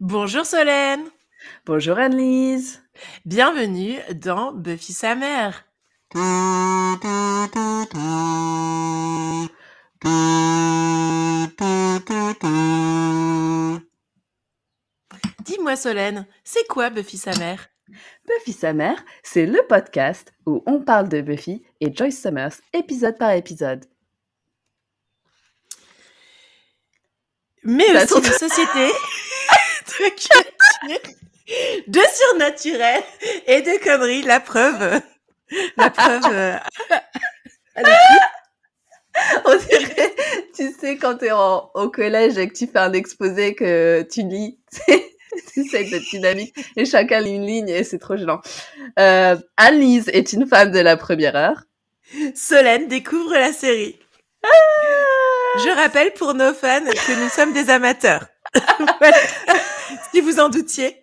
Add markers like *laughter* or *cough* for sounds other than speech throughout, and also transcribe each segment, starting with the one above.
Bonjour Solène. Bonjour Annelise. Bienvenue dans Buffy sa mère. Dis-moi Solène, c'est quoi Buffy sa mère? Buffy sa mère, c'est le podcast où on parle de Buffy et Joyce Summers épisode par épisode. Mais aussi de société, *laughs* *laughs* de surnaturel et de conneries. La preuve, la preuve. euh, On dirait, tu sais, quand t'es en- au collège et que tu fais un exposé que tu lis, *laughs* tu sais, d'être dynamique et chacun lit une ligne et c'est trop gênant. Euh, Annelise est une femme de la première heure. Solène découvre la série. Je rappelle pour nos fans que nous sommes des amateurs. *laughs* Si vous en doutiez.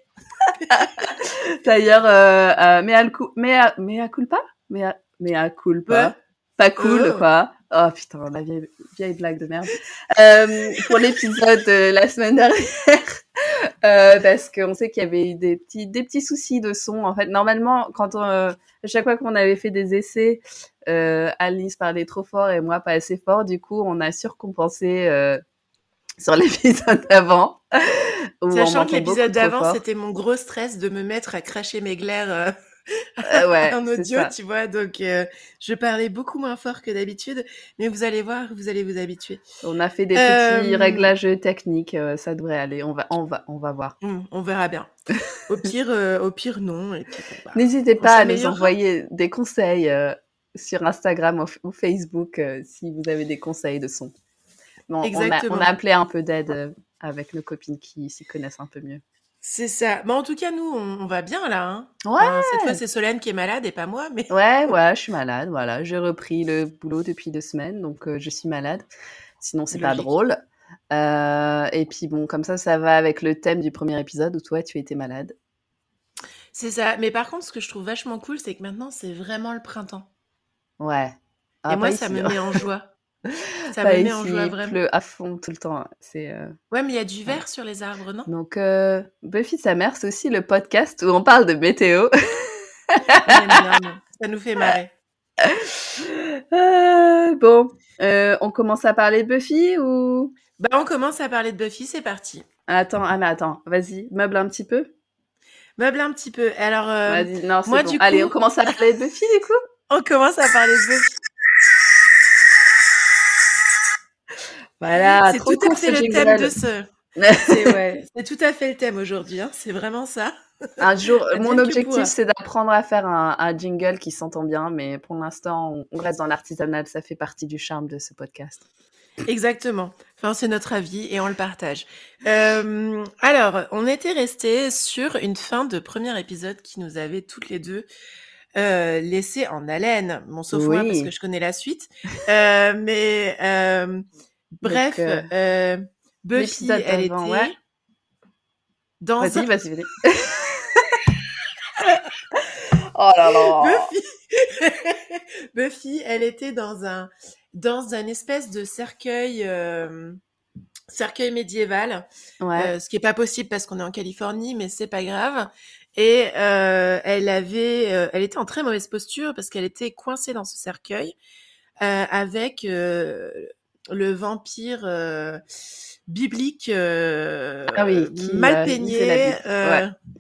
*laughs* D'ailleurs, euh, euh, mea, mea, mea culpa? Mea, mea culpa? Ouais. Pas cool, Oh. quoi. Oh putain, la vieille, vieille blague de merde. Euh, pour l'épisode de la semaine dernière, *laughs* euh, parce qu'on sait qu'il y avait eu des petits, des petits soucis de son. En fait, normalement, quand on, à chaque fois qu'on avait fait des essais, euh, Alice parlait trop fort et moi pas assez fort. Du coup, on a surcompensé euh, sur *laughs* l'épisode d'avant. Sachant que l'épisode d'avant, c'était mon gros stress de me mettre à cracher mes glaires euh, Euh, *laughs* ouais, *laughs* en audio, tu vois. Donc, euh, je parlais beaucoup moins fort que d'habitude. Mais vous allez voir, vous allez vous habituer. On a fait des Euh, petits réglages techniques, euh, ça devrait aller. On va, on va, on va voir. Hum, on verra bien. Au pire, euh, au pire, non. Bah, N'hésitez pas à nous s'améliorera. envoyer des conseils euh, sur Instagram ou, ou Facebook euh, si vous avez des conseils de son. Bon, on, a, Exactement. on a appelé un peu d'aide euh, avec nos copines qui s'y connaissent un peu mieux. C'est ça. Mais en tout cas, nous, on, on va bien là. Hein. Ouais, cette fois, c'est Solène qui est malade et pas moi. Mais ouais, *laughs* ouais, je suis malade. Voilà, j'ai repris le boulot depuis deux semaines, donc euh, je suis malade. Sinon, c'est pas drôle. Euh, et puis bon, comme ça, ça va avec le thème du premier épisode où toi, tu étais malade. c'est ça. Mais par contre, ce que je trouve vachement cool, c'est que maintenant, c'est vraiment le printemps. Ouais. Ah, et moi, ça me hein. met en joie. *laughs* Ça Pas me met en joie il vraiment. pleut à fond tout le temps. C'est euh, Ouais, mais il y a du vert sur les arbres, non? Donc euh, Buffy sa mère, c'est aussi le podcast où on parle de météo. Ouais, mais non, non, Ça nous fait marrer. *laughs* Euh, bon, euh, on commence à parler de Buffy ou? Bah, on commence à parler de Buffy, c'est parti. Attends, ah mais attends, vas-y, meuble un petit peu. Meuble un petit peu. Alors, non, moi, bon. du Allez, coup- on commence à parler de Buffy du coup? *laughs* on commence à parler de Buffy. Voilà, c'est tout à fait le jingle. thème de ce. *laughs* C'est ouais, tout à fait le thème aujourd'hui. hein. C'est vraiment ça. Un jour, *laughs* mon objectif, pour. c'est d'apprendre à faire un, un jingle qui s'entend bien, mais pour l'instant, on, on reste dans l'artisanal. Ça fait partie du charme de ce podcast. Exactement. Enfin, c'est notre avis et on le partage. Euh, alors, on était resté sur une fin de premier épisode qui nous avait toutes les deux euh, laissé en haleine. Bon, sauf moi parce que je connais la suite. Euh, mais euh, bref, euh, euh, Buffy, elle était ouais. dans Vas-y, un... vas-y, vas-y. *laughs* oh là là. Buffy... *laughs* Buffy, elle était dans un dans un espèce de cercueil euh, cercueil médiéval. Ouais. Euh, ce qui est pas possible parce qu'on est en Californie, mais c'est pas grave. Et euh, elle avait, elle était en très mauvaise posture parce qu'elle était coincée dans ce cercueil avec le vampire euh, biblique euh, Ah oui, qui, mal euh, la peigné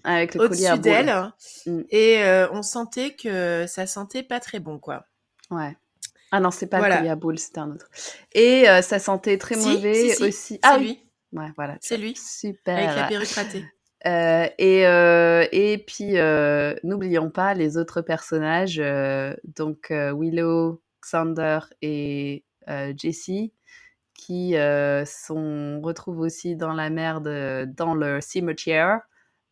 Avec à au-dessus d'elle. Mm. Et on sentait que ça sentait pas très bon, quoi. Ouais. Ah non, c'est pas Voilà. le collier à boule, c'était un autre. Et ça sentait très Si, mauvais si, si, aussi. Ah oui. lui, Ouais, voilà. c'est lui, Super. avec la perruque ratée. Euh, et, euh, et puis, euh, n'oublions pas les autres personnages, donc Willow, Xander et Jessie, qui euh, sont retrouvent aussi dans la merde, euh, dans le cimetière.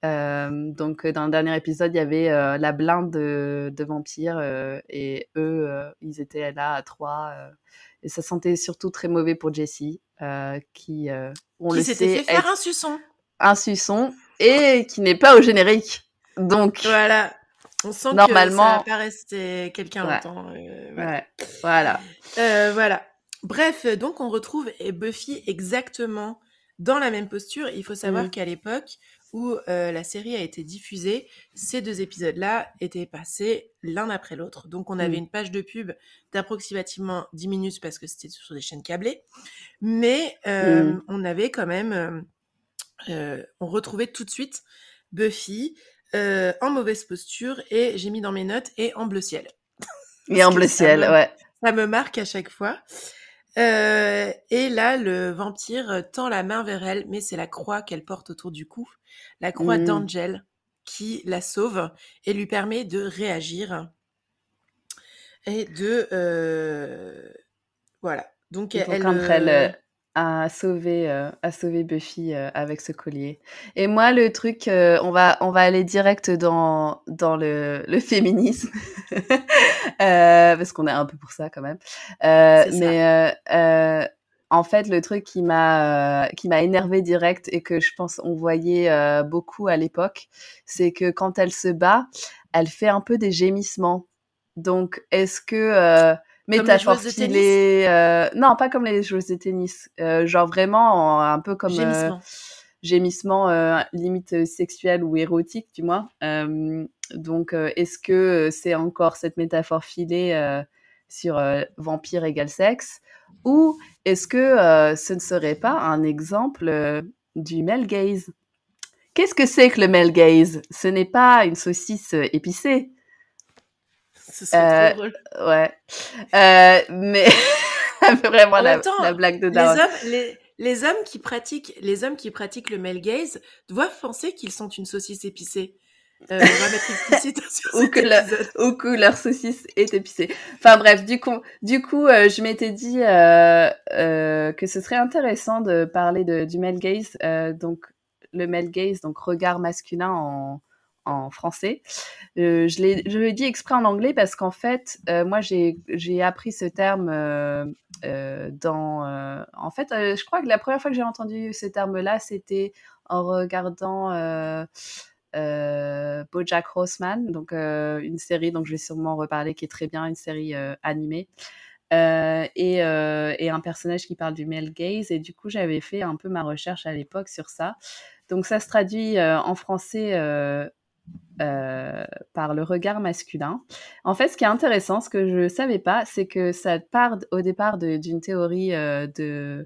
Euh, donc, euh, dans le dernier épisode, il y avait euh, la blinde de, de vampires euh, et eux, euh, ils étaient là à trois. euh, et ça sentait surtout très mauvais pour Jessie, euh, qui, euh, on Qui le s'était sait, fait faire être un suçon. un suçon et qui n'est pas au générique. Donc, Voilà. On sent que Normalement- ça va pas rester quelqu'un Ouais. longtemps. euh, voilà. ouais, voilà. Euh, voilà. Bref, donc on retrouve Buffy exactement dans la même posture. Il faut savoir Mmh. qu'à l'époque où euh, la série a été diffusée, ces deux épisodes-là étaient passés l'un après l'autre. Donc on avait Mmh. une page de pub d'approximativement 10 minutes parce que c'était sur des chaînes câblées, mais euh, Mmh. on avait quand même, euh, euh, on retrouvait tout de suite Buffy euh, en mauvaise posture et j'ai mis dans mes notes et en bleu ciel. *laughs* Et en bleu ciel, me- ouais. Ça me marque à chaque fois. Euh, et là, le vampire tend la main vers elle, mais c'est la croix qu'elle porte autour du cou, la croix Mmh. d'Angel, qui la sauve et lui permet de réagir et de euh, voilà. Donc elle, elle a sauvé, euh, a sauvé Buffy euh, avec ce collier. Et moi, le truc, euh, on va, on va aller direct dans dans le, le féminisme *laughs* parce qu'on est un peu pour ça quand même. Mais en fait, le truc qui m'a qui m'a énervé direct et que je pense on voyait beaucoup à l'époque, c'est que quand elle se bat, elle fait un peu des gémissements. Donc, est-ce que tennis? filée, euh, non, pas comme les joueuses de tennis, euh, genre vraiment en- un peu comme euh, gémissement. gémissement limite sexuel ou érotique, du moins. Euh, donc, est-ce que c'est encore cette métaphore filée sur vampire égale sexe? Ou est-ce que ce ne serait pas un exemple du male gaze? Qu'est-ce que c'est que le male gaze? Ce n'est pas une saucisse épicée. *laughs* Ce serait Euh, drôle. ouais. Euh, mais *laughs* vraiment En la, temps, la blague de les Darwin. hommes, les, les hommes qui pratiquent, les hommes qui pratiquent le male gaze doivent penser qu'ils sont une saucisse épicée. Euh, on va mettre explicite *laughs* sur Ou que le- épisode. ou que leur saucisse est épicée. Enfin bref, du coup, du coup, euh, je m'étais dit euh, que ce serait intéressant de parler de, du male gaze, donc le male gaze, donc regard masculin en, en français. Euh, je l'ai, je l'ai dit exprès en anglais parce qu'en fait, euh, moi j'ai, appris ce terme euh, dans, en fait, je crois que la première fois que j'ai entendu ce terme-là, c'était en regardant. BoJack Horseman, donc une série dont je vais sûrement reparler qui est très bien, une série animée. Et, et un personnage qui parle du male gaze. Et du coup, j'avais fait un peu ma recherche à l'époque sur ça. Donc, ça se traduit en français euh, par le regard masculin. En fait, ce qui est intéressant, ce que je ne savais pas, c'est que ça part au départ d'une théorie euh, de,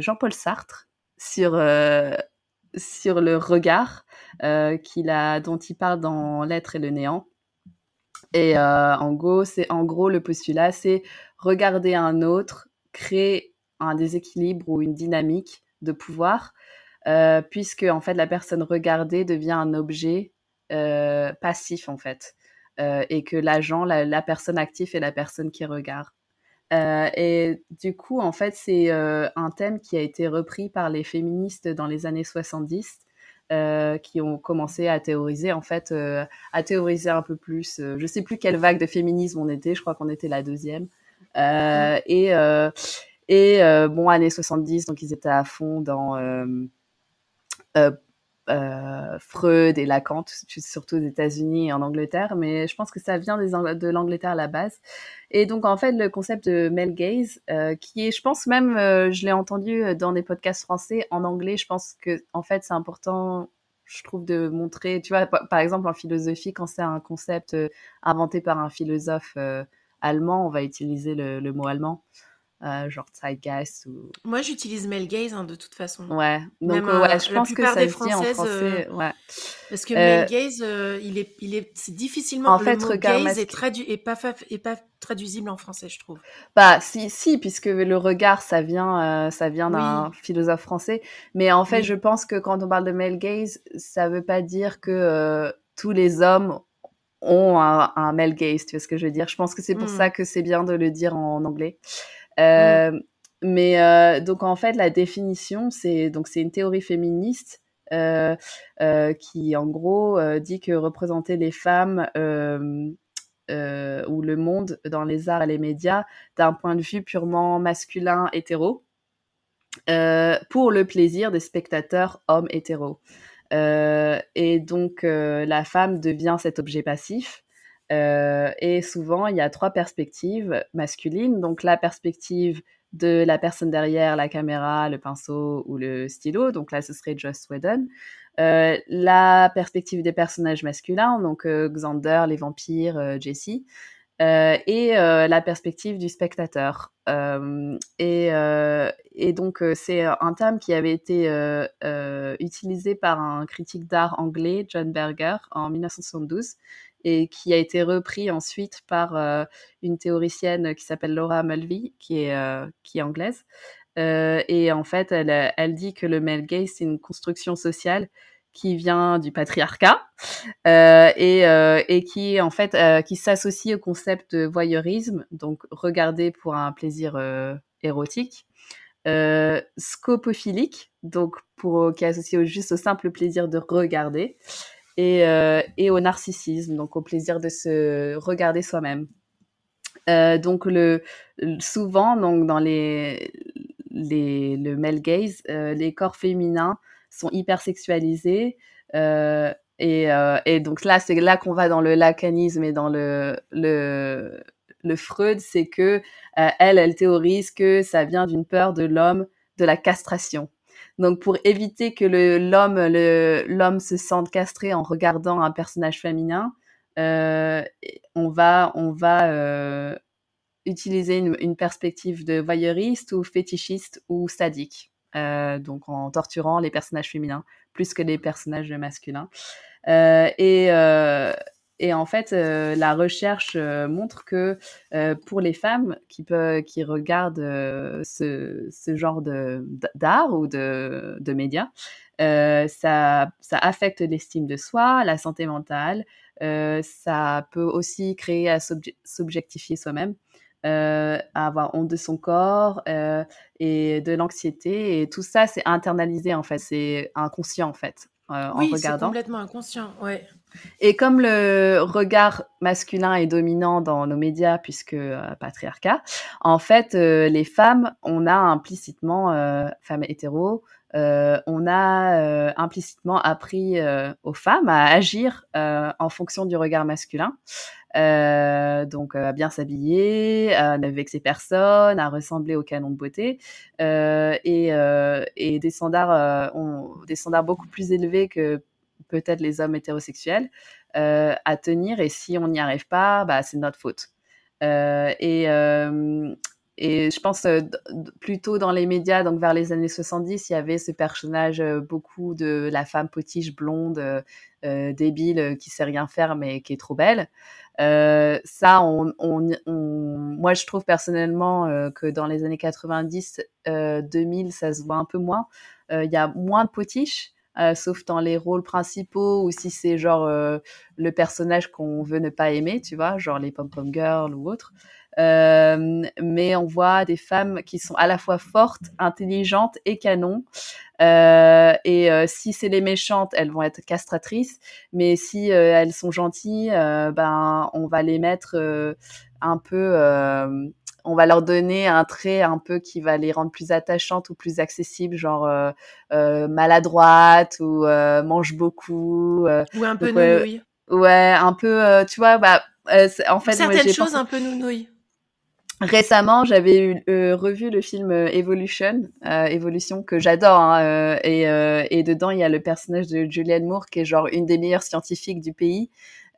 Jean-Paul Sartre sur, euh, sur le regard qu'il a, dont il parle dans L'être et le néant. Et en, gros, en gros, le postulat, c'est regarder un autre, créer un déséquilibre ou une dynamique de pouvoir, puisque en fait la personne regardée devient un objet euh, passif en fait, euh, et que l'agent, la, la, personne active est la personne qui regarde. Euh, et du coup, en fait, c'est un thème qui a été repris par les féministes dans les années 70 euh, qui ont commencé à théoriser, en fait, à théoriser un peu plus. Je sais plus quelle vague de féminisme on était, je crois qu'on était la deuxième. Et et bon, années 70, donc ils étaient à fond dans euh, Freud et Lacan, surtout aux États-Unis et en Angleterre, mais je pense que ça vient de l'Angleterre à la base. Et donc, en fait, le concept de male gaze, euh, qui est, je pense même, euh, je l'ai entendu dans des podcasts français en anglais, je pense que, en fait, c'est important, je trouve, de montrer, tu vois, par exemple, en philosophie, quand c'est un concept inventé par un philosophe allemand, on va utiliser le mot allemand. Euh, genre Zeitgeist ou... Moi, j'utilise male gaze hein, de toute façon. Ouais, donc Même, euh, ouais, je pense que ça se dit en français. Ouais. Parce que male gaze, euh, il est, il est, c'est difficilement. En le fait, mot regard gaze est, tradu est, pas est pas traduisible en français, je trouve. Bah, si, si, puisque le regard, ça vient, euh, ça vient d'un oui. philosophe français. Mais en fait, oui. je pense que quand on parle de male gaze, ça veut pas dire que euh, tous les hommes ont un, un, male gaze, tu vois ce que je veux dire? Je pense que c'est pour Hmm. mm. ça que c'est bien de le dire en anglais. Euh, mmh. Mais euh, donc en fait la définition c'est donc c'est une théorie féministe euh, qui en gros euh, dit que représenter les femmes ou le monde dans les arts et les médias d'un point de vue purement masculin hétéro pour le plaisir des spectateurs hommes hétéros. Et donc la femme devient cet objet passif et souvent, il y a trois perspectives masculines. Donc la perspective de la personne derrière la caméra, le pinceau ou le stylo. Donc là, ce serait Joss Whedon. Euh, la perspective des personnages masculins, donc euh, Xander, les vampires, euh, Jesse. et la perspective du spectateur. Et, donc, c'est un terme qui avait été utilisé par un critique d'art anglais, John Berger, en 1972, et qui a été repris ensuite par euh, une théoricienne qui s'appelle Laura Mulvey, qui est, euh, qui est anglaise. Euh, et en fait, elle, elle dit que le male gaze, c'est une construction sociale qui vient du patriarcat et, et, qui en fait qui s'associe au concept de voyeurisme, donc regarder pour un plaisir érotique, scopophilique, donc pour qui est associé juste au simple plaisir de regarder, et, euh, et au narcissisme, donc au plaisir de se regarder soi-même. Euh, donc le, souvent, donc dans les, le male gaze, euh, les corps féminins sont hyper sexualisés. Euh, et, donc là, c'est là qu'on va dans le lacanisme et dans le, le, le Freud, c'est que elle, elle théorise que ça vient d'une peur de l'homme de la castration. Donc pour éviter que l'homme se sente castré en regardant un personnage féminin, euh, on va euh, utiliser une, perspective de voyeuriste ou fétichiste ou sadique. Euh, donc en torturant les personnages féminins plus que les personnages masculins. Et en fait, euh, la recherche euh, montre que euh, pour les femmes qui, regardent ce, ce, genre d'art ou de, de médias, ça, ça affecte l'estime de soi, la santé mentale. ça peut aussi créer à s'objectifier soi-même. Euh, à avoir honte de son corps euh, et de l'anxiété et tout ça c'est internalisé en fait c'est inconscient en fait euh, oui, en regardant. c'est complètement inconscient ouais et comme le regard masculin est dominant dans nos médias, puisque euh, patriarcat, en fait, euh, les femmes, on a implicitement, euh, femmes hétéros, euh, on a implicitement appris aux femmes à agir en fonction du regard masculin. donc à bien s'habiller, à ne vexer personne, à ressembler au canon de beauté, et, des standards, des standards beaucoup plus élevés que peut-être les hommes hétérosexuels euh, à tenir et si on n'y arrive pas, bah, c'est notre faute. Euh, et, euh, et je pense plutôt dans les médias, donc vers les années 70, il y avait ce personnage beaucoup de la femme potiche blonde, débile, qui sait rien faire mais qui est trop belle. ça, moi je trouve personnellement que dans les années 90, 2000, ça se voit un peu moins. Il y a moins de potiches. Euh, sauf dans les rôles principaux ou si c'est genre euh, le personnage qu'on veut ne pas aimer, tu vois, genre les pom-pom girls ou autres. Euh, mais on voit des femmes qui sont à la fois fortes, intelligentes et canon. Et si c'est les méchantes, elles vont être castratrices. Mais si elles sont gentilles, ben on va les mettre un peu on va leur donner un trait un peu qui va les rendre plus attachantes ou plus accessibles, genre euh, euh, maladroite ou euh, mange beaucoup. Euh, ou un peu nounouille. Ouais, un peu, euh, tu vois, bah, en fait, certaines moi, choses pensé... un peu nounouille. Récemment, j'avais revu le film Evolution, Évolution que j'adore, hein, et, et dedans il y a le personnage de Julianne Moore qui est genre une des meilleures scientifiques du pays,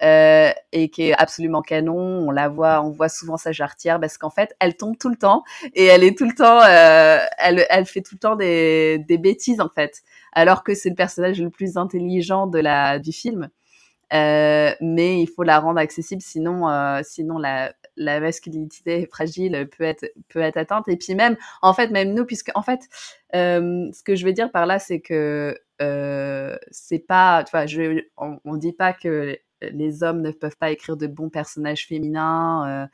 euh, et qui est absolument canon. On la voit, on voit souvent sa jarretière parce qu'en fait, elle tombe tout le temps et elle est tout le temps, euh, elle, elle fait tout le temps des, des bêtises en fait, alors que c'est le personnage le plus intelligent de la du film. Euh, mais il faut la rendre accessible, sinon, euh, sinon la, la masculinité fragile peut être peut être atteinte. Et puis même, en fait, même nous, puisque en fait, euh, ce que je veux dire par là, c'est que euh, c'est pas, vois, je, on, on dit pas que les hommes ne peuvent pas écrire de bons personnages féminins. Euh,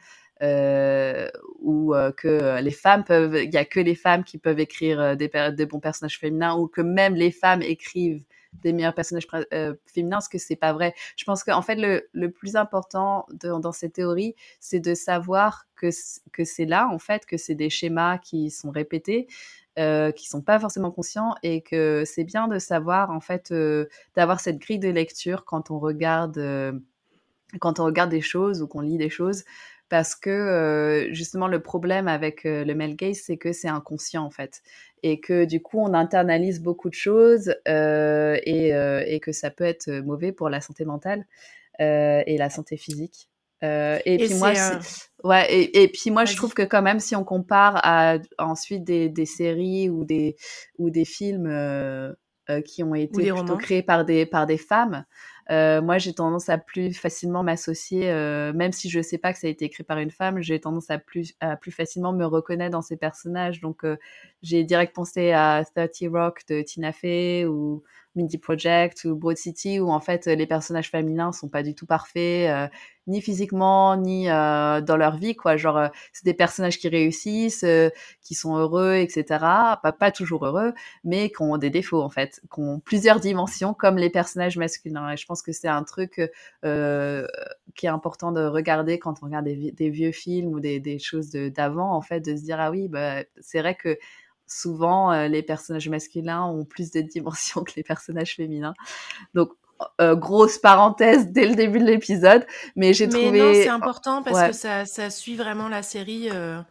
euh, ou euh, que les femmes peuvent, il y a que les femmes qui peuvent écrire des, bons personnages féminins, ou que même les femmes écrivent des meilleurs personnages féminins, ce que c'est pas vrai. Je pense qu'en fait le, le, plus important dans cette théorie, c'est de savoir que que c'est là en fait, que c'est des schémas qui sont répétés, euh, qui sont pas forcément conscients et que c'est bien de savoir en fait euh, d'avoir cette grille de lecture quand on regarde euh, quand on regarde des choses ou qu'on lit des choses, parce que euh, justement le problème avec le male gaze, c'est que c'est inconscient en fait, et que du coup on internalise beaucoup de choses et, et, que ça peut être mauvais pour la santé mentale et la santé physique. Et, et puis moi, ouais, et, et, puis moi je trouve que quand même si on compare à ensuite des, des séries ou des ou des films qui ont été plutôt créés par des par des femmes. Euh, moi, j'ai tendance à plus facilement m'associer, euh, même si je sais pas que ça a été écrit par une femme, j'ai tendance à plus, à plus facilement me reconnaître dans ces personnages. Donc, euh, j'ai direct pensé à 30 Rock de Tina Fey ou Mindy Project ou Broad City où en fait les personnages féminins sont pas du tout parfaits euh, ni physiquement ni euh, dans leur vie quoi. Genre euh, c'est des personnages qui réussissent euh, qui sont heureux etc pas, pas toujours heureux mais qui ont des défauts en fait qui ont plusieurs dimensions comme les personnages masculins. Et je pense que c'est un truc euh, qui est important de regarder quand on regarde des, vieux films ou des, des choses d'avant en fait de se dire ah oui bah c'est vrai que souvent euh, les personnages masculins ont plus de dimensions *laughs* que les personnages féminins. Donc euh, grosse parenthèse dès le début de l'épisode, mais j'ai trouvé. Mais non, c'est important parce ouais. que ça, ça, suit vraiment la série euh,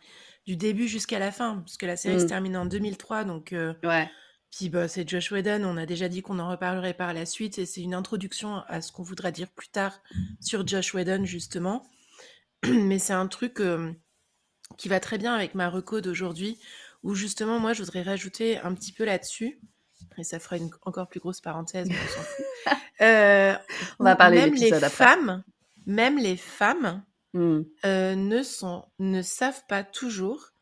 du début jusqu'à la fin, parce que la série mm. se termine en 2003, donc. Ouais. Puis bah, c'est Josh Whedon, on a déjà dit qu'on en reparlerait par la suite, et c'est une introduction à ce qu'on voudra dire plus tard sur Josh Whedon justement. *clears throat* Mais c'est un truc qui va très bien avec ma reco d'aujourd'hui, où justement, moi, je voudrais rajouter un petit peu là-dessus, et ça fera une encore plus grosse parenthèse, mais on s'en fout. *laughs* Euh, on va parler même les après. femmes, même les femmes mm. euh, ne sont, ne savent pas toujours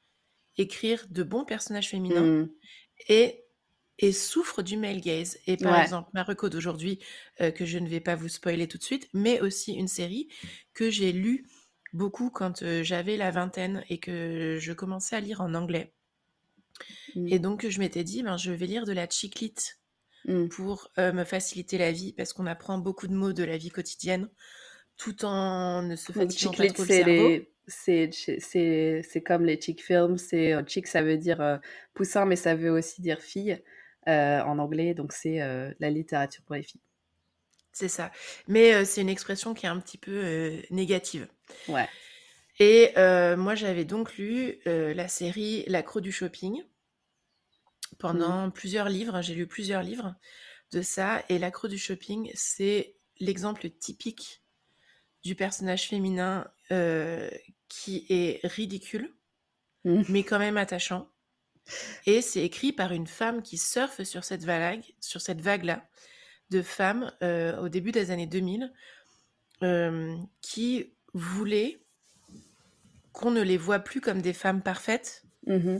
écrire de bons personnages féminins mm. et et souffrent du male gaze. Et par ouais. exemple, ma d'aujourd'hui, euh, que je ne vais pas vous spoiler tout de suite, mais aussi une série que j'ai lue beaucoup quand j'avais la vingtaine et que je commençais à lire en anglais. Mmh. Et donc, je m'étais dit, ben, je vais lire de la chiclite mmh. pour euh, me faciliter la vie, parce qu'on apprend beaucoup de mots de la vie quotidienne, tout en ne se fatiguant pas trop le cerveau. C'est comme les chick films, c'est euh, chick ça veut dire euh, poussin, mais ça veut aussi dire fille euh, en anglais, donc c'est la littérature pour les filles. C'est ça. Mais c'est une expression qui est un petit peu négative. Ouais. Et euh, moi, j'avais donc lu euh, la série L'accro du shopping pendant mmh. plusieurs livres. J'ai lu plusieurs livres de ça. Et l'accro du shopping, c'est l'exemple typique du personnage féminin euh, qui est ridicule, mmh. mais quand même attachant. Et c'est écrit par une femme qui surfe sur cette vague, sur cette vague-là, de femmes au début des années 2000 qui voulaient qu'on ne les voit plus comme des femmes parfaites, mmh.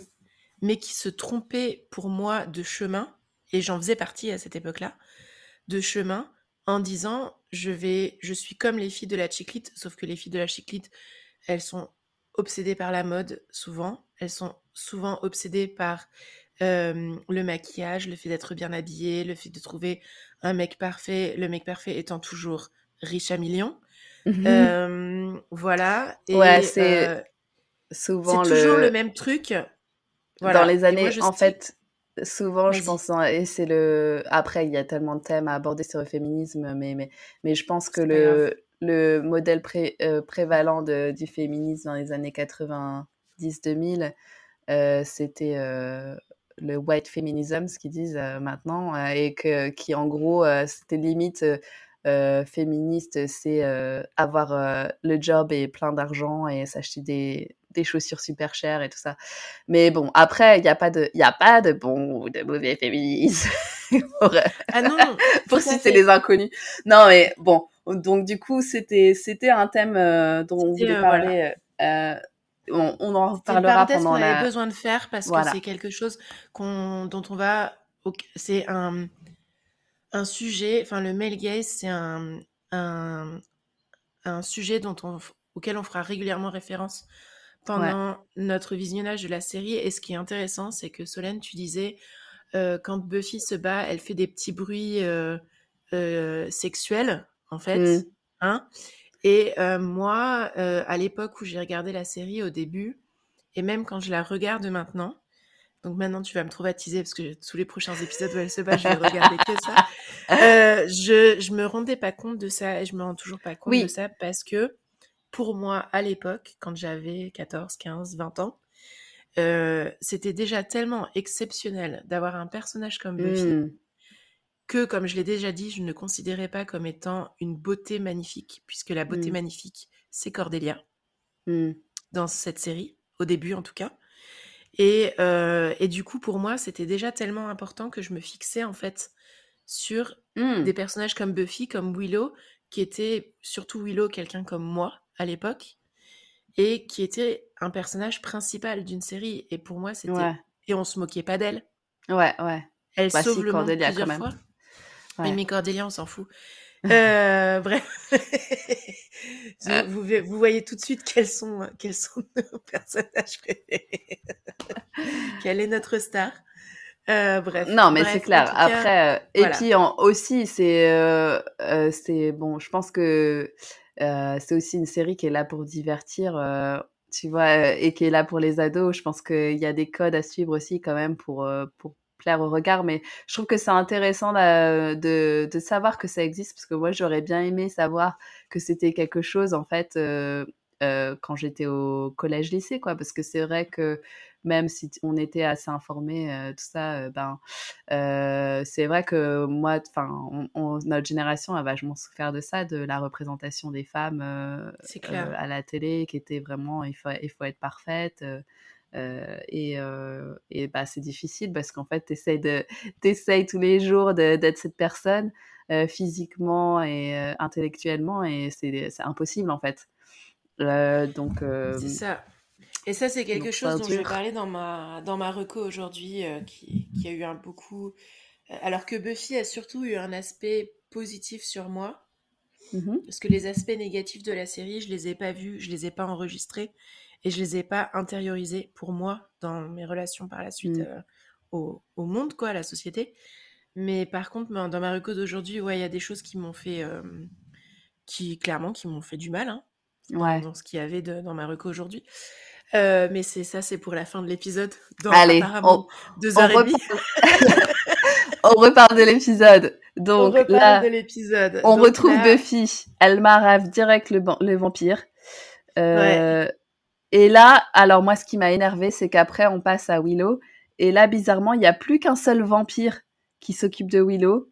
mais qui se trompaient pour moi de chemin, et j'en faisais partie à cette époque-là, de chemin, en disant je vais, je suis comme les filles de la chiclite, sauf que les filles de la chiclite, elles sont obsédées par la mode souvent, elles sont souvent obsédées par euh, le maquillage, le fait d'être bien habillée, le fait de trouver un mec parfait, le mec parfait étant toujours riche à millions. Mmh. Euh, voilà. Et, ouais, c'est euh, souvent le... toujours le même truc. Voilà. Dans les années, moi, en fait, souvent, je pense, hein, et c'est le. Après, il y a tellement de thèmes à aborder sur le féminisme, mais, mais, mais je pense que le, le modèle pré, euh, prévalent de, du féminisme dans les années 90-2000, euh, c'était euh, le white feminism, ce qu'ils disent maintenant, et que, qui en gros, c'était limite euh, féministe, c'est euh, avoir euh, le job et plein d'argent et s'acheter des, des chaussures super chères et tout ça. Mais bon, après, il n'y a pas de, y a pas de bon ou de mauvais féminisme. *laughs* pour, ah non, *laughs* pour citer les inconnus. Non, mais bon. Donc, du coup, c'était, c'était un thème dont on voulait parler. Voilà. On, on, en reparlera pendant qu'on la... avait besoin de faire parce voilà. que c'est quelque chose qu'on, dont on va, c'est un, un sujet, enfin le male gaze, c'est un, un, un, sujet dont on, auquel on fera régulièrement référence pendant ouais. notre visionnage de la série. Et ce qui est intéressant, c'est que Solène, tu disais, euh, quand Buffy se bat, elle fait des petits bruits euh, euh, sexuels, en fait. Mm. Hein et moi, à l'époque où j'ai regardé la série au début, et même quand je la regarde maintenant, Donc maintenant, tu vas me traumatiser parce que tous les prochains épisodes où elle se bat, je vais regarder que ça. *laughs* *laughs* Euh, je, je me rendais pas compte de ça et je me rends toujours pas compte Oui. de ça parce que pour moi, à l'époque, quand j'avais 14, 15, 20 ans, euh, c'était déjà tellement exceptionnel d'avoir un personnage comme Buffy Hmm. que, comme je l'ai déjà dit, je ne considérais pas comme étant une beauté magnifique, puisque la beauté Mm. magnifique, c'est Cordelia Hmm. dans cette série, au début en tout cas. Et, euh, et du coup, pour moi, c'était déjà tellement important que je me fixais en fait sur Hmm. des personnages comme Buffy, comme Willow, qui était surtout Willow, quelqu'un comme moi à l'époque, et qui était un personnage principal d'une série. Et pour moi, c'était. Ouais. Et on se moquait pas d'elle. Ouais, ouais. Elle Bah sauve si, le Cordelia, monde quand plusieurs même. fois. Ouais. Mais Cordelia, on s'en fout. *laughs* Euh, bref. *laughs* Vous voyez tout de suite quels sont, quels sont *laughs* nos personnages préférés. Quelle est notre star? Euh, Bref. Non, mais c'est clair. cas, Après, euh, et puis en- aussi, c'est, euh, euh, c'est bon. Je pense que euh, c'est aussi une série qui est là pour divertir, euh, tu vois, euh, et qui est là pour les ados. Je pense qu'il y a des codes à suivre aussi quand même pour euh, pour plaire au regard. Mais je trouve que c'est intéressant là, de de savoir que ça existe parce que moi j'aurais bien aimé savoir que c'était quelque chose en fait. euh, euh, quand j'étais au collège-lycée, quoi, parce que c'est vrai que même si on était assez informés, euh, tout ça, euh, ben, euh, c'est vrai que moi, enfin, notre génération a vachement souffert de ça, de la représentation des femmes clair. à la télé, qui était vraiment, il faut, il faut être parfaite. euh, et euh, et bah, c'est difficile parce qu'en fait, tu essayes, *laughs* tous les jours d'être cette personne euh, physiquement et intellectuellement, et c'est c'est impossible en fait. Donc, C'est ça. Et ça, c'est quelque donc, chose dont je parler dans ma, dans ma reco aujourd'hui, euh, qui, qui a eu un beaucoup. euh, Alors que Buffy a surtout eu un aspect positif sur moi, Mhm. parce que les aspects négatifs de la série, je les ai pas vus, je les ai pas enregistrés et je les ai pas intériorisés pour moi dans mes relations par la suite Mm. euh, au, au monde, quoi, à la société. Mais par contre, ben, dans ma reco d'aujourd'hui, ouais, il y a des choses qui m'ont fait, euh, qui clairement, qui m'ont fait du mal, hein, dans, Ouais. dans ce qu'il y avait de- dans ma reco aujourd'hui. Euh, mais c'est ça, c'est pour la fin de l'épisode. Allez, apparemment deux on et demie, *laughs* on reparle de l'épisode. on Donc reparle là, de l'épisode. on Donc retrouve là, Buffy. Elle marave direct le vampire. ouais, Euh, et là, alors moi, ce qui m'a énervé, c'est qu'après, on passe à Willow. Et là, bizarrement, il n'y a plus qu'un seul vampire qui s'occupe de Willow,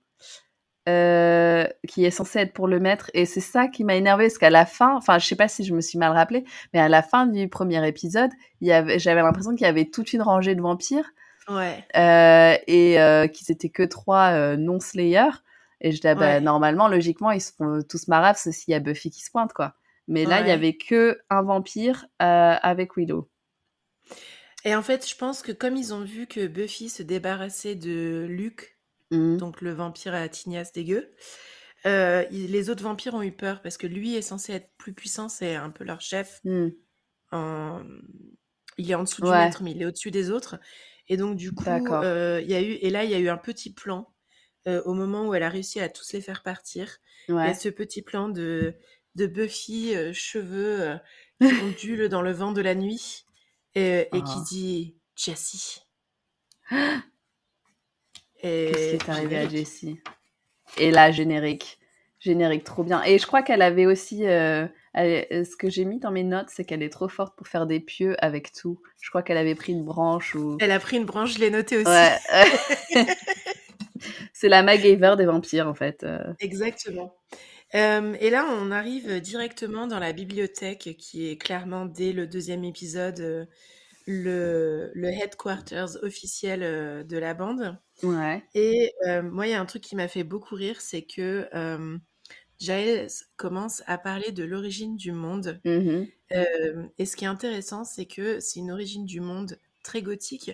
euh, qui est censé être pour le maître. Et c'est ça qui m'a énervé, parce qu'à la fin, enfin, je sais pas si je me suis mal rappelé, mais à la fin du premier épisode, j'avais l'impression qu'il y avait toute une rangée de vampires ouais, euh, et euh, qu'ils étaient que trois non-slayers. Et je disais, bah, ouais, non, logiquement, ils se font tous marave, c'est s'il y a Buffy qui se pointe, quoi. Mais là, il y avait que un vampire avec Willow. Et en fait, je pense que comme ils ont vu que Buffy se débarrassait de Luke, Mhm. donc le vampire à tignasse dégueu, euh, il- les autres vampires ont eu peur parce que lui est censé être plus puissant, c'est un peu leur chef. En- Il est en dessous du Ouais, maître, mais il est au-dessus des autres. Et donc, du coup, d'accord. euh, il y a eu, et là, il y a eu un petit plan euh, au moment où elle a réussi à tous les faire partir. Il y a Ouais. ce petit plan de, de Buffy, euh, cheveux euh, qui *laughs* ondulent dans le vent de la nuit, et, et qui Oh. dit Jessie. *gasps* Qu'est-ce qui Et est arrivé à. Jessie? Et là, générique. Générique, trop bien. Et je crois qu'elle avait aussi... euh, elle- euh, ce que j'ai mis dans mes notes, c'est qu'elle est trop forte pour faire des pieux avec tout. Je crois qu'elle avait pris une branche ou... Elle a pris une branche, je l'ai noté aussi. Ouais. *laughs* *laughs* c'est la MacGyver des vampires, en fait. euh. Exactement. Euh, et là, on arrive directement dans la bibliothèque, qui est clairement dès le deuxième épisode euh, le, le headquarters officiel euh, de la bande. Ouais. Et euh, moi, il y a un truc qui m'a fait beaucoup rire, c'est que euh, Giles commence à parler de l'origine du monde. Mhm. Euh, et ce qui est intéressant, c'est que c'est une origine du monde très gothique,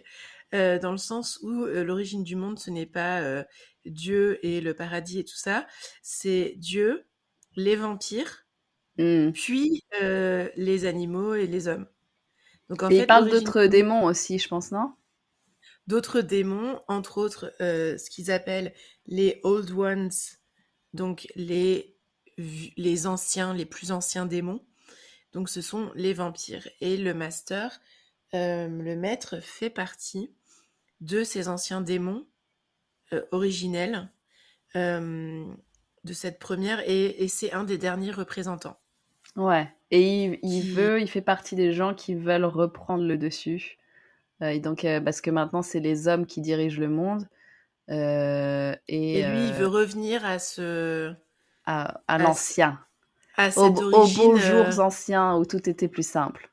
dans le sens où l'origine du monde, ce n'est pas Dieu et le paradis et tout ça, c'est Dieu, les vampires, Mhm. puis les animaux et les hommes. Donc en Et il parle d'autres démons aussi, je pense, non? D'autres démons, entre autres euh, ce qu'ils appellent les Old Ones, donc les, les anciens, les plus anciens démons. Donc ce sont les vampires. Et le master, euh, le maître, fait partie de ses anciens démons euh, originels de cette première et, et c'est un des derniers représentants. Ouais. Et il, il Qui- veut, il fait partie des gens qui veulent reprendre le dessus. Euh, et donc, euh, parce que maintenant, c'est les hommes qui dirigent le monde. Euh, et Et lui, il veut revenir à ce à, à à- l'ancien. à Aux, cette aux origine beaux jours anciens où tout était plus simple.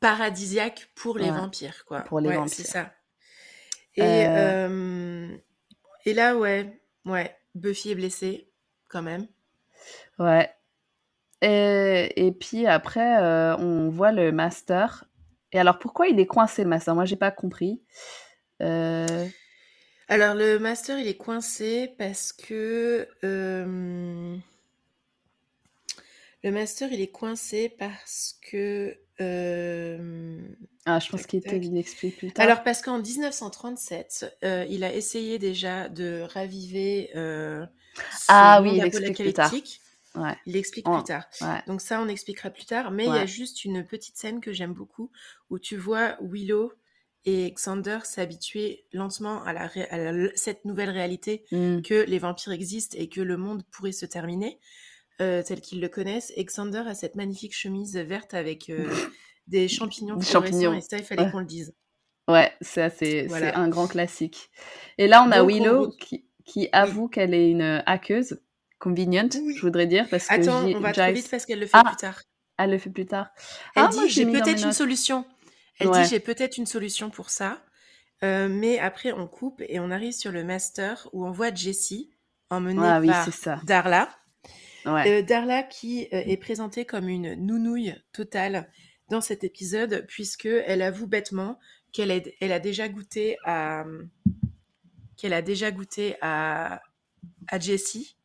paradisiaque pour les Ouais, vampires, quoi. pour les ouais, vampires. c'est ça. Et, et là, ouais, ouais, Buffy est blessée, quand même. Ouais. Et, et puis après, euh, on voit le master. Et alors, pourquoi il est coincé, le master? Moi, j'ai pas compris. Euh, Alors, le master, il est coincé parce que... euh, Le master, il est coincé parce que... Ah, je pense qu'il explique plus tard. Alors, parce qu'en 1937, euh, il a essayé déjà de raviver Ah oui, il explique plus tard. Ouais, Il l'explique Oh, plus tard. ouais. Donc ça, on expliquera plus tard. Mais il y a Ouais. juste une petite scène que j'aime beaucoup où tu vois Willow et Xander s'habituer lentement à, la ré- à la- cette nouvelle réalité Hmm. que les vampires existent et que le monde pourrait se terminer euh, tel qu'ils le connaissent. Et Xander a cette magnifique chemise verte avec euh, *laughs* des champignons Des champignons. et ça, il fallait Ouais. qu'on le dise. Ouais, ça, c'est Voilà. un grand classique. Et là, on a Donc, Willow qui avoue qu'elle est une hackeuse. Convenient, Oui. je voudrais dire, parce Attends, on va trop Giles- vite parce qu'elle le fait Ah. plus tard. Elle le fait plus tard. Elle Ah, dit j'ai peut-être une solution. Elle Ouais. dit j'ai peut-être une solution pour ça. Euh, mais après on coupe et on arrive sur le master où on voit Jessie emmenée Ah oui, par c'est ça. Darla. Ouais. Euh, Darla qui euh, est présentée comme une nounouille totale dans cet épisode puisque elle avoue bêtement qu'elle elle a déjà goûté à qu'elle a déjà goûté à, à Jessie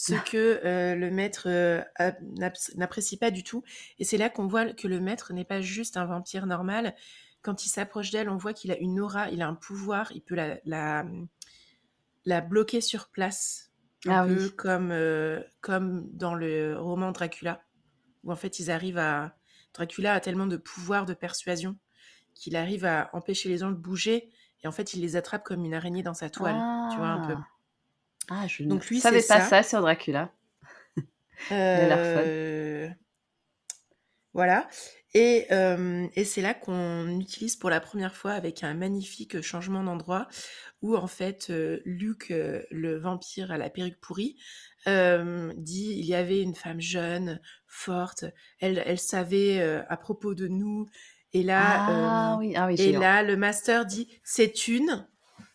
ce Ah. que euh, le maître euh, n'apprécie pas du tout. Et c'est là qu'on voit que le maître n'est pas juste un vampire normal. Quand il s'approche d'elle, on voit qu'il a une aura, il a un pouvoir, il peut la, la, la bloquer sur place. Un Ah peu oui. comme, euh, comme dans le roman Dracula, où en fait ils arrivent à... Dracula a tellement de pouvoir de persuasion qu'il arrive à empêcher les gens de bouger, et en fait il les attrape comme une araignée dans sa toile, tu vois un peu. Ah. Je Donc ne lui, savais pas ça. ça sur Dracula. Euh, *laughs* Voilà. Et, euh, et c'est là qu'on utilise pour la première fois avec un magnifique changement d'endroit où en fait euh, Luc, euh, le vampire à la perruque pourrie, dit il y avait une femme jeune, forte, elle, elle savait à propos de nous. Et là, Ah oui, ah oui, et là, le master dit c'est une.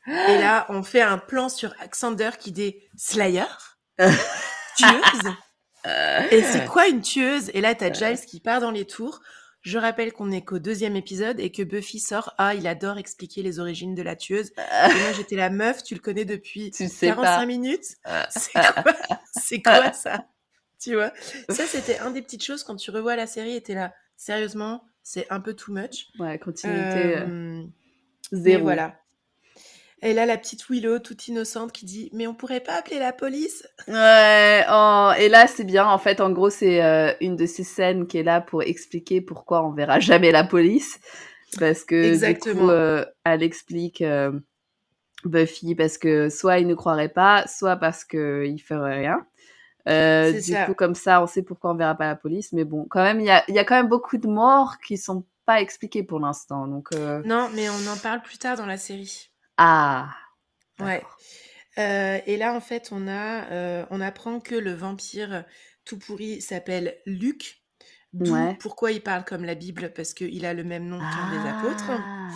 Et là, on fait un plan sur Alexander qui dit Slayer, *laughs* tueuse? Et c'est quoi une tueuse? Et là, t'as Giles qui part dans les tours. Je rappelle qu'on est qu'au deuxième épisode et que Buffy sort Ah, il adore expliquer les origines de la tueuse. Et moi, j'étais la meuf, tu le connais depuis Tu sais 45 pas. minutes. *laughs* C'est quoi, c'est quoi ça? Tu vois? Ça, c'était un des petites choses quand tu revois la série et t'es là. Sérieusement, c'est un peu too much. Ouais, continuité euh, Euh, mais zéro. voilà. Et là, la petite Willow, toute innocente, qui dit Mais on pourrait pas appeler la police? Ouais, oh, et là c'est bien, en fait, en gros, c'est euh, une de ces scènes qui est là pour expliquer pourquoi on verra jamais la police. Parce que du Exactement. coup, euh, elle explique euh, Buffy parce que soit il ne croirait pas, soit parce qu'il ferait rien. Du ça. coup, comme ça, on sait pourquoi on verra pas la police. Mais bon, quand même, il y a, il y a quand même beaucoup de morts qui sont pas expliquées pour l'instant. Donc, Non, mais on en parle plus tard dans la série. Ah. Ouais. d'accord. Euh, et là, en fait, on a, euh, on apprend que le vampire tout pourri s'appelle Luc. D'où Ouais. pourquoi il parle comme la Bible, parce qu'il a le même nom qu'un des apôtres. Ah.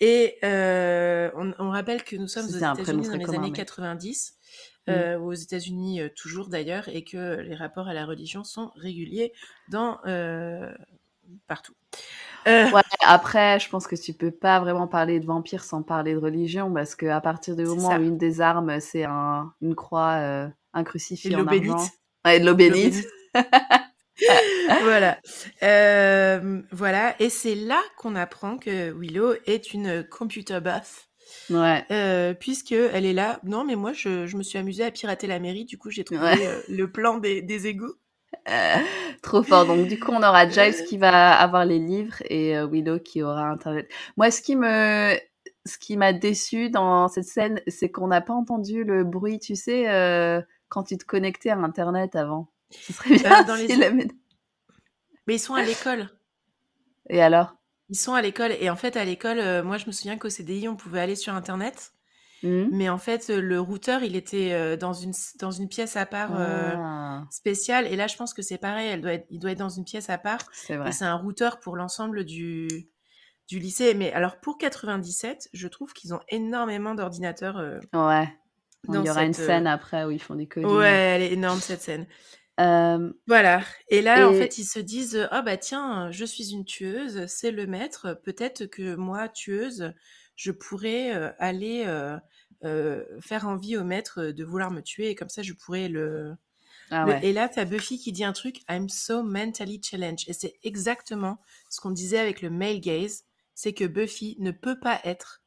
Et euh, on, on rappelle que nous sommes C'était aux un prénom États-Unis dans très les commun, années mais- 90, Mm. euh, aux États-Unis toujours d'ailleurs, et que les rapports à la religion sont réguliers dans partout. Euh, Ouais, après, je pense que tu peux pas vraiment parler de vampire sans parler de religion, parce que à partir du moment ça. où une des armes, c'est un, une croix, euh, un crucifix en argent. Ouais, de bénite. *laughs* voilà. Euh, voilà. Et c'est là qu'on apprend que Willow est une computer buff. Ouais. Euh, puisque elle est là. Non, mais moi, je, je me suis amusée à pirater la mairie. Du coup, j'ai trouvé Ouais. euh, le plan des, des égouts. *laughs* Trop fort. Donc, du coup, on aura Giles Euh. qui va avoir les livres et euh, Willow qui aura Internet. Moi, ce qui me, ce qui m'a déçu dans cette scène, c'est qu'on n'a pas entendu le bruit, tu sais, euh, quand tu te connectais à Internet avant. Ce serait bien dans les... la- Mais ils sont à l'école. Et alors? Ils sont à l'école. Et en fait, à l'école, moi, je me souviens qu'au CDI, on pouvait aller sur Internet. Hmm Mais en fait, euh, le routeur, il était euh, dans, une, dans une pièce à part euh, Ah, spéciale. Et là, je pense que c'est pareil. Elle doit être, il doit être dans une pièce à part. c'est Et vrai. c'est un routeur pour l'ensemble du, du lycée. Mais alors, pour 97, je trouve qu'ils ont énormément d'ordinateurs. euh, Ouais. Il y aura une cette, scène après où ils font des codings. Ouais, elle est énorme, cette scène. Euh, Voilà. Et là, en fait, ils se disent Ah, bah tiens, je suis une tueuse, c'est le maître. Peut-être que moi, tueuse, je pourrais euh, aller faire envie au maître de vouloir me tuer. Et comme ça, je pourrais le. Ah le-. Et là, t'as Buffy qui dit un truc I'm so mentally challenged. Et c'est exactement ce qu'on disait avec le male gaze c'est que Buffy ne peut pas être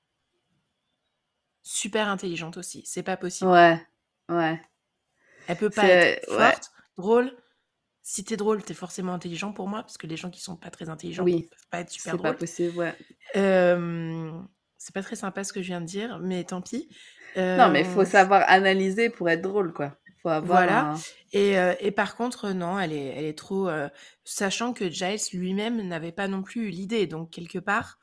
super intelligente aussi. C'est pas possible. Ouais. Ouais. Elle peut pas être ouais. forte, drôle. Si t'es drôle, t'es forcément intelligent pour moi, parce que les gens qui sont pas très intelligents Oui. peuvent pas être super C'est pas drôles. possible, ouais. Euh, c'est pas très sympa ce que je viens de dire, mais tant pis. Non, mais il faut Euh, savoir analyser pour être drôle, quoi. Faut avoir Voilà. un- Et, euh, et par contre, non, elle est, elle est trop. euh, sachant que Giles lui-même n'avait pas non plus eu l'idée, donc quelque part,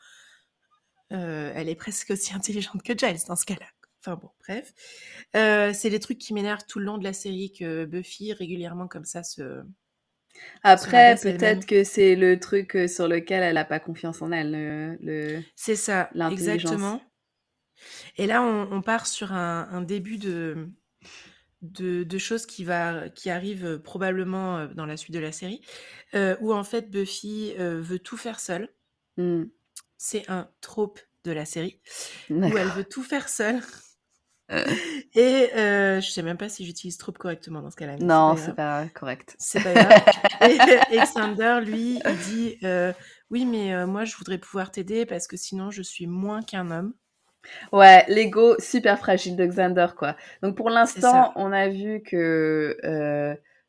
euh, elle est presque aussi *laughs* intelligente que Giles dans ce cas-là. Enfin bon, bref. Euh, c'est les trucs qui m'énervent tout le long de la série que Buffy régulièrement comme ça se. Après, peut-être que c'est le truc euh, sur lequel elle a pas confiance en elle. Le, le- C'est ça, L'intelligence. exactement. Et là, on, on part sur un, un début de, de, de choses qui, va, qui arrivent euh, probablement euh, dans la suite de la série, euh, où en fait Buffy euh, veut tout faire seule. Hmm. C'est un trope de la série, où D'accord. elle veut tout faire seule. Euh. Et euh, je sais même pas si j'utilise trope correctement dans ce cas-là. Non, c'est pas pas correct. C'est pas grave. *laughs* et, Xander, lui, il dit euh, Oui, mais euh, moi, je voudrais pouvoir t'aider parce que sinon, je suis moins qu'un homme. Ouais, l'ego super fragile de Xander, quoi. Donc pour l'instant, on a vu que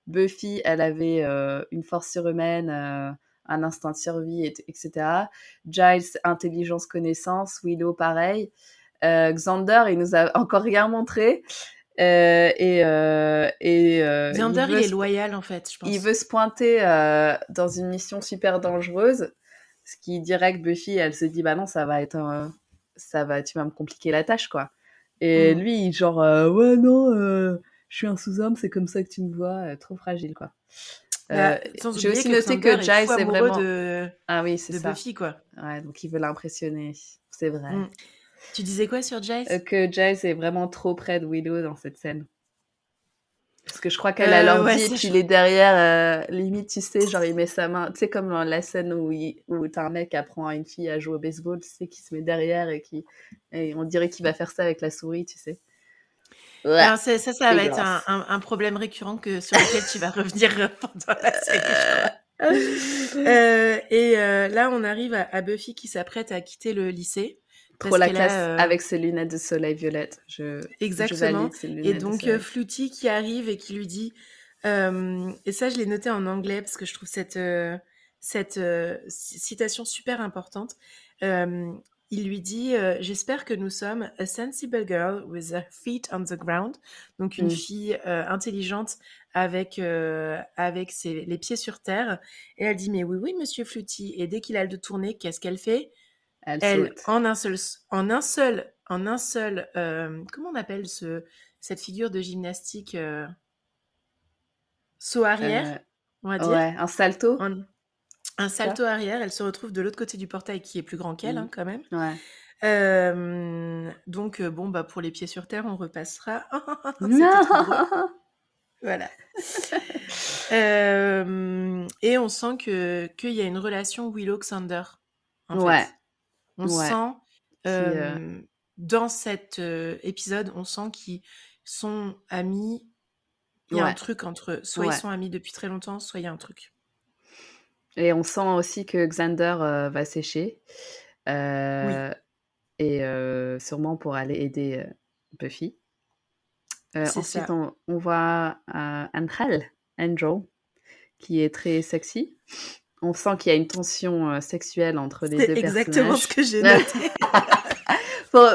Buffy, elle avait une force surhumaine, un instinct de survie, et- etc. Giles, intelligence, connaissance. Willow, pareil. Euh, Xander, il nous a encore rien montré. Euh, et euh, et euh, Xander, il est loyal, en fait, je pense. il veut se pointer dans une mission super dangereuse, ce qui dirait que Buffy, elle se dit bah non, ça va être, un- ça va, tu vas me compliquer la tâche quoi. Et Mm. lui, genre ouais non, je suis un sous-homme, c'est comme ça que tu me vois, trop fragile quoi. Bah, J'ai aussi noté que est Giles est amoureux vraiment de, ah oui c'est ça, Buffy, quoi. ouais donc il veut l'impressionner, c'est vrai. Mm. Tu disais quoi sur Giles Euh, que Giles est vraiment trop près de Willow dans cette scène. Parce que je crois qu'elle a Euh, l'ordi ouais, et ça, puis je- il est derrière, euh, limite, tu sais, genre il met sa main, tu sais, comme dans la scène où, il- où t'as un mec qui apprend à une fille à jouer au baseball, tu sais, qui se met derrière et qui. Et on dirait qu'il va faire ça avec la souris, tu sais. Ouais. Alors, c'est- ça, ça va être un, dégueulasse. un- un problème récurrent que, sur lequel tu vas revenir pendant la série. *laughs* Euh, et euh, là, on arrive à, à Buffy qui s'apprête à quitter le lycée. Trop parce la a, classe euh, avec ses lunettes de soleil violettes. Je, Exactement. Et donc, euh, Fluty qui arrive et qui lui dit, euh, et ça, je l'ai noté en anglais parce que je trouve cette, euh, cette ci- citation super importante. Il lui dit J'espère que nous sommes a sensible girl with her feet on the ground. Donc, une Mm. fille intelligente avec, avec ses, les pieds sur terre. Et elle dit Mais oui, oui, monsieur Fluty. Et dès qu'il a le tourné, qu'est-ce qu'elle fait? Elle, elle, en un seul, en un seul, en un seul, euh, comment on appelle ce, cette figure de gymnastique euh, saut arrière, Euh, on va dire, ouais, un salto. Un ça? salto arrière. Elle se retrouve de l'autre côté du portail qui est plus grand qu'elle, Mhm. hein, quand même. Ouais. Donc euh, bon, bah pour les pieds sur terre, on repassera. *laughs* Non *laughs* Voilà. Euh, et on sent que qu'il y a une relation Willow-Xander. En Ouais. fait. On Ouais. sent euh, dans cet épisode, on sent qu'ils sont amis. Il y a Ouais. un truc entre eux. Soit Ouais. ils sont amis depuis très longtemps, soit il y a un truc. Et on sent aussi que Xander euh, va sécher. Euh, Et euh, sûrement pour aller aider Buffy. Ensuite, on, on voit Angel, Angel, qui est très sexy. On sent qu'il y a une tension euh, sexuelle entre les C'est deux exactement personnages. ce que j'ai *laughs* noté.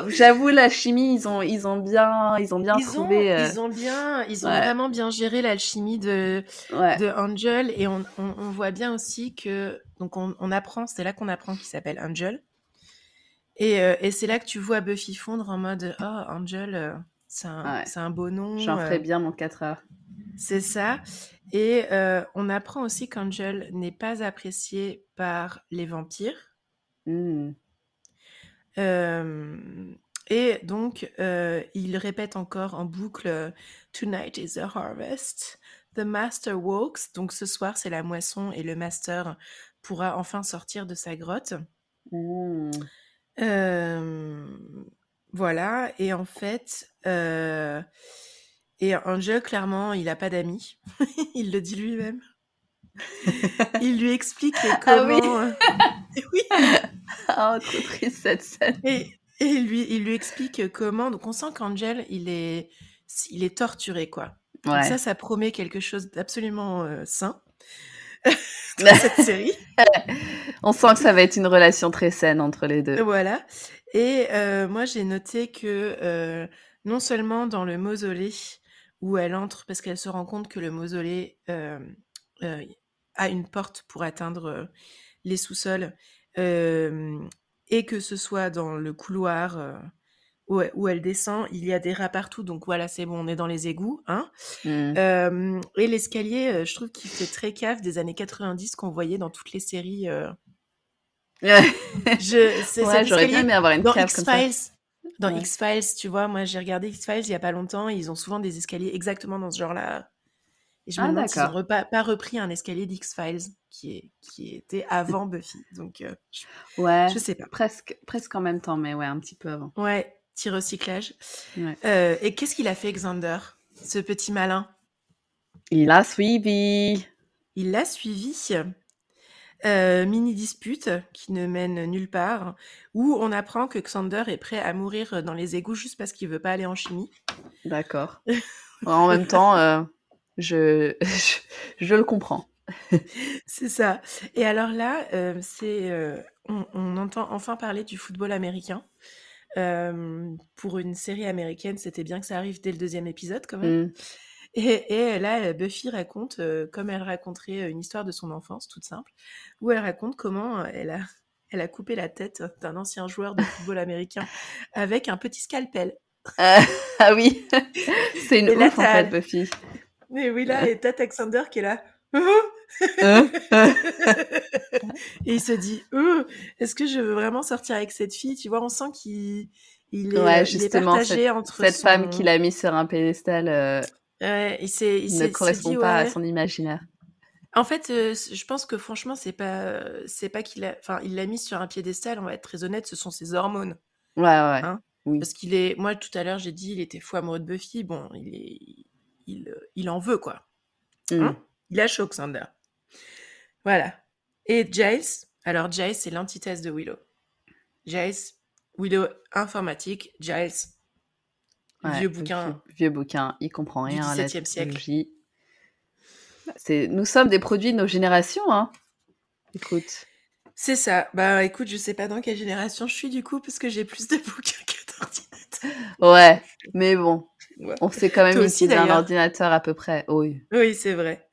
J'avoue, la chimie, ils ont, ils ont bien, ils ont bien ils trouvé. Ont, Ils ont bien, ils ont ouais. vraiment bien géré l'alchimie de, Ouais. de Angel et on, on, on voit bien aussi que donc on, on apprend, c'est là qu'on apprend qu'il s'appelle Angel et, euh, et c'est là que tu vois Buffy fondre en mode oh Angel, euh, c'est un, Ouais. c'est un beau nom. J'en ferai euh, bien mon 4 heures. C'est ça. Et euh, on apprend aussi qu'Angel n'est pas apprécié par les vampires. Hmm. Euh, et donc, euh, il répète encore en boucle Tonight is the harvest. The master walks. Donc, ce soir, c'est la moisson et le master pourra enfin sortir de sa grotte. Hmm. Voilà. Et en fait, et Angel, clairement, il n'a pas d'amis. *laughs* il le dit lui-même. *laughs* il lui explique Ah oui. comment. euh, *laughs* oui. Oh, trop triste cette scène. Et, et lui, il lui explique comment. Donc, on sent qu'Angel, il est, il est torturé, quoi. Donc ça, ça promet quelque chose d'absolument euh, sain dans cette série. On sent que ça va être une relation très saine entre les deux. Voilà. Et euh, moi, j'ai noté que euh, non seulement dans le mausolée où elle entre, parce qu'elle se rend compte que le mausolée euh, euh, a une porte pour atteindre euh, les sous-sols, et que ce soit dans le couloir euh, où, où elle descend, il y a des rats partout. Donc voilà, c'est bon, on est dans les égouts. Hein. Euh, et l'escalier, euh, je trouve qu'il fait très cave des années 90 qu'on voyait dans toutes les séries. *laughs* je, c'est Ouais, j'aurais bien aimé avoir une dans cave comme ça. X-Files. Dans Ouais. X-Files, tu vois, moi j'ai regardé X-Files il y a pas longtemps, et ils ont souvent des escaliers exactement dans ce genre-là. Et je me Ah, demande s'ils ont d'accord. repas- pas repris un escalier d'X-Files qui, est, qui était avant Buffy. Donc euh, je, Ouais, je sais pas. presque, presque en même temps, mais ouais, un petit peu avant. Ouais, petit recyclage. Ouais. Euh, et qu'est-ce qu'il a fait, Xander Ce petit malin? Il a suivi. Il l'a suivi. Euh, mini dispute qui ne mène nulle part, où on apprend que Xander est prêt à mourir dans les égouts juste parce qu'il veut pas aller en chimie. D'accord. *laughs* En même temps, euh, je, *laughs* je, je le comprends. C'est ça. Et alors là, euh, c'est, on, on entend enfin parler du football américain. Pour une série américaine, c'était bien que ça arrive dès le deuxième épisode quand même. Hmm. *laughs* Et, et là, Buffy raconte, euh, comme elle raconterait euh, une histoire de son enfance, toute simple, où elle raconte comment euh, elle a, elle a coupé la tête d'un ancien joueur de football américain *laughs* avec un petit scalpel. Euh, *laughs* ah oui, c'est une ouf en fait, Buffy. Mais oui, là, et t'as Alexander qui est là. Et il se dit, Euh, est-ce que je veux vraiment sortir avec cette fille? Tu vois, on sent qu'il il est, Ouais, il est justement, partagé entre Cette son- femme qu'il a mis sur un pédestal euh, Ouais, il ne correspond dit, pas à son imaginaire. En fait, euh, je pense que franchement, c'est pas, c'est pas qu'il a, enfin, il l'a mis sur un piédestal. On va être très honnête, ce sont ses hormones. Ouais, ouais. Hein? Oui. Parce qu'il est, moi, tout à l'heure, j'ai dit, il était fou amoureux de Buffy. Bon, il est, il, euh, il en veut quoi. Hmm. Hein? Il a chaud, Xander. Voilà. Et Giles, alors Giles, c'est l'antithèse de Willow. Giles, Willow informatique, Giles, Ouais, vieux bouquin. Vieux, bouquin, il comprend du rien à la 17e siècle. C'est, nous sommes des produits de nos générations, hein. Écoute. C'est ça. Bah écoute, je sais pas dans quelle génération je suis du coup, parce que j'ai plus de *laughs* bouquins que d'ordinateurs. Ouais, mais bon, Ouais. on sait quand même utiliser un ordinateur à peu près. Oui. Oui, c'est vrai.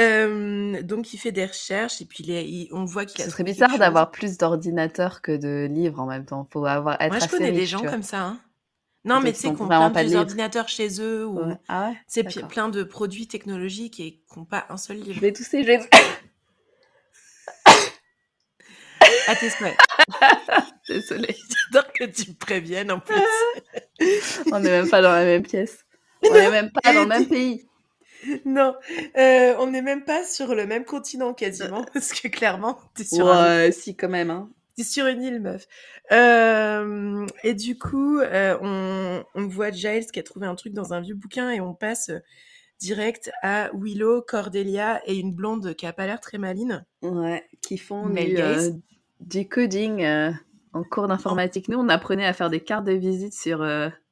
Euh, donc il fait des recherches et puis il est- il- on voit qu'il a Ce serait bizarre d'avoir plus d'ordinateurs que de livres en même temps. Faut avoir être Moi, je connais des gens comme ça. hein. Non, mais tu sais, ont vraiment plein pas de ordinateurs chez eux ou Ouais? Ah ouais c'est plein de produits technologiques et qui n'ont pas un seul Je livre. vais tousser, je vais... À tes souhaits. *laughs* Désolée. J'adore que tu me préviennes en plus. On n'est même pas dans la même pièce. *laughs* On n'est même pas dans le même pays. non, euh, on n'est même pas sur le même continent quasiment, parce que clairement, t'es sur, un- Ouais, si quand même. Hein. T'es sur une île, meuf. Euh, et du coup, euh, on, on voit Giles qui a trouvé un truc dans un vieux bouquin et on passe euh, direct à Willow, Cordelia et une blonde qui a pas l'air très maline. Ouais, qui font du, euh, coding en cours d'informatique. Nous, on apprenait à faire des cartes de visite sur,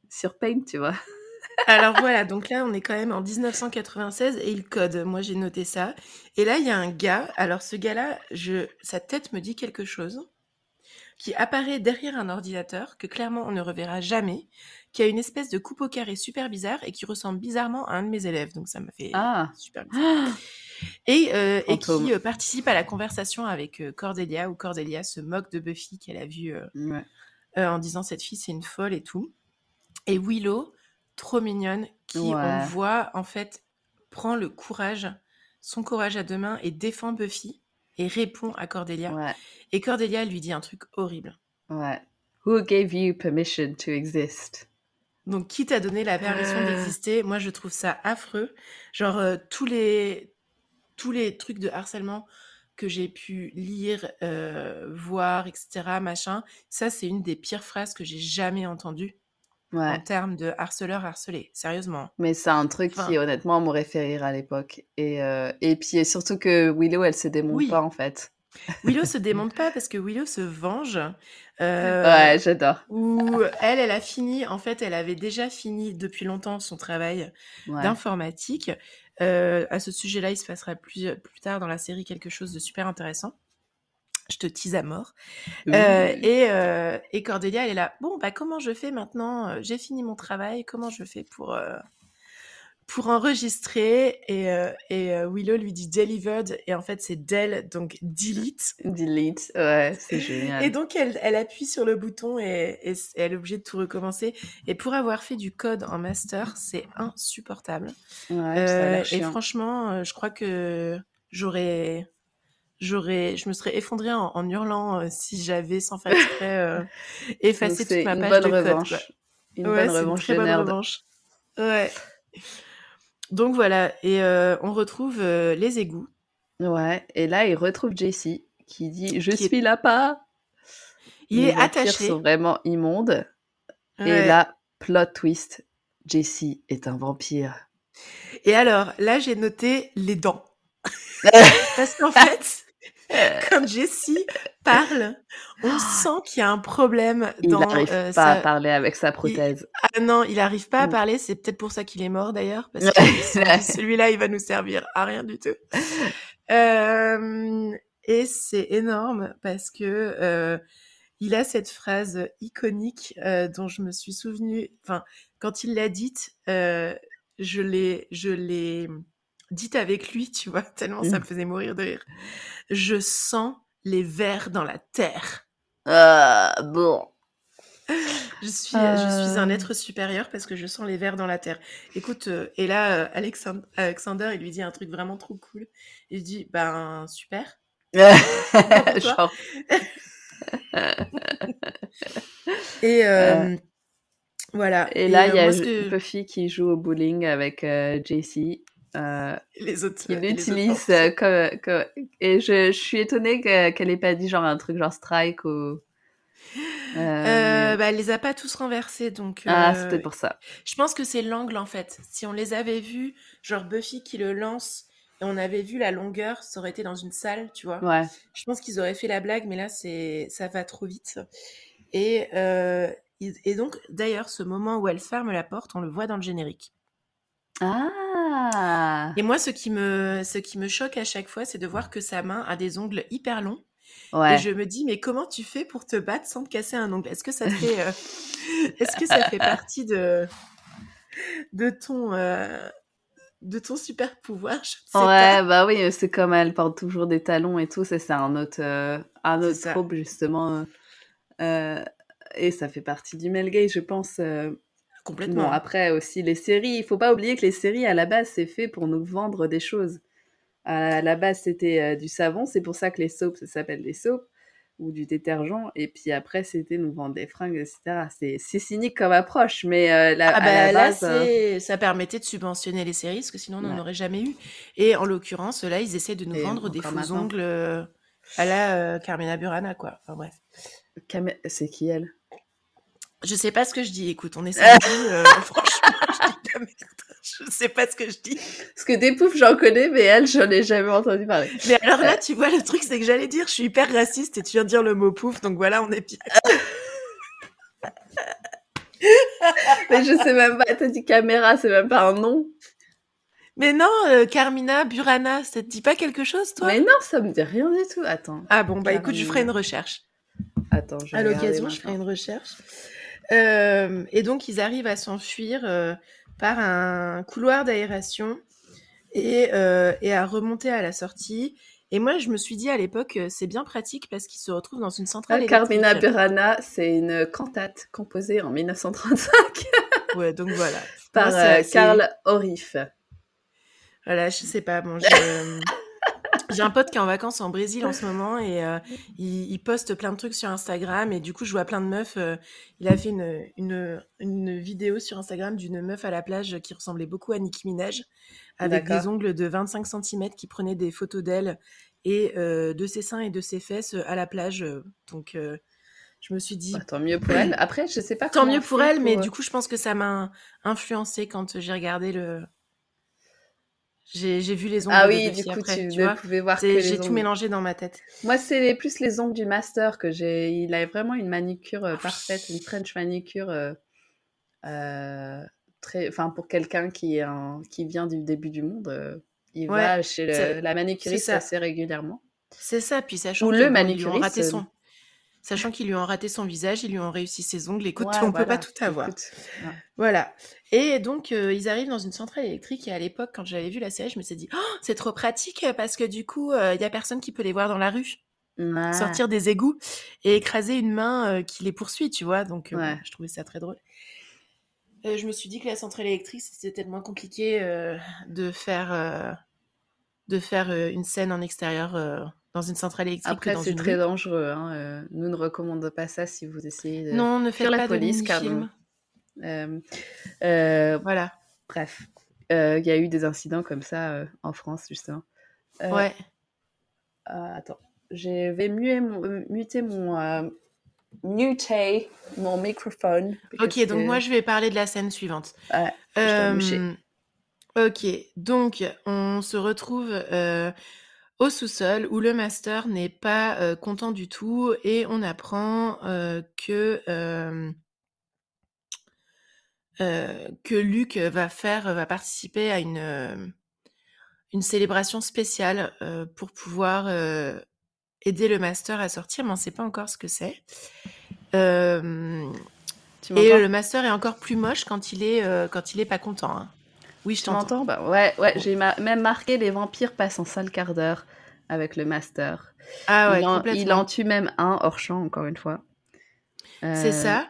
sur Paint, tu vois. *laughs* Alors voilà, donc là on est quand même en 1996 et il code. Moi j'ai noté ça. Et là il y a un gars. Alors ce gars-là, je, sa tête me dit quelque chose. Qui apparaît derrière un ordinateur que clairement on ne reverra jamais, qui a une espèce de coupe au carré super bizarre et qui ressemble bizarrement à un de mes élèves. Donc ça m'a fait Ah. super bizarre. Et, euh, et qui euh, participe à la conversation avec euh, Cordelia, où Cordelia se moque de Buffy qu'elle a vue Ouais. en disant cette fille c'est une folle et tout. Et Willow, trop mignonne, qui on voit en fait prend le courage, son courage à deux mains et défend Buffy et répond à Cordelia. Ouais. Et Cordelia lui dit un truc horrible. Ouais. Who gave you permission to exist? Donc, qui t'a donné la permission Ah. d'exister? Moi, je trouve ça affreux. Genre, euh, tous, les... tous les trucs de harcèlement que j'ai pu lire, euh, voir, etc., machin, ça, c'est une des pires phrases que j'ai jamais entendues en Ouais. termes de harceleur harcelé. Sérieusement. Mais c'est un truc Enfin- qui, honnêtement, m'aurait fait rire à l'époque. Et, euh, et puis, surtout que Willow, elle se démonte Oui. pas, en fait. Willow se *laughs* démonte pas parce que Willow se venge. euh, Ouais, j'adore. Où elle, elle a fini, en fait, elle avait déjà fini depuis longtemps son travail Ouais. d'informatique. Euh, à ce sujet-là, il se passera plus, plus tard dans la série quelque chose de super intéressant. Je te tease à mort. Euh, et, euh, et Cordelia, elle est là. Bon, bah, comment je fais maintenant Euh, J'ai fini mon travail. Comment je fais pour, euh, pour enregistrer Et, et Willow lui dit delivered. Et en fait, c'est del, donc delete. Delete. Ouais, c'est génial. Et donc, elle, elle appuie sur le bouton et, elle est obligée de tout recommencer. Et pour avoir fait du code en master, c'est insupportable. Ouais, ça a l'air et franchement, je crois que j'aurais, j'aurais, je me serais effondrée en, en hurlant euh, si j'avais sans faire exprès euh, *laughs* effacé toute ma page de code. revanche. quoi. Une Ouais, bonne c'est une revanche très bonne revanche. Ouais. Donc voilà, et euh, on retrouve euh, les égouts. Ouais, et là, il retrouve Jessie qui dit Je Qui est- suis là pas. Il Les est vampires attaché. sont vraiment immondes. Et là, plot twist Jessie est un vampire. Et alors, là, j'ai noté les dents. *laughs* Parce qu'en fait, *laughs* quand Jessie parle, on *gasps* sent qu'il y a un problème Il dans n'arrive euh, pas à parler avec sa prothèse. Ah non, il n'arrive pas à Mm. parler. C'est peut-être pour ça qu'il est mort d'ailleurs. Parce que *laughs* il celui-là, il va nous servir à rien du tout. *laughs* Euh, et c'est énorme parce que euh, il a cette phrase iconique euh, dont je me suis souvenue. Enfin, quand il l'a dite, je l'ai, je l'ai dite avec lui, tu vois, *laughs* tellement ça Mm. me faisait mourir de rire. Je sens les vers dans la terre. Ah, bon. Je suis, je suis un Euh. être supérieur parce que je sens les vers dans la terre. Écoute, euh, et là, euh, Alexand- Alexander, il lui dit un truc vraiment trop cool. Il dit, ben, super. *laughs* Genre, *laughs* Et euh, voilà. et là, il y euh, a que- Buffy qui joue au bowling avec euh, Jessie. Euh, les autres. qui euh, l'utilise euh, comme, comme- Et je, je suis étonnée que- qu'elle ait pas dit genre un truc genre strike ou. Euh, Euh, bah, elle les a pas tous renversés, donc. Ah, euh, c'est peut-être pour ça. Je pense que c'est l'angle en fait. Si on les avait vus, genre Buffy qui le lance, et on avait vu la longueur, ça aurait été dans une salle, tu vois. Ouais. Je pense qu'ils auraient fait la blague, mais là, c'est ça va trop vite. Et, euh, et donc, d'ailleurs, ce moment où elle ferme la porte, on le voit dans le générique. Ah Et moi, ce qui me, ce qui me choque à chaque fois, c'est de voir que sa main a des ongles hyper longs. Ouais. Et je me dis, mais comment tu fais pour te battre sans te casser un ongle? Est-ce que ça fait, euh, est-ce que ça fait partie de, de ton, euh, de ton super pouvoir? Je sais Ouais, pas. bah oui, c'est comme elle porte toujours des talons et tout, ça c'est un autre, euh, un autre trope justement. et ça fait partie du male gaze, je pense. Euh. Complètement. Bon, après aussi les séries, il faut pas oublier que les séries à la base c'est fait pour nous vendre des choses. À la base c'était euh, du savon, c'est pour ça que les soaps ça s'appelle des soaps ou du détergent. Et puis après c'était nous vendre des fringues, etc. C'est c'est cynique comme approche, mais euh, la- Ah à bah la là, base. euh, c'est- ça permettait de subventionner les séries, parce que sinon on n'en Ouais. aurait jamais eu. Et en l'occurrence, là, ils essaient de nous Et vendre des faux maintenant. ongles euh, à la euh, Carmina Burana, quoi. Enfin bref. Cam- C'est qui elle? Je sais pas ce que je dis, écoute, on est samedi, euh, *laughs* franchement, je dis de la merde. Je sais pas ce que je dis. Parce que des poufs, j'en connais, mais elle, j'en ai jamais entendu parler. Mais alors là, tu vois, le truc, c'est que j'allais dire, je suis hyper raciste et tu viens de dire le mot pouf, donc voilà, on est bien. *laughs* mais je sais même pas, t'as dit caméra, c'est même pas un nom. Mais non, euh, Carmina Burana, ça te dit pas quelque chose, toi? Mais non, ça me dit rien du tout. Attends. Ah bon, bah écoute, je ferai une recherche. Attends. Attends, je à l'occasion, je ferai une recherche. Euh, et donc, ils arrivent à s'enfuir euh, par un couloir d'aération et, euh, et, à remonter à la sortie. Et moi, je me suis dit à l'époque, c'est bien pratique parce qu'ils se retrouvent dans une centrale électrique. Carmina Burana, c'est une cantate composée en 1935. *laughs* ouais, donc voilà. Par Karl Orff. Voilà, je sais pas. Bon, *laughs* je... J'ai un pote qui est en vacances en Brésil en ce moment et euh, il, poste plein de trucs sur Instagram et du coup je vois plein de meufs. Euh, il a fait une, une, une, vidéo sur Instagram d'une meuf à la plage qui ressemblait beaucoup à Nicki Minaj avec des ongles de 25 cm qui prenait des photos d'elle et euh, de ses seins et de ses fesses à la plage. Donc je me suis dit... Bah, tant mieux pour elle. Après je sais pas. Tant mieux pour elle, mais du coup je pense que ça m'a influencé quand j'ai regardé le j'ai vu les ongles. Ah oui, du coup, tu, ne pouvais voir que J'ai tout mélangé dans ma tête. Moi, c'est plus les ongles du master que j'ai. Il a vraiment une manicure euh, parfaite, une French manicure. Euh, euh, très, enfin, pour quelqu'un qui, qui vient du début du monde, il va chez la manicuriste assez régulièrement. C'est ça, puis sachant Ou le manicuriste. raté son Sachant qu'ils lui ont raté son visage, ils lui ont réussi ses ongles. Écoute, on ne peut pas tout avoir. Voilà. Et donc, euh, ils arrivent dans une centrale électrique. Et à l'époque, quand j'avais vu la série, je me suis dit, oh, c'est trop pratique parce que du coup, il euh, n'y a personne qui peut les voir dans la rue. Sortir des égouts et écraser une main euh, qui les poursuit, tu vois. Donc, je trouvais ça très drôle. je me suis dit que la centrale électrique, c'était tellement compliqué de faire, de faire une scène en extérieur dans une centrale électrique. Après, c'est très dangereux. Hein, euh, nous ne recommandons pas ça si vous essayez de non, ne faire la police, car euh, euh, voilà. Bref, il y a eu des incidents comme ça en France justement. ouais. attends, je vais muer mon, muter mon muter mon microphone. Ok, donc moi je vais parler de la scène suivante. Ouais, ok, donc on se retrouve au sous-sol où le master n'est pas euh, content du tout et on apprend euh, que euh, que Luc va faire va participer à une une célébration spéciale pour pouvoir aider le master à sortir mais on ne sait pas encore ce que c'est et le master est encore plus moche quand il est quand il est pas content hein. Oui, je t'entends. Bah, ouais, ouais, j'ai même marqué les vampires passent en sale quart d'heure avec le master. Ah ouais, il en, complètement. Il en tue même un hors champ, encore une fois. C'est euh, ça.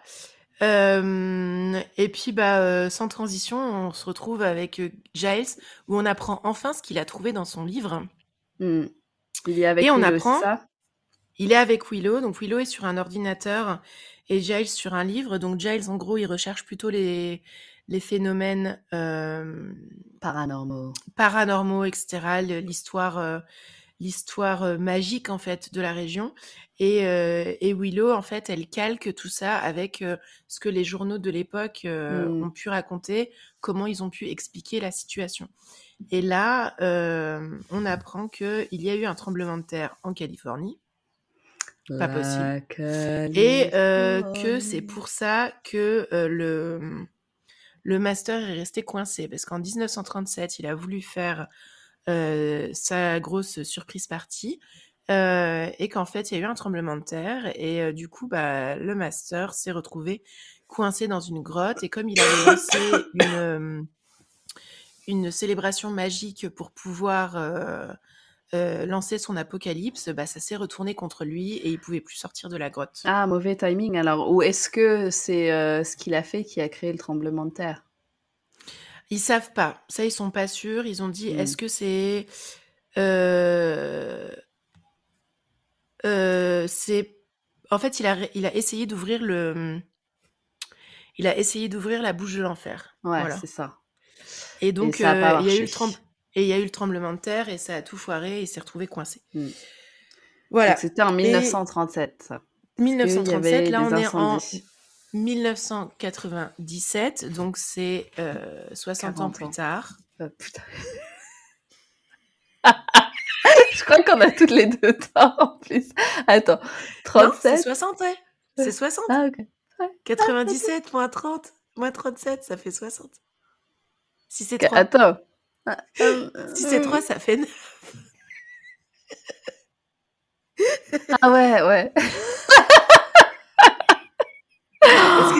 Euh, et puis, bah, euh, sans transition, on se retrouve avec Giles, où on apprend enfin ce qu'il a trouvé dans son livre. Hmm. Il est avec et on apprend. Ça? Il est avec Willow, donc Willow est sur un ordinateur et Giles sur un livre. Donc Giles, en gros, il recherche plutôt les, les phénomènes paranormaux, paranormaux, etc. L'histoire l'histoire euh, magique en fait de la région. Et, euh, et, Willow en fait elle calque tout ça avec euh, ce que les journaux de l'époque mmh. ont pu raconter comment ils ont pu expliquer la situation. Et là on apprend que il y a eu un tremblement de terre en Californie. Pas possible. Et que c'est pour ça que le le master est resté coincé parce qu'en 1937 il a voulu faire euh, sa grosse surprise partie. Euh, et qu'en fait, il y a eu un tremblement de terre. Et euh, du coup, bah, le master s'est retrouvé coincé dans une grotte. Et comme il avait lancé une, une célébration magique pour pouvoir lancer son apocalypse, bah, ça s'est retourné contre lui et il pouvait plus sortir de la grotte. Ah, mauvais timing alors. Ou est-ce que c'est ce qu'il a fait qui a créé le tremblement de terre? Ils savent pas. Ça, ils sont pas sûrs. Ils ont dit, est-ce mmh. que c'est, euh, euh, c'est, en fait, il a, il a essayé d'ouvrir le, il a essayé d'ouvrir la bouche de l'enfer. Ouais, c'est ça. Et donc, euh, il y a eu le et il y a eu le tremblement de terre et ça a tout foiré et il s'est retrouvé coincé. Mmh. Voilà. C'était en 1937, ça. 1937, là on est en 1997, donc c'est 60 euh, ans plus tard. Oh, putain. *laughs* Je crois qu'on a toutes les deux *laughs* temps en plus. Attends, 37 C'est 60, ouais. C'est 60. Ah, ok. 97 moins 30 moins 37, ça fait 60. Si c'est 3. Attends. Si c'est 3, ça fait 9. *laughs* ah ouais, ouais. Oh,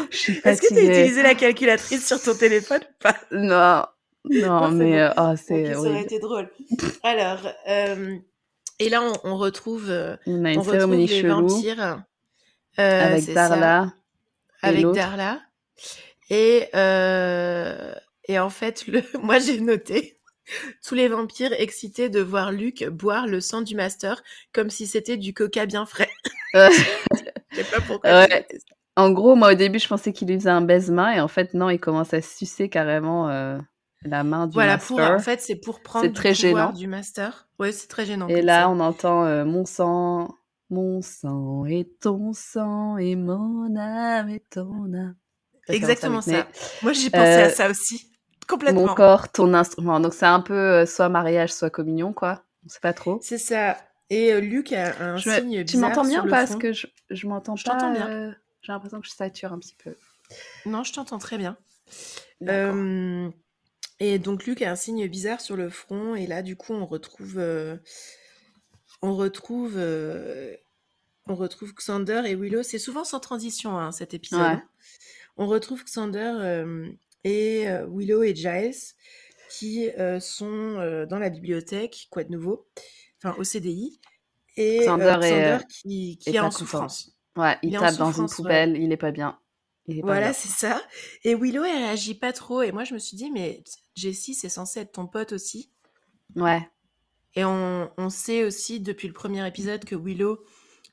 Est-ce que tu as utilisé la calculatrice sur ton téléphone ou pas? Non, non, Non, c'est mais bon. euh, oh, c'est ça aurait été drôle. *laughs* Alors, euh, et là, on, on retrouve, euh, On a on une retrouve cérémonie les chelou vampires. Euh, avec ça, Darla avec. Darla. Et, euh, et en fait, le, *laughs* moi, j'ai noté *laughs* tous les vampires excités de voir Luc boire le sang du master comme si c'était du coca bien frais. *laughs* Je sais pas pourquoi ouais. En gros, moi au début, je pensais qu'il lui faisait un baise-main et en fait, non, il commence à sucer carrément euh, la main du Voilà, pour, en master. fait, c'est pour prendre du très pouvoir gênant. du master. Ouais, c'est très gênant Et là, on entend euh, mon sang, mon sang et ton sang et mon âme et ton âme. Exactement ça. Moi, j'ai pensé à Euh, ça aussi. Mon Complètement. corps, ton instrument. Donc c'est un peu euh, soit mariage, soit communion, quoi. On sait pas trop. C'est ça. Et euh, Luc a un Je me- signe Tu m'entends bien Parce que je, je m'entends Je pas. bien. euh, J'ai l'impression que je sature un petit peu. Non, je t'entends très bien. Euh, et donc Luc a un signe bizarre sur le front. Et là, du coup, on retrouve, on retrouve, on retrouve Xander et Willow. C'est souvent sans transition, hein, cet épisode. Ouais. On retrouve Xander et euh, Willow et Giles qui euh, sont euh, dans la bibliothèque, quoi de nouveau, enfin au CDI. Et Xander est, qui, qui est en souffrance. Ouais, il Il tape dans une ouais. poubelle, il est pas bien. Il Voilà, c'est ça. Et Willow, elle réagit pas trop. Et moi, je me suis dit, mais Jessie, c'est censé être ton pote aussi. Ouais. Et on, on sait aussi depuis le premier épisode que Willow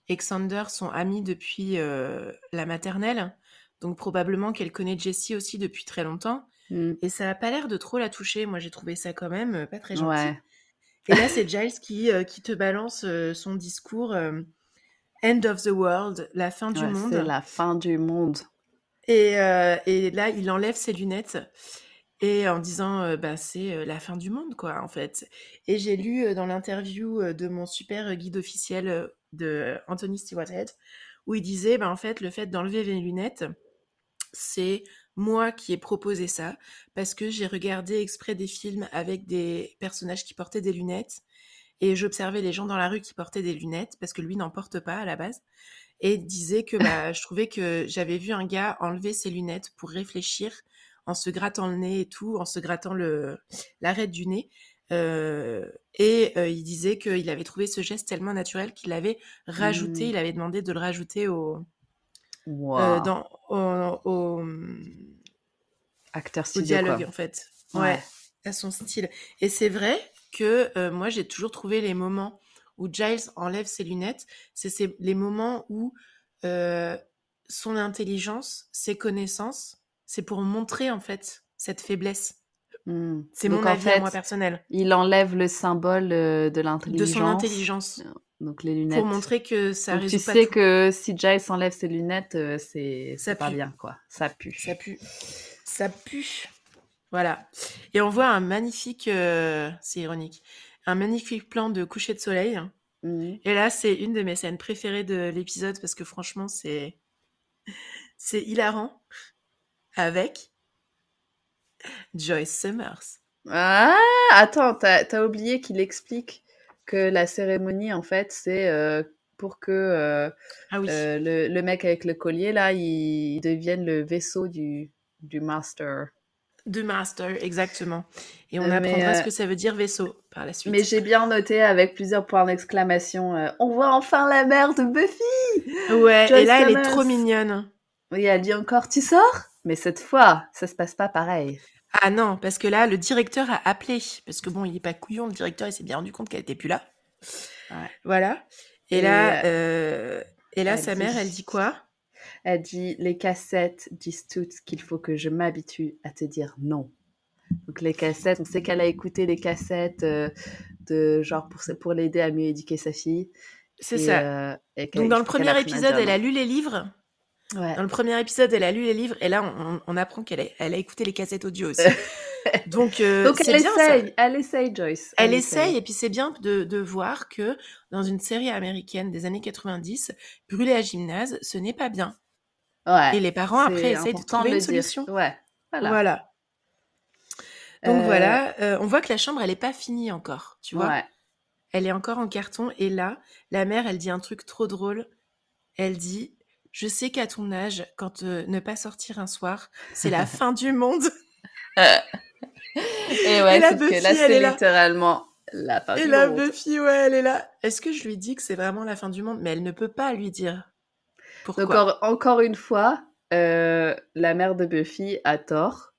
et Xander sont amis depuis euh, la maternelle. Donc probablement qu'elle connaît Jessie aussi depuis très longtemps. Mm. Et ça a pas l'air de trop la toucher. Moi, j'ai trouvé ça quand même euh, pas très gentil. Ouais. Et là, c'est Giles qui, euh, qui te balance euh, son discours End of the world, la fin du Ouais, monde. c'est la fin du monde. Et, et là, il enlève ses lunettes et en disant bah, c'est la fin du monde, quoi, en fait. Et j'ai lu dans l'interview de mon super guide officiel de Anthony Stewart Head où il disait bah, en fait, le fait d'enlever les lunettes, c'est moi qui ai proposé ça parce que j'ai regardé exprès des films avec des personnages qui portaient des lunettes et j'observais les gens dans la rue qui portaient des lunettes parce que lui n'en porte pas à la base et disait que bah, je trouvais que j'avais vu un gars enlever ses lunettes pour réfléchir en se grattant le nez et tout, en se grattant le l'arête du nez. Euh, et euh, il disait qu'il avait trouvé ce geste tellement naturel qu'il l'avait rajouté, Mm. il avait demandé de le rajouter au, euh, dans, au, au, Acteur au studio, dialogue quoi. en fait. Ouais, Ouais. à son style. Et c'est vrai que euh, moi j'ai toujours trouvé les moments où Giles enlève ses lunettes, c'est les moments où euh, son intelligence, ses connaissances, c'est pour montrer en fait cette faiblesse. Mm. C'est mon avis à moi fait, personnel. il enlève le symbole de De son l'intelligence. intelligence. Donc les Pour lunettes. montrer que ça Donc tu pas sais tout. que si Giles enlève ses lunettes, euh, c'est Ça pas pue. bien, quoi. Ça pue. Ça pue. Ça pue. Voilà. Et on voit un magnifique, euh, c'est ironique, un magnifique plan de coucher de soleil. Et là, c'est une de mes scènes préférées de l'épisode parce que franchement, c'est c'est hilarant avec Joyce Summers. Ah, attends, t'as as oublié qu'il explique que la cérémonie, en fait, c'est euh, pour que euh, Ah oui. euh, le, le mec avec le collier, là, il, devienne le vaisseau du, du master. De Master, exactement. Et on mais, apprendra ce que ça veut dire vaisseau par la suite. Mais j'ai bien noté avec plusieurs points d'exclamation On voit enfin la mère de Buffy Ouais, et là, elle est trop mignonne. Oui, elle dit encore Tu sors Mais cette fois, ça se passe pas pareil. Ah non, parce que là, le directeur a appelé. Parce que bon, il est pas couillon, le directeur, il s'est bien rendu compte qu'elle était plus là. Ouais. Voilà. Et, Et, là, euh, et là elle sa dit- mère, elle dit quoi? Elle dit Les cassettes disent toutes qu'il faut que je m'habitue à te dire non. Donc les cassettes, on sait qu'elle a écouté les cassettes euh, de genre pour, pour l'aider à mieux éduquer sa fille. C'est Et, ça. euh, et qu'elle- Donc dans il le faut qu'elle premier apprenne à épisode, dire elle a lu les livres? Ouais. Dans le premier épisode, elle a lu les livres. Et là, on, on apprend qu'elle a, elle a écouté les cassettes audio aussi. *laughs* Donc, euh, Donc elle bien ça. essaye, elle essaye Joyce. Elle essaye, et puis c'est bien de, de voir que dans une série américaine des années 90, brûler à gymnase, ce n'est pas bien. Ouais. Et les parents, après, essayent de trouver une solution. Ouais. Voilà. Voilà. Donc Euh, voilà, euh, on voit que la chambre, elle n'est pas finie encore, tu vois. Ouais. Elle est encore en carton, et là, la mère, elle dit un truc trop drôle. Elle dit, je sais qu'à ton âge, quand euh, ne pas sortir un soir, c'est la *laughs* fin du monde. Et ouais, la sauf que Buffy, là, c'est littéralement la fin Et du la monde. Buffy, ouais, elle est là. Est-ce que je lui dis que c'est vraiment la fin du monde? Mais elle ne peut pas lui dire. Pourquoi? Donc, en- encore une fois, euh, la mère de Buffy a tort.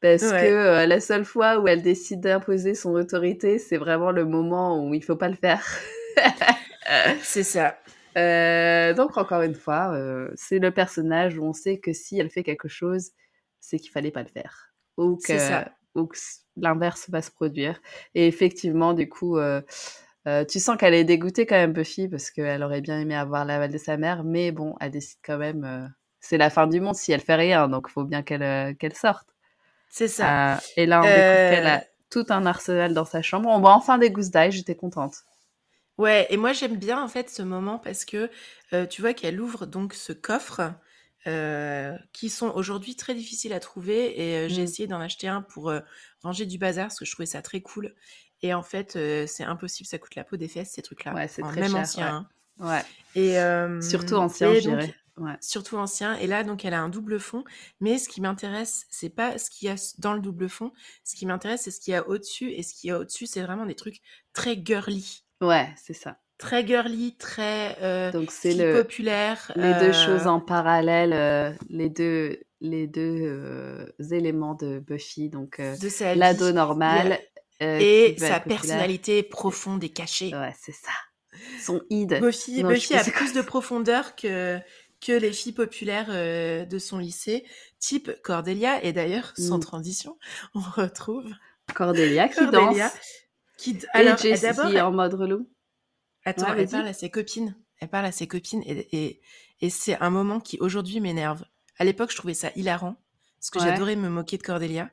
Parce Ouais. que euh, la seule fois où elle décide d'imposer son autorité, c'est vraiment le moment où il faut pas le faire. *laughs* C'est ça. Euh, donc, encore une fois, euh, c'est le personnage où on sait que si elle fait quelque chose, c'est qu'il fallait pas le faire. Ou que, l'inverse va se produire. Et effectivement, du coup, euh, tu sens qu'elle est dégoûtée quand même, Buffy, parce qu'elle aurait bien aimé avoir l'aval de sa mère, mais bon, elle décide quand même. c'est la fin du monde si elle fait rien, donc il faut bien qu'elle sorte. C'est ça. Et là, on découvre qu'elle a tout un arsenal dans sa chambre. On voit enfin des gousses d'ail, j'étais contente. Ouais, et moi j'aime bien en fait ce moment parce que euh, tu vois qu'elle ouvre donc ce coffre euh, qui sont aujourd'hui très difficiles à trouver et euh, j'ai Mm. essayé d'en acheter un pour ranger du bazar parce que je trouvais ça très cool. Et en fait, c'est impossible, ça coûte la peau des fesses ces trucs-là. Ouais, c'est En très même cher, ancien. ouais. hein. Ouais. Et Surtout ancien, et je donc, dirais. Ouais. surtout ancien. Et là, donc, elle a un double fond. Mais ce qui m'intéresse, c'est pas ce qu'il y a dans le double fond. Ce qui m'intéresse, c'est ce qu'il y a au-dessus. Et ce qu'il y a au-dessus, c'est vraiment des trucs très girly. Ouais, c'est ça. Très girly, très euh, Donc c'est fille le populaire. les deux euh, choses en parallèle, euh, les deux les deux euh, éléments de Buffy, donc de l'ado normal euh, Et sa personnalité profonde et cachée. Ouais, c'est ça. Son id. Buffy, Non, Buffy a plus de profondeur que, que les filles populaires de son lycée, type Cordelia. Et d'ailleurs, sans Mm. transition, on retrouve Cordelia qui Cordelia. danse Qui, alors, Jessie d'abord, en mode relou. Attends, Ouais, elle parle à ses copines. Elle parle à ses copines et, et, et c'est un moment qui aujourd'hui m'énerve. À l'époque, je trouvais ça hilarant parce que Ouais. j'adorais me moquer de Cordelia.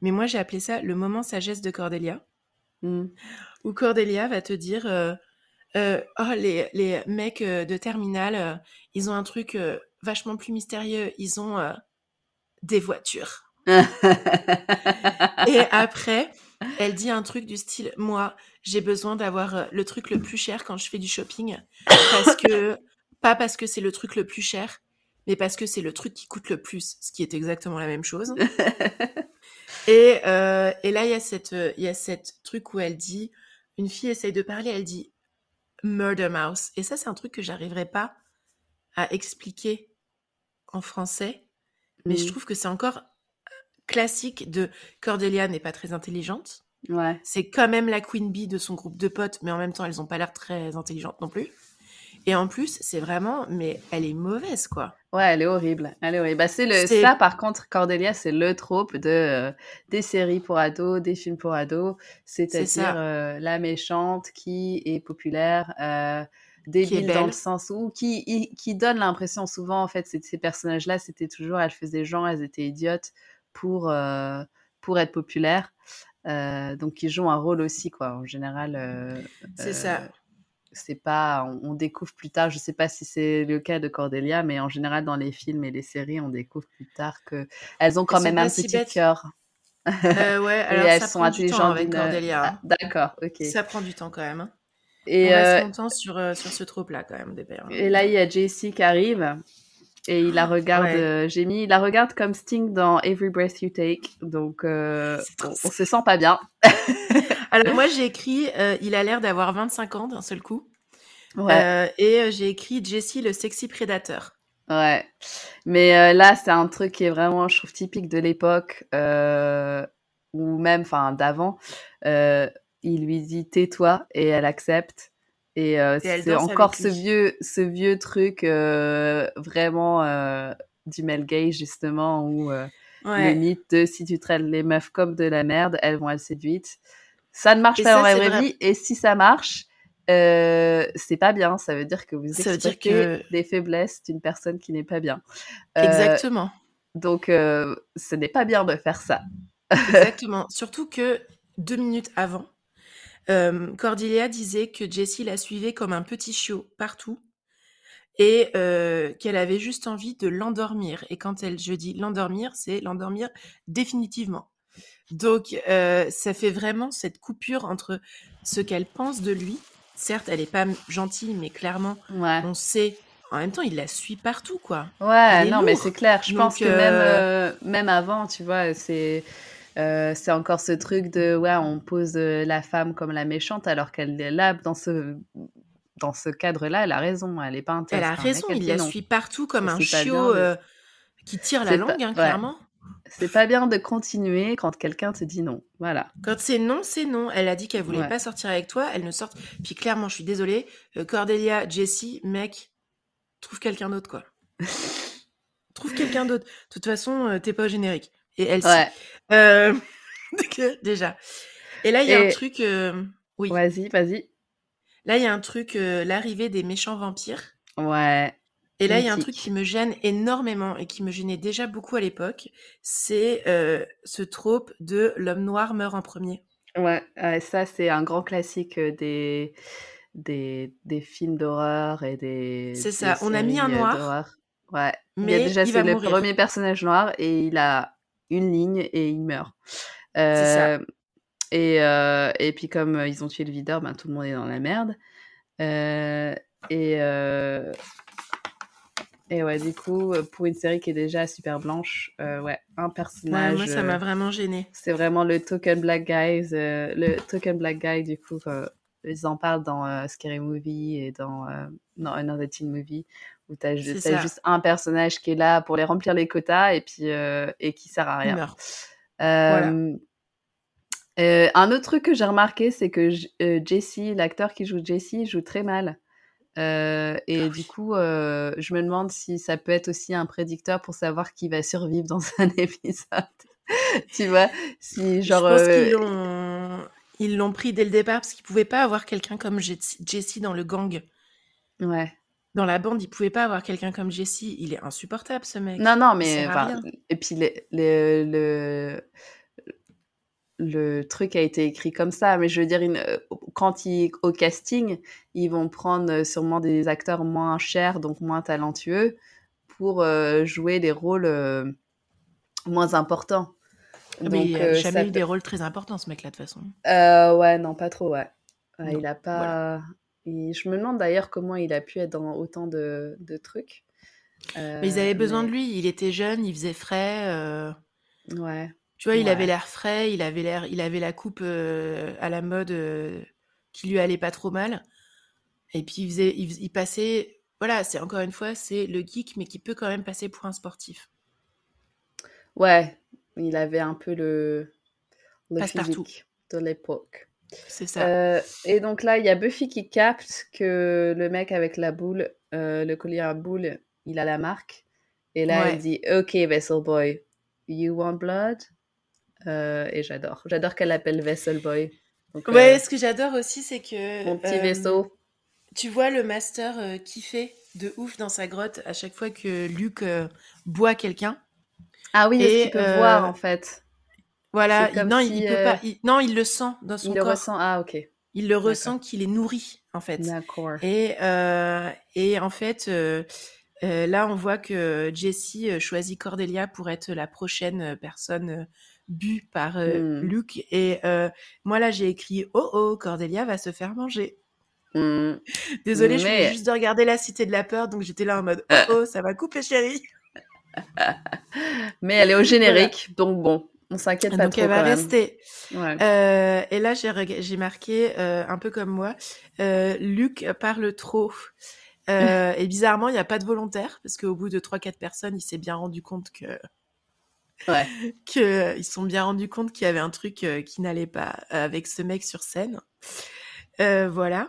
Mais moi, j'ai appelé ça le moment sagesse de Cordelia, Mm. où Cordelia va te dire euh, euh, Oh, les, les mecs euh, de terminale, ils ont un truc vachement plus mystérieux. Ils ont des voitures. *laughs* Et après, elle dit un truc du style Moi, j'ai besoin d'avoir euh, le truc le plus cher quand je fais du shopping. Parce que, pas parce que c'est le truc le plus cher, mais parce que c'est le truc qui coûte le plus, ce qui est exactement la même chose. *laughs* Et, euh, et là, il y a cette, euh, il y a cette truc où elle dit Une fille essaye de parler, elle dit Murder Mouse. Et ça, c'est un truc que j'arriverai pas à expliquer en français. Mais je Mm. trouve que c'est encore classique de Cordelia n'est pas très intelligente. Ouais. C'est quand même la queen bee de son groupe de potes, mais en même temps, elles ont pas l'air très intelligentes non plus. Et en plus, c'est vraiment, mais elle est mauvaise, quoi. Ouais, elle est horrible. Elle est horrible. Bah, c'est le ça par contre Cordelia, c'est le trope de euh, des séries pour ados, des films pour ados, c'est-à-dire euh, la méchante qui est populaire, euh, débile dans le sens où qui donne l'impression souvent en fait c'est- ces personnages-là, c'était toujours elles faisaient genre elles étaient idiotes pour euh, pour être populaires. Euh, donc ils jouent un rôle aussi quoi en général euh, C'est ça. c'est pas on, découvre plus tard je sais pas si c'est le cas de Cordelia mais en général dans les films et les séries on découvre plus tard que elles ont quand Elles même un si petit cœur Euh, ouais, *laughs* et alors elles ça sont prend du temps intelligentes avec Cordelia. Ah, hein. d'accord ok Ça prend du temps quand même. hein. et, On reste euh, longtemps sur, euh, sur ce trope-là, quand même, des pères. et là il y a Jessie qui arrive et il la regarde Ouais. euh, j'ai mis il la regarde comme Sting dans Every Breath You Take donc euh, on, on se sent pas bien *laughs* Alors, moi, j'ai écrit euh, Il a l'air d'avoir 25 ans d'un seul coup. ouais et j'ai écrit Jessie, le sexy prédateur. Ouais, mais là, c'est un truc qui est vraiment, je trouve, typique de l'époque, ou même, enfin, d'avant. Il lui dit tais-toi et elle accepte. Et, euh, Et c'est encore ce lui. vieux, ce vieux truc euh, vraiment euh, du male gay, justement, où euh, le Ouais. mythe de si tu traites les meufs comme de la merde, elles vont être séduites. Ça ne marche Et pas ça, dans la c'est vraie vrai. vie. Et si ça marche, c'est pas bien. Ça veut dire que vous exploitez que- les faiblesses d'une personne qui n'est pas bien. Exactement. donc, ce n'est pas bien de faire ça. Exactement. Surtout que deux minutes avant, euh, Cordelia disait que Jessie la suivait comme un petit chiot partout et euh, qu'elle avait juste envie de l'endormir. Et quand elle, je dis l'endormir, c'est l'endormir définitivement. Donc, euh, ça fait vraiment cette coupure entre ce qu'elle pense de lui. Certes, elle n'est pas gentille, mais clairement, Ouais. on sait en même temps, il la suit partout, quoi. Ouais, non, mais c'est clair. Je pense que même, euh, même avant, tu vois, c'est euh, c'est encore ce truc de, ouais, on pose euh, la femme comme la méchante, alors qu'elle est là, dans ce, dans ce cadre-là, elle a raison. Elle est pas Elle intéressée a un mec, raison, elle il la non. suit partout comme un bien chiot euh, qui tire la pas- langue, hein, ouais. clairement. C'est pas bien de continuer quand quelqu'un te dit non. Voilà. Quand c'est non, c'est non. Elle a dit qu'elle voulait Ouais. pas sortir avec toi, elle ne sort. Puis clairement, je suis désolée, Cordelia, Jessie, mec, trouve quelqu'un d'autre, quoi. *laughs* trouve quelqu'un d'autre. De toute façon, t'es pas au générique. Et elle. Ouais. Euh, *laughs* euh, déjà. Et là, il y a Et- un truc. euh, Oui. Vas-y, vas-y. Là, il y a un truc, euh, l'arrivée des méchants vampires. Ouais. Et là, il y a un truc qui me gêne énormément et qui me gênait déjà beaucoup à l'époque. C'est ce trope de l'homme noir meurt en premier. Ouais, ça c'est un grand classique des, des, des films d'horreur et des, C'est des ça, on a mis un noir. Ouais, il y a Mais déjà il c'est va le mourir. premier personnage noir et il a une ligne et il meurt. Ça. Euh, et, euh, et puis comme euh, ils ont tué le videur, ben, tout le monde est dans la merde. Euh, et, et ouais, du coup, pour une série qui est déjà super blanche, ouais, un Ouais, personnage. moi, ça m'a vraiment gêné. c'est vraiment le token black guys, euh, le token black guy du coup. ils en parlent dans Scary Movie et dans non, Another Teen Movie où t'as ça. juste un personnage qui est là pour les remplir les quotas et puis euh, et qui sert à rien. Euh, un autre truc que j'ai remarqué, c'est que euh, Jesse, l'acteur qui joue Jesse, joue très mal. Euh, et Ah du coup, je me demande si ça peut être aussi un prédicteur pour savoir qui va survivre dans *laughs* un épisode. tu vois, si genre. je pense qu'ils l'ont... Pris dès le départ parce qu'ils pouvaient pas avoir quelqu'un comme Jess- Jesse dans le gang. Ouais. Dans la bande, ils pouvaient pas avoir quelqu'un comme Jesse. Il est insupportable, ce mec. Non, non, mais et puis le, le, le, le truc a été écrit comme ça, mais je veux dire, une- euh, quand ils, au casting, ils vont prendre euh, sûrement des acteurs moins chers, donc moins talentueux, pour euh, jouer des rôles euh, moins importants. Mais Donc, il a euh, jamais eu peut- des rôles très importants, ce mec-là, de toute façon. Ouais, non, pas trop, ouais. Il a pas. Je me demande d'ailleurs comment il a pu être dans autant de, de trucs. Mais ils Euh, avaient besoin mais- de lui. Il était jeune, il faisait frais. euh, Ouais. Tu vois, il avait l'air frais, il avait l'air, il avait la coupe euh, à la mode euh, qui lui allait pas trop mal. Et puis il faisait, il, passait, voilà, c'est encore une fois, c'est le geek, mais qui peut quand même passer pour un sportif. Ouais, il avait un peu le, le Passe-partout. de l'époque. C'est ça. Euh, et donc là, il y a Buffy qui capte que le mec avec la boule, euh, le collier à boule, il a la marque. Et là, Ouais. elle dit Ok, Vessel Boy, you want blood Euh, Et j'adore. J'adore qu'elle l'appelle Vessel Boy. Donc, Ouais, ce que j'adore aussi, c'est que mon petit vaisseau. tu vois le master kiffer de ouf dans sa grotte à chaque fois que Luke boit quelqu'un. Ah oui, et, est-ce qu'il peut voir en fait Voilà, il- non, il, si, il peut euh, pas, il- non, il le sent dans son Il le corps. ressent. Ah, ok. Il le ressent qu'il est nourri, en fait. D'accord. Et, euh, et en fait, euh, euh, là, on voit que Jessie euh, choisit Cordelia pour être la prochaine euh, personne euh, bue par euh, Hmm. Luke. Et euh, moi, là, j'ai écrit Oh oh, Cordelia va se faire manger. Hmm. *laughs* Désolée, je venais juste de regarder La Cité de la Peur, donc j'étais là en mode Oh oh, ça va couper, chérie. *laughs* Mais elle est au générique, donc bon, on s'inquiète pas donc trop elle va quand même. rester. Ouais. Euh, et là, j'ai marqué, euh, un peu comme moi, euh, Luc parle trop. Et bizarrement, il n'y a pas de volontaire, parce qu'au bout de 3-4 personnes, il s'est bien rendu compte que, Ouais. *laughs* que ils sont bien rendu compte qu'il y avait un truc qui n'allait pas avec ce mec sur scène. Voilà.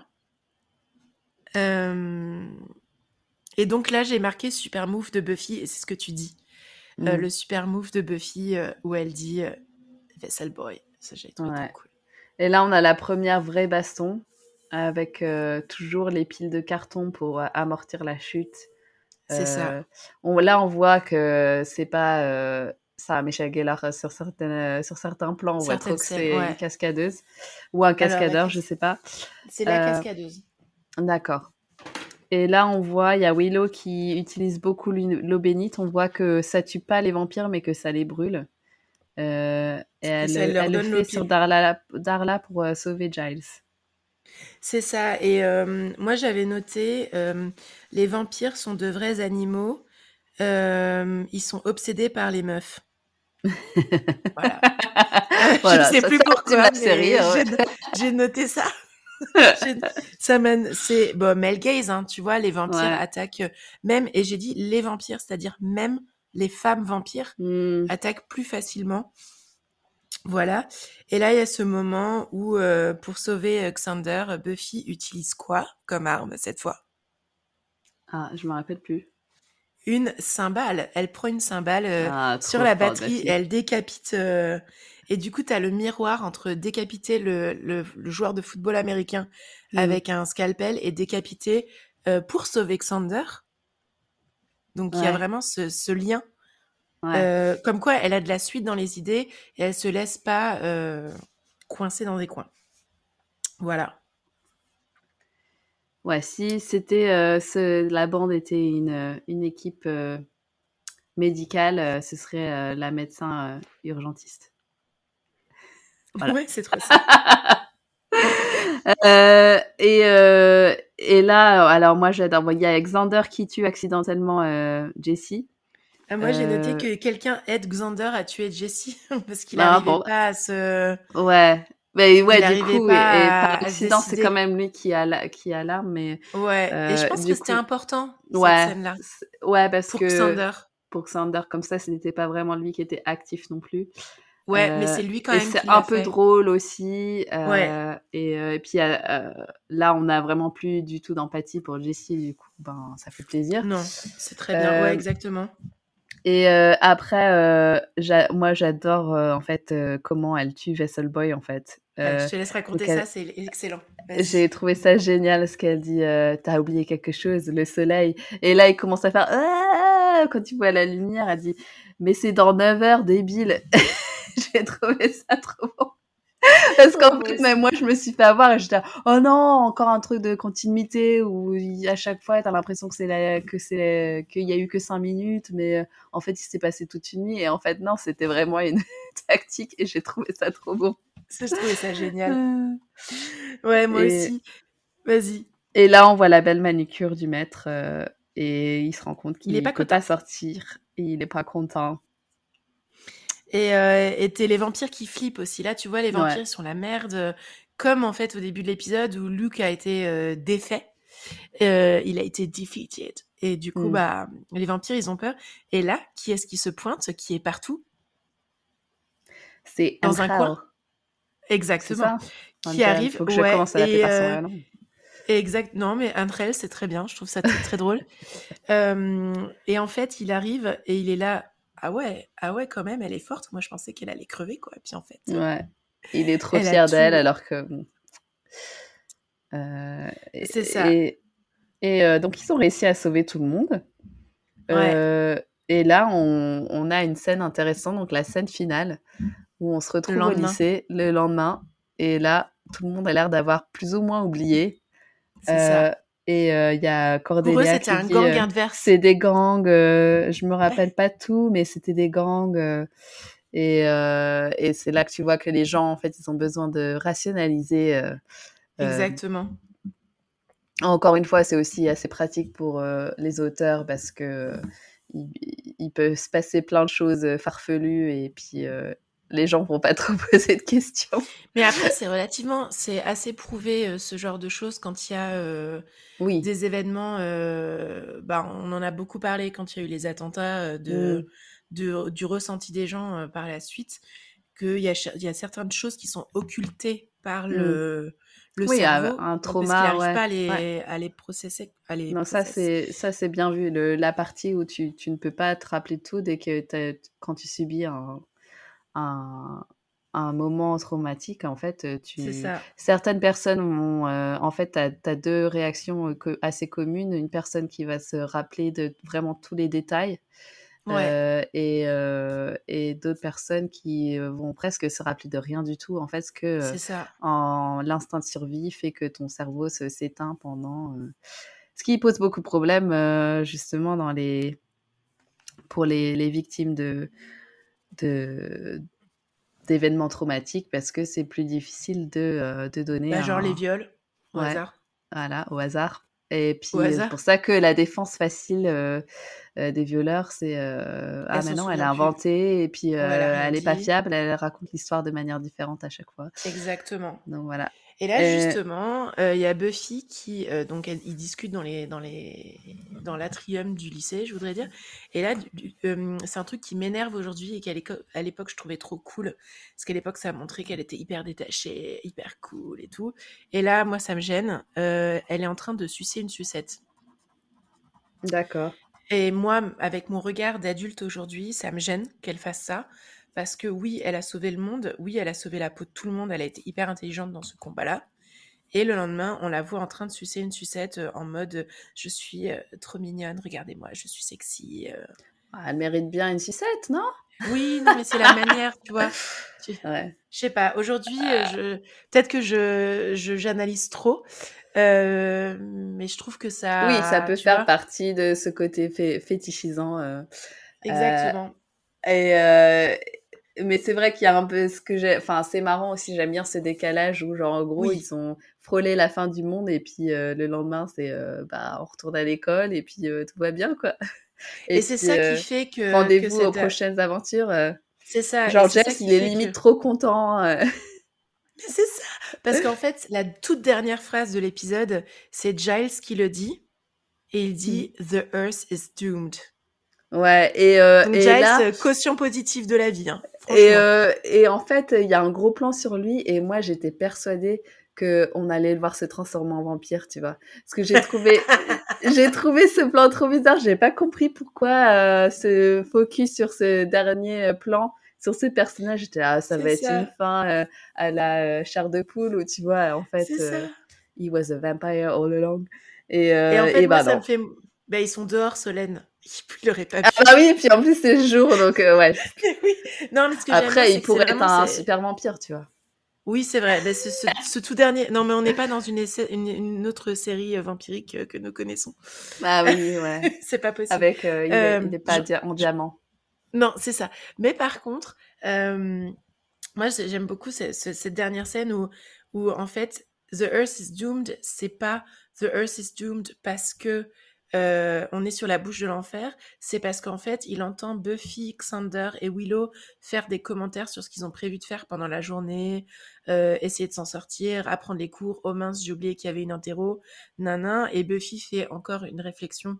Et donc là, j'ai marqué super move de Buffy, et c'est ce que tu dis. Euh, Mm. le super move de Buffy euh, où elle dit euh, Vessel Boy. Ça, j'ai trouvé Ouais. trop cool. Et là, on a la première vraie baston avec toujours les piles de carton pour amortir la chute. C'est ça. On- là, on voit que c'est pas ça, Michel Gellar, sur, certaines, sur certains plans, on voit trop que c'est une cascadeuse ou un cascadeur, je sais pas. C'est la Euh, cascadeuse. D'accord. Et là, on voit, il y a Willow qui utilise beaucoup l'eau bénite. On voit que ça tue pas les vampires, mais que ça les brûle. Euh, et elle, leur elle le fait sur. Darla, Darla pour euh, sauver Giles. C'est ça. Et euh, moi, j'avais noté, euh, les vampires sont de vrais animaux. Ils sont obsédés par les meufs. *laughs* voilà. *laughs* *laughs* voilà. je ne sais ça, plus ça pourquoi, ouais. j'ai noté ça. *laughs* *laughs* Ça mène, c'est bon, male gaze, hein, tu vois, les vampires Ouais. attaquent euh, même, et j'ai dit les vampires, c'est-à-dire même les femmes vampires Hmm. attaquent plus facilement. Voilà. Et là, il y a ce moment où, euh, pour sauver euh, Xander, Buffy utilise quoi comme arme cette fois? Ah, je me rappelle plus. Une cymbale. Elle prend une cymbale euh, Ah, sur la batterie et elle décapite. euh, et du coup, tu as le miroir entre décapiter le, le- le joueur de football américain Hmm. avec un scalpel et décapiter euh, pour sauver Xander. Donc, il y a vraiment ce, ce lien. Ouais. Euh, comme quoi, elle a de la suite dans les idées et elle se laisse pas euh, coincer dans des coins. Voilà. Ouais, si c'était ce- la bande était une, une équipe médicale, ce serait la médecin urgentiste. Voilà. Ouais, c'est trop ça. Euh, et, euh, et là, alors moi j'adore. Il y a Xander qui tue accidentellement euh, Jessie. Ah, moi, j'ai noté Euh, que quelqu'un aide Xander à tuer Jessie *laughs* parce qu'il n'arrivait bon. pas à se. Ouais. Mais ouais, Il du coup, et, et par accident, c'est quand même lui qui a la- qui a l'arme, mais Ouais. et je pense que c'était important cette ouais, scène-là ouais, parce pour que Xander. pour Xander, comme ça, ce n'était pas vraiment lui qui était actif non plus. Ouais, mais Euh, c'est lui quand même c'est un peu fait. drôle aussi. euh, Ouais. et, euh, et puis euh, euh, là, on n'a vraiment plus du tout d'empathie pour Jessie, du coup, ben, ça fait plaisir. Non, c'est très bien. Ouais, Euh, exactement. Et euh, après, euh, moi, j'adore euh, en fait euh, comment elle tue Vessel Boy en fait. Euh, je te laisse raconter elle- ça, c'est excellent. J'ai trouvé ça génial ce qu'elle dit. euh, T'as oublié quelque chose, le soleil. Et là, il commence à faire Ah quand tu vois la lumière. Elle dit Mais c'est dans 9 heures, débile. *laughs* J'ai trouvé ça trop bon. Parce qu'en Ouais, fait, même moi, je me suis fait avoir et j'étais oh non, encore un truc de continuité où à chaque fois, t'as l'impression que c'est la, que c'est, qu'il y a eu que 5 minutes, mais euh, en fait, il s'est passé toute une nuit. Et en fait, non, c'était vraiment une *laughs* tactique et j'ai trouvé ça trop bon. Ça, je trouvais ça génial. Euh, Ouais, moi Et- aussi. Vas-y. Et là, on voit la belle manucure du maître euh, et il se rend compte qu'il pas peut content. pas sortir et il est pas content. Et euh, et t'es les vampires qui flippent aussi. Là, tu vois, les vampires, Ouais. sont la merde. euh, Comme en fait au début de l'épisode où Luke a été euh, défait. Euh, il a été defeated. Et du coup, Mm. bah, les vampires, ils ont peur. Et là, qui est-ce qui se pointe, qui est partout? C'est Dans un coin. Exactement. Qui arrive. Faut que je commence à l'appeler et, par son vrai nom. Exact. Non, mais Andrel, c'est très bien. Je trouve ça très, très drôle. *laughs* Euh, et en fait, il arrive et il est là. Ah ouais, ah ouais, quand même, elle est forte. Moi, je pensais qu'elle allait crever, quoi. Puis en fait, Ouais. Il est trop fier d'elle tout. alors que. Euh, C'est ça. Et, et, euh, donc, ils ont réussi à sauver tout le monde. Ouais. Euh, et là, on, on a une scène intéressante, donc la scène finale, où on se retrouve au lycée le lendemain. Et là, tout le monde a l'air d'avoir plus ou moins oublié. c'est ça. Euh, et euh, il y a Pour eux, Cordelia c'était un gang euh, adverse. c'est des gangs, euh, je me rappelle pas tout, mais c'était des gangs. euh, et euh, et c'est là que tu vois que les gens, en fait, ils ont besoin de rationaliser. euh, euh, Exactement. encore une fois, c'est aussi assez pratique pour euh, les auteurs parce que euh, il, il peut se passer plein de choses euh, farfelues et puis euh, les gens vont pas trop *laughs* poser de questions. Mais après, c'est relativement, c'est assez prouvé euh, ce genre de choses quand il y a euh, Oui. des événements. euh, bah, on en a beaucoup parlé quand il y a eu les attentats de, Mm. de- du ressenti des gens par la suite, qu'il y a, y a certaines choses qui sont occultées par le, le Mm. Oui, cerveau. un parce trauma, ouais, pas à les, ouais. à les processer. À les Non, ça c'est ça c'est bien vu. Le, la partie où tu, tu ne peux pas te rappeler tout dès que quand tu subis un, un, un moment traumatique, en fait, tu ça. certaines personnes ont euh, en fait tu as, deux réactions assez communes. Une personne qui va se rappeler de vraiment tous les détails. Ouais. euh, et euh, et d'autres personnes qui vont presque se rappeler de rien du tout en fait ce que en l'instinct de survie fait que ton cerveau s'éteint pendant ce qui pose beaucoup de problèmes justement dans les pour les, les victimes de de d'événements traumatiques parce que c'est plus difficile de, euh, de donner Bah, genre les viols. au Ouais. hasard. Voilà, au hasard. Et puis, Au euh, c'est pour ça que la défense facile euh, euh, des violeurs, c'est euh, ah maintenant elle a inventé et puis Ouais, elle elle est pas fiable, elle raconte l'histoire de manière différente à chaque fois. Exactement. Donc voilà. Et là, Euh, justement, euh, il y a Buffy qui, euh, donc, elle, ils discutent dans les, dans les, dans l'atrium du lycée, je voudrais dire. Et là, du- du- euh, c'est un truc qui m'énerve aujourd'hui et qu'à l'éco- à l'époque, je trouvais trop cool. Parce qu'à l'époque, ça a montré qu'elle était hyper détachée, hyper cool et tout. Et là, moi, ça me gêne. Euh, elle est en train de sucer une sucette. D'accord. Et moi, avec mon regard d'adulte aujourd'hui, ça me gêne qu'elle fasse ça. Parce que oui, elle a sauvé le monde, oui, elle a sauvé la peau de tout le monde, elle a été hyper intelligente dans ce combat-là. Et le lendemain, on la voit en train de sucer une sucette euh, en mode euh, je suis euh, trop mignonne, regardez-moi, je suis sexy. euh. Ah, elle mérite bien une sucette, non? Oui, non, mais c'est la *laughs* manière, tu vois. Tu- Ouais. Je sais pas, aujourd'hui, je... peut-être que je je- j'analyse trop, mais je trouve que ça. Oui, ça peut Ah, faire vois, partie de ce côté fé- fétichisant. Exactement. Et mais c'est vrai qu'il y a un peu ce que j'ai. Enfin, c'est marrant aussi. J'aime bien ce décalage où, genre, en gros, Oui. ils ont frôlé la fin du monde et puis euh, le lendemain, c'est euh, bah, on retourne à l'école et puis euh, tout va bien, quoi. *laughs* Et, c'est ça qui fait que, rendez-vous aux prochaines aventures. C'est ça. genre, qui il est limite que- trop content. *laughs* Mais C'est ça. Parce qu'en fait, la toute dernière phrase de l'épisode, c'est Giles qui le dit. Et il dit The Earth is doomed. Ouais, et, euh, Donc et Giles, là. caution positive de la vie. Hein, Et, euh, et en fait, il y a un gros plan sur lui et moi, j'étais persuadée que on allait le voir se transformer en vampire, tu vois. Parce que j'ai trouvé, *laughs* j'ai trouvé ce plan trop bizarre. J'ai pas compris pourquoi euh, ce focus sur ce dernier euh, plan, sur ce personnage. J'étais ah, ça va être ça. une fin euh, à la euh, chair de poule où tu vois, en fait, euh, he was a vampire all along. Et, euh, Et en fait, et moi, bah ça me fait. Ben, ils sont dehors, Solène. Il aurait pas Ah pu. bah oui, et puis en plus c'est jour, donc euh, ouais. *laughs* oui. Non, mais ce que Après, il pourrait être un super vampire, tu vois. Oui, c'est vrai. Ben, ce, ce- ce tout dernier. Non, mais on n'est pas dans une, une, une autre série euh, vampirique euh, que nous connaissons. Ah oui, ouais. *laughs* c'est pas possible. Avec, euh, il, est, Euh, il est pas je- en diamant. Non, c'est ça. Mais par contre, moi j'ai- j'aime beaucoup ce- ce- cette dernière scène où, où en fait, The Earth is doomed, c'est pas The Earth is doomed parce que euh, on est sur la bouche de l'enfer, c'est parce qu'en fait, il entend Buffy, Xander et Willow faire des commentaires sur ce qu'ils ont prévu de faire pendant la journée, euh, essayer de s'en sortir, apprendre les cours. Oh mince, j'ai oublié qu'il y avait une interro, nanan. Et Buffy fait encore une réflexion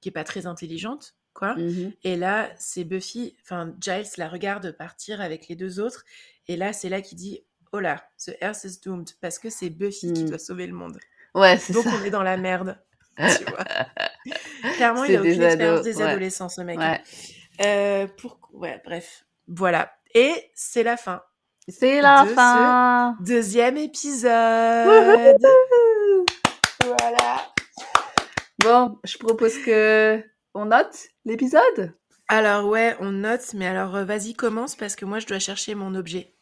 qui est pas très intelligente, quoi. Mhm. Et là, c'est Buffy, enfin Giles la regarde partir avec les deux autres. Et là, c'est là qu'il dit Oh là, the Earth is doomed. Parce que c'est Buffy qui Mm. doit sauver le monde. Ouais, c'est Donc ça. on est dans la merde. *laughs* Tu vois? *laughs* Clairement, il a aucune expérience des ouais. adolescents, ce mec. Ouais. Euh, pour... Ouais, bref. Voilà. Et c'est la fin. C'est la De ce- fin. Deuxième épisode. Wouhou voilà. Bon, je propose que on note l'épisode. Alors ouais, on note, mais alors euh, vas-y, commence parce que moi je dois chercher mon objet.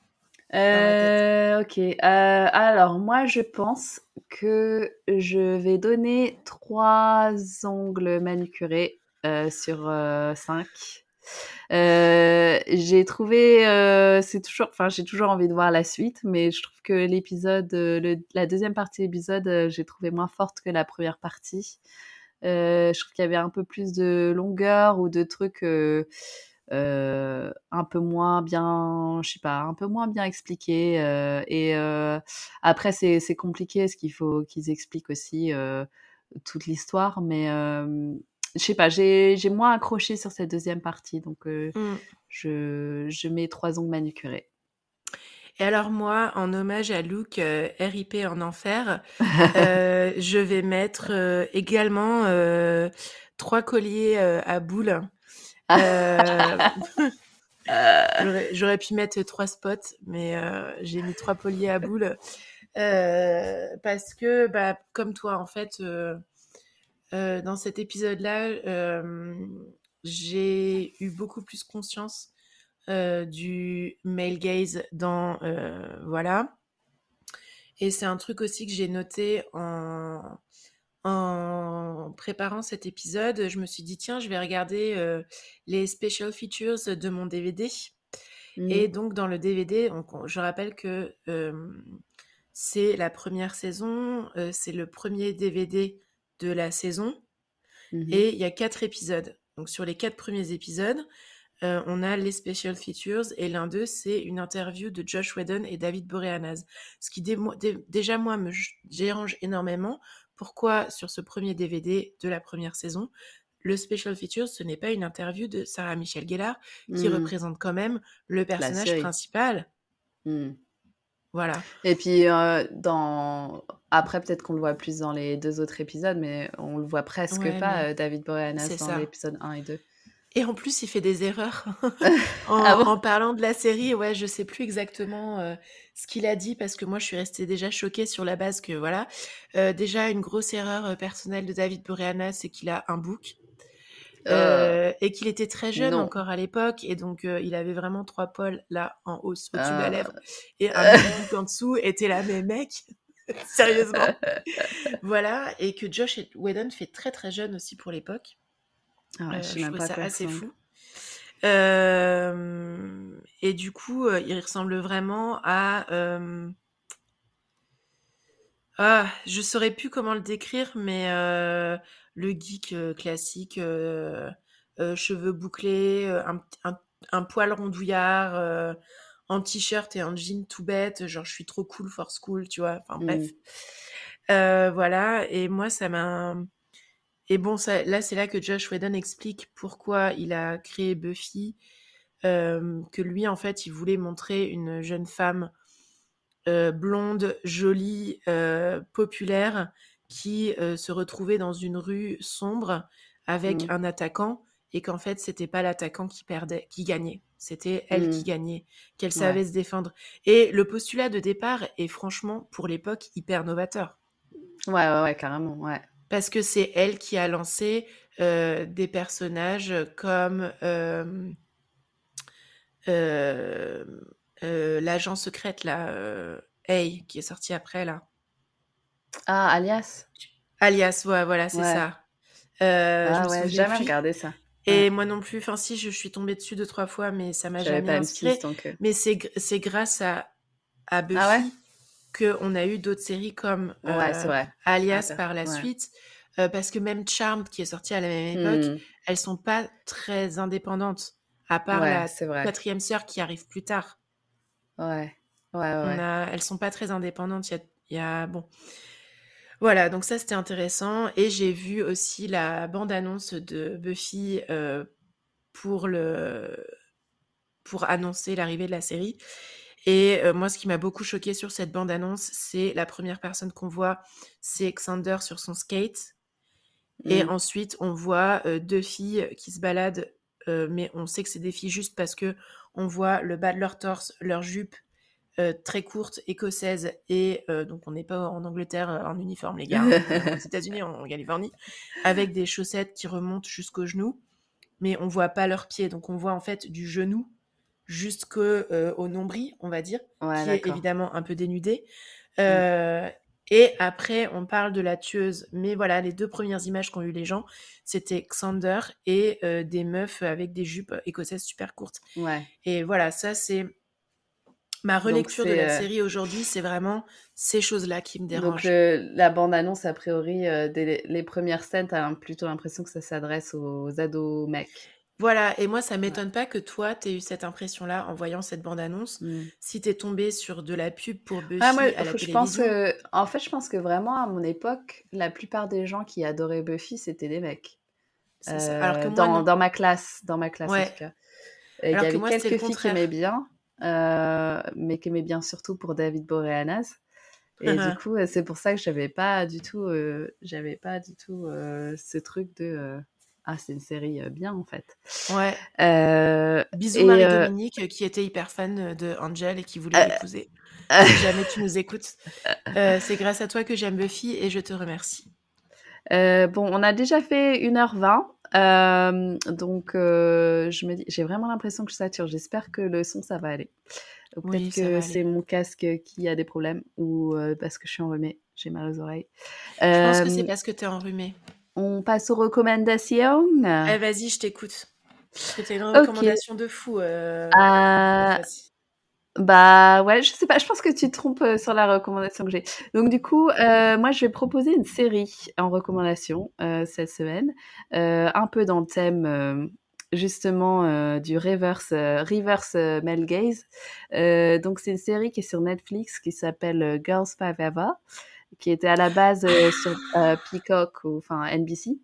Euh, ok. Euh, alors moi, je pense que je vais donner trois ongles manucurés euh, sur euh, cinq. Euh, j'ai trouvé, c'est toujours, enfin, j'ai toujours envie de voir la suite, mais je trouve que l'épisode, la deuxième partie de l'épisode, j'ai trouvé moins forte que la première partie. Je trouve qu'il y avait un peu plus de longueur ou de trucs euh, un peu moins bien, je sais pas, un peu moins bien expliqués. euh, et euh, après, c'est compliqué, parce qu'il faut qu'ils expliquent aussi toute l'histoire, mais je sais pas, j'ai moins accroché sur cette deuxième partie, donc euh, Mm. je, je mets trois ongles manucurés. Et alors moi, en hommage à Luke, euh, RIP en enfer, *laughs* euh, je vais mettre euh, également trois colliers à boules. Euh, *laughs* J'aurais- pu mettre trois spots, mais euh, j'ai mis trois colliers à boules. Euh, parce que, bah, comme toi, en fait, dans cet épisode-là, j'ai eu beaucoup plus conscience du male gaze dans voilà. Et c'est un truc aussi que j'ai noté en en préparant cet épisode. Je me suis dit tiens, je vais regarder euh, les special features de mon DVD. Et donc dans le DVD, on- je rappelle que euh, c'est la première saison, euh, c'est le premier DVD de la saison, Mhm. et il y a quatre épisodes. Donc sur les quatre premiers épisodes, euh, on a les special features, et l'un d'eux, c'est une interview de Josh Whedon et David Boreanaz. Ce qui dé- moi- dé- déjà, moi, me dérange énormément. Pourquoi sur ce premier DVD de la première saison, le special features, ce n'est pas une interview de Sarah Michelle Gellar, qui Mhm. représente quand même le personnage principal. Mhm. Voilà. Et puis, euh, dans... après, peut-être qu'on le voit plus dans les deux autres épisodes, mais on le voit presque Ouais, pas, mais euh, David Boreanaz, dans l'épisode 1 et 2. Et en plus, il fait des erreurs *laughs* en, Ah bon en parlant de la série. Ouais, je sais plus exactement euh, ce qu'il a dit parce que moi, je suis restée déjà choquée sur la base que voilà. Euh, déjà, une grosse erreur euh, personnelle de David Boreanaz, c'est qu'il a un book. Euh, Euh, et qu'il était très jeune non. encore à l'époque et donc il avait vraiment trois pôles là en haut au-dessus de la Euh, lèvre et un *laughs* book en dessous était là mais mec *laughs* sérieusement voilà et que Josh Whedon fait très très jeune aussi pour l'époque Ah ouais, euh, je pas ça assez fou. Euh, et du coup, euh, il ressemble vraiment à. Ah, je saurais plus comment le décrire, mais le geek classique, cheveux bouclés, un, un- un poil rondouillard, en t-shirt et en jean tout bête, genre je suis trop cool for school, tu vois. Enfin bref. Mm. Voilà, et moi ça m'a. Et bon, ça, là, c'est là que Josh Whedon explique pourquoi il a créé Buffy, euh, que lui, en fait, il voulait montrer une jeune femme euh, blonde, jolie, euh, populaire, qui se retrouvait dans une rue sombre avec Mm. un attaquant, et qu'en fait, c'était pas l'attaquant qui perdait, qui gagnait, c'était elle qui Mm. gagnait, qu'elle Ouais. savait se défendre. Et le postulat de départ est franchement, pour l'époque, hyper novateur. Ouais, ouais, ouais, carrément, ouais. Parce que c'est elle qui a lancé euh, des personnages comme euh, euh, euh, l'agent secrète, là, Hey, qui est sorti après, là. Ah, alias Alias, ouais, voilà, c'est Ouais. ça. Ah ouais, jamais plus. regardé ça. Et Ouais. moi non plus, enfin si, je suis tombée dessus deux, trois fois, mais ça m'a jamais inspiré. M6, donc... euh, Mais c'est grâce à, à Buffy Ah ouais? Qu'on a eu d'autres séries comme Ouais, euh, vrai. Alias par la ouais. suite. Euh, parce que même Charmed, qui est sorti à la même époque, Hmm. elles sont pas très indépendantes, à part Ouais, la vrai. quatrième sœur qui arrive plus tard. Ouais, ouais, ouais. A, elles sont pas très indépendantes. Il y a, y a- bon, voilà. Donc ça c'était intéressant. Et j'ai vu aussi la bande-annonce de Buffy euh, pour le, pour annoncer l'arrivée de la série. Et euh, moi, ce qui m'a beaucoup choqué sur cette bande-annonce, c'est la première personne qu'on voit, c'est Xander sur son skate. Et Hmm. ensuite, on voit euh, deux filles qui se baladent, euh, mais on sait que c'est des filles juste parce que on voit le bas de leur torse, leur jupe très courte, écossaise, et donc on n'est pas en Angleterre en uniforme, les gars, aux *laughs* États-Unis, en Californie, avec des chaussettes qui remontent jusqu'aux genoux, mais on voit pas leurs pieds, donc on voit en fait du genou jusqu'au euh, au nombril, on va dire, Ouais, qui est évidemment un peu dénudé. Euh, Et après, on parle de la tueuse. Mais voilà, les deux premières images qu'ont eu les gens, c'était Xander et euh, des meufs avec des jupes écossaises super courtes. Ouais. Et voilà, ça c'est ma Donc, relecture de la série aujourd'hui. C'est vraiment ces choses-là qui me Donc dérangent. le- la bande-annonce, a priori, euh, des- les premières scènes, t'as plutôt l'impression que ça s'adresse aux ados mecs. Voilà, et moi, ça m'étonne pas que toi, t'aies eu cette impression-là en voyant cette bande-annonce. Mm. Si t'es tombé sur de la pub pour Buffy Ah, moi, à la je pense que, en fait, je pense que vraiment, à mon époque, la plupart des gens qui adoraient Buffy, c'était des mecs. ça. Alors que Euh, moi, dans, ma classe, dans ma classe en tout cas. Et il y que avait moi, quelques le filles qui aimaient bien, euh, mais qui aimaient bien surtout pour David Boreanaz. Et du coup, euh, c'est pour ça que j'avais pas du tout, euh, j'avais pas du tout ce truc de ah c'est une série euh, bien en fait. Ouais. Euh, Bisous Marie-Dominique, euh, qui était hyper fan de Angel et qui voulait Euh, l'épouser. euh, Si jamais tu nous écoutes. *laughs* Euh, c'est grâce à toi que j'aime Buffy et je te remercie. Euh, bon, on a déjà fait 1h20. euh, donc, euh, je me dis, j'ai vraiment l'impression que je sature. J'espère que le son, ça va aller. Peut-être Oui, que c'est mon casque qui a des problèmes ou euh, parce que je suis enrhumée, j'ai mal aux oreilles. Je pense que c'est Euh, parce que t'es enrhumée. On passe aux recommandations. Eh, vas-y, je t'écoute. T'as une recommandation de fou. euh, Ah. Bah ouais, je sais pas, je pense que tu te trompes euh, sur la recommandation que j'ai. Donc du coup, euh, moi je vais proposer une série en recommandation euh, cette semaine, un peu dans le thème justement euh, du reverse, euh, reverse euh, male gaze. Donc c'est une série qui est sur Netflix qui s'appelle Girls Five Ever, qui était à la base euh, sur euh, Peacock ou enfin NBC.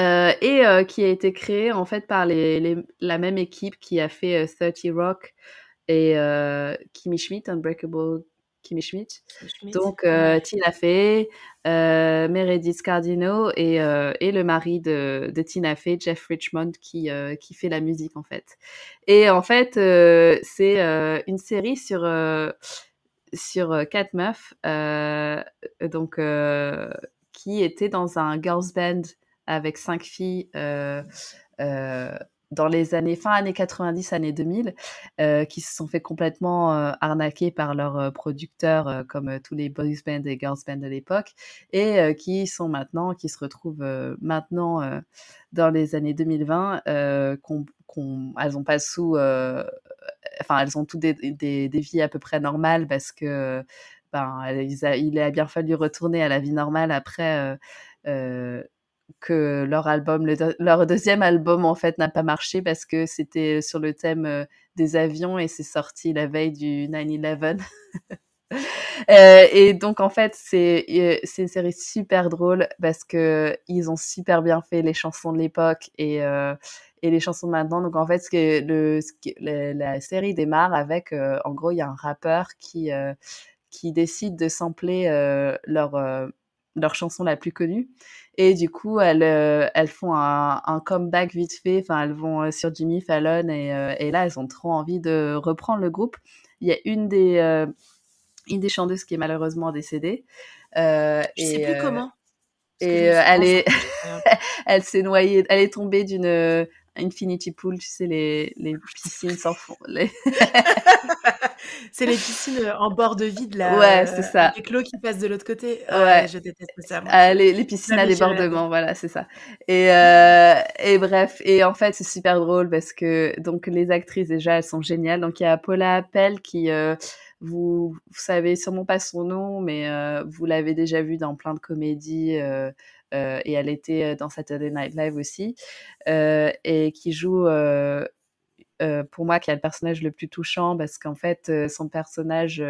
Euh, et qui a été créée en fait par les, les, la même équipe qui a fait euh, 30 Rock et Kimmy Schmidt, Unbreakable Kimmy Schmidt. Schmidt. Donc euh, Tina Fey, euh, Meredith Cardino et, euh, et le mari de, de Tina Fey, Jeff Richmond, qui, qui fait la musique en fait. Et en fait, c'est une série sur, sur quatre meufs, donc qui étaient dans un girls band avec cinq filles dans les années fin années 90, années 2000, euh, qui se sont fait complètement arnaquer par leurs producteurs, comme tous les boys bands et girls bands de l'époque, et qui sont maintenant, qui se retrouvent maintenant dans les années 2020, euh, qu'on, qu'on, elles n'ont pas sous, enfin elles ont toutes des, des, vies à peu près normales parce que ben, il a, il a bien fallu retourner à la vie normale après. Euh, euh, que leur album, le, leur deuxième album en fait n'a pas marché parce que c'était sur le thème euh, des avions et c'est sorti la veille du 9-11. *laughs* euh, et donc en fait c'est c'est une série super drôle parce que ils ont super bien fait les chansons de l'époque et et les chansons de maintenant. Donc en fait, ce que le, ce que, la, la, série démarre avec, euh, en gros, il y a un rappeur qui euh, qui décide de sampler euh, leur leur chanson la plus connue. Et du coup, elles, elles font un, un, comeback vite fait. Enfin, elles vont sur Jimmy Fallon et, et, là, elles ont trop envie de reprendre le groupe. Il y a une des, une des chanteuses qui est malheureusement décédée. Je et, sais plus comment. Et elle est, *laughs* elle s'est noyée, elle est tombée d'une Infinity Pool, tu sais, les, les piscines sans fond. Les... *laughs* c'est les piscines en bord de vide, là. Ouais, c'est ça. Avec l'eau qui passe de l'autre côté. Ouais. je déteste ça. Ah, les, les, piscines à débordement, voilà, c'est ça. Et, euh, et bref, et en fait, c'est super drôle parce que, donc, les actrices, déjà, elles sont géniales. Donc, il y a Paula Appel qui, euh, vous, vous savez sûrement pas son nom, mais euh, vous l'avez déjà vu dans plein de comédies. Euh, euh, et elle était dans Saturday Night Live aussi, euh, et qui joue, euh, pour moi, qui a le personnage le plus touchant parce qu'en fait, son personnage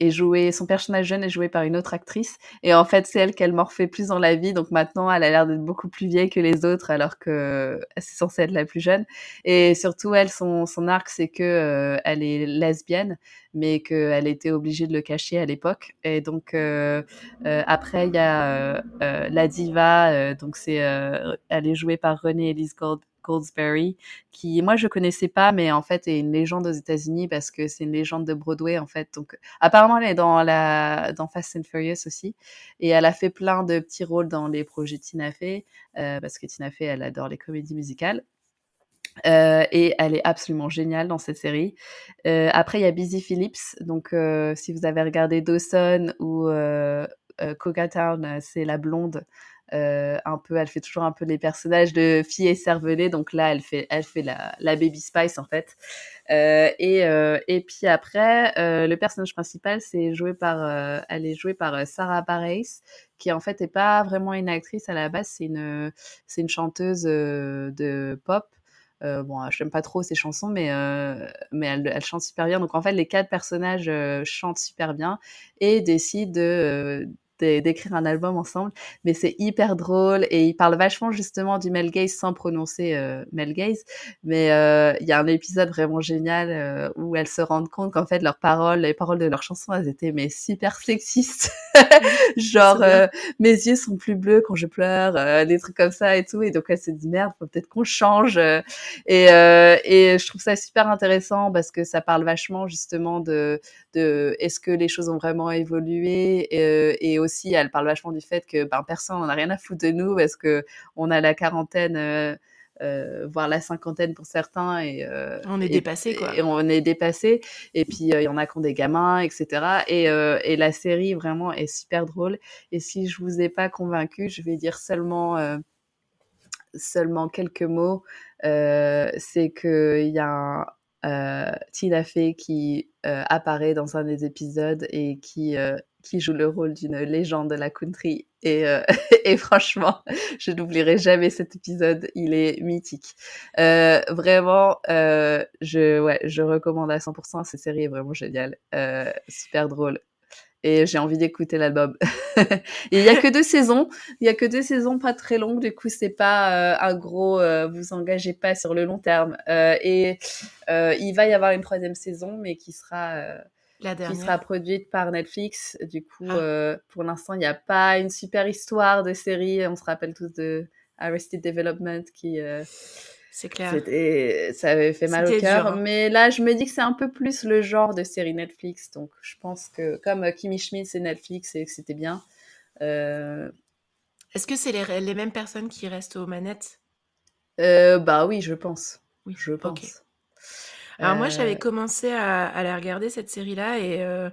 joué, son personnage jeune est joué par une autre actrice, et en fait, c'est elle qu'elle morphait plus dans la vie, donc maintenant, elle a l'air d'être beaucoup plus vieille que les autres, alors que c'est censé être la plus jeune. Et surtout, elle, son, son arc, c'est que euh, elle est lesbienne, mais qu'elle était obligée de le cacher à l'époque. Et donc, euh, euh, après, il y a la diva, donc c'est, elle est jouée par Renée Elise Gold Goldsberry, qui moi je connaissais pas, mais en fait est une légende aux États-Unis parce que c'est une légende de Broadway en fait. Donc apparemment elle est dans la dans Fast and Furious aussi, et elle a fait plein de petits rôles dans les projets Tina Fey euh, parce que Tina Fey elle adore les comédies musicales. Euh, et elle est absolument géniale dans cette série. Euh, après, il y a Busy Phillips. Donc, si vous avez regardé Dawson ou Coca Town, c'est la blonde euh, un peu, elle fait toujours un peu les personnages de filles écervelées. Donc là, elle fait, elle fait la, la Baby Spice en fait. Euh, et, euh, et puis après, le personnage principal, c'est joué par, elle est jouée par Sarah Bareilles, qui en fait est pas vraiment une actrice à la base. C'est une, c'est une chanteuse de pop. Bon, je n'aime pas trop ses chansons, mais, mais elle, chante super bien. Donc en fait, les quatre personnages chantent super bien et décident de, d'écrire un album ensemble, mais c'est hyper drôle et il parle vachement justement du male gaze sans prononcer euh, male gaze, mais euh, il y a un épisode vraiment génial euh, où elles se rendent compte qu'en fait leurs paroles, les paroles de leurs chansons, elles étaient mais super sexistes, *laughs* genre euh, mes yeux sont plus bleus quand je pleure, des trucs comme ça et tout, et donc elle se dit merde, faut peut-être qu'on change, et, et je trouve ça super intéressant parce que ça parle vachement justement de, de est-ce que les choses ont vraiment évolué et, et aussi elle parle vachement du fait que ben, personne n'en a rien à foutre de nous parce que on a la quarantaine euh, euh, voire la cinquantaine pour certains et euh, on est dépassé quoi. et on est dépassé et puis il y en a qui ont des gamins etc et, et la série vraiment est super drôle. Et si je vous ai pas convaincu je vais dire seulement seulement quelques mots. C'est que il y a un Tina Fey qui apparaît dans un des épisodes et qui qui joue le rôle d'une légende de la country. Et, *laughs* et franchement, je n'oublierai jamais cet épisode. Il est mythique. Euh, vraiment, euh, je, ouais, je recommande à 100%. Cette série est vraiment géniale. Euh, super drôle. Et j'ai envie d'écouter l'album. *laughs* il y a que deux saisons. Il y a que deux saisons pas très longues. Du coup, c'est pas un gros. vous engagez pas sur le long terme. et il va y avoir une troisième saison, mais qui sera la qui sera produite par Netflix. Du coup, ah. euh, pour l'instant, il n'y a pas une super histoire de série. On se rappelle tous de Arrested Development qui. Euh, c'est clair. Ça avait fait mal au cœur. Hein. Mais là, je me dis que c'est un peu plus le genre de série Netflix. Donc, je pense que comme euh, Kimmy Schmidt, c'est Netflix et que c'était bien. Est-ce que c'est les, les, mêmes personnes qui restent aux manettes? Bah oui, je pense. Oui, je pense. Alors moi, j'avais euh, commencé à, à, la regarder cette série-là et euh,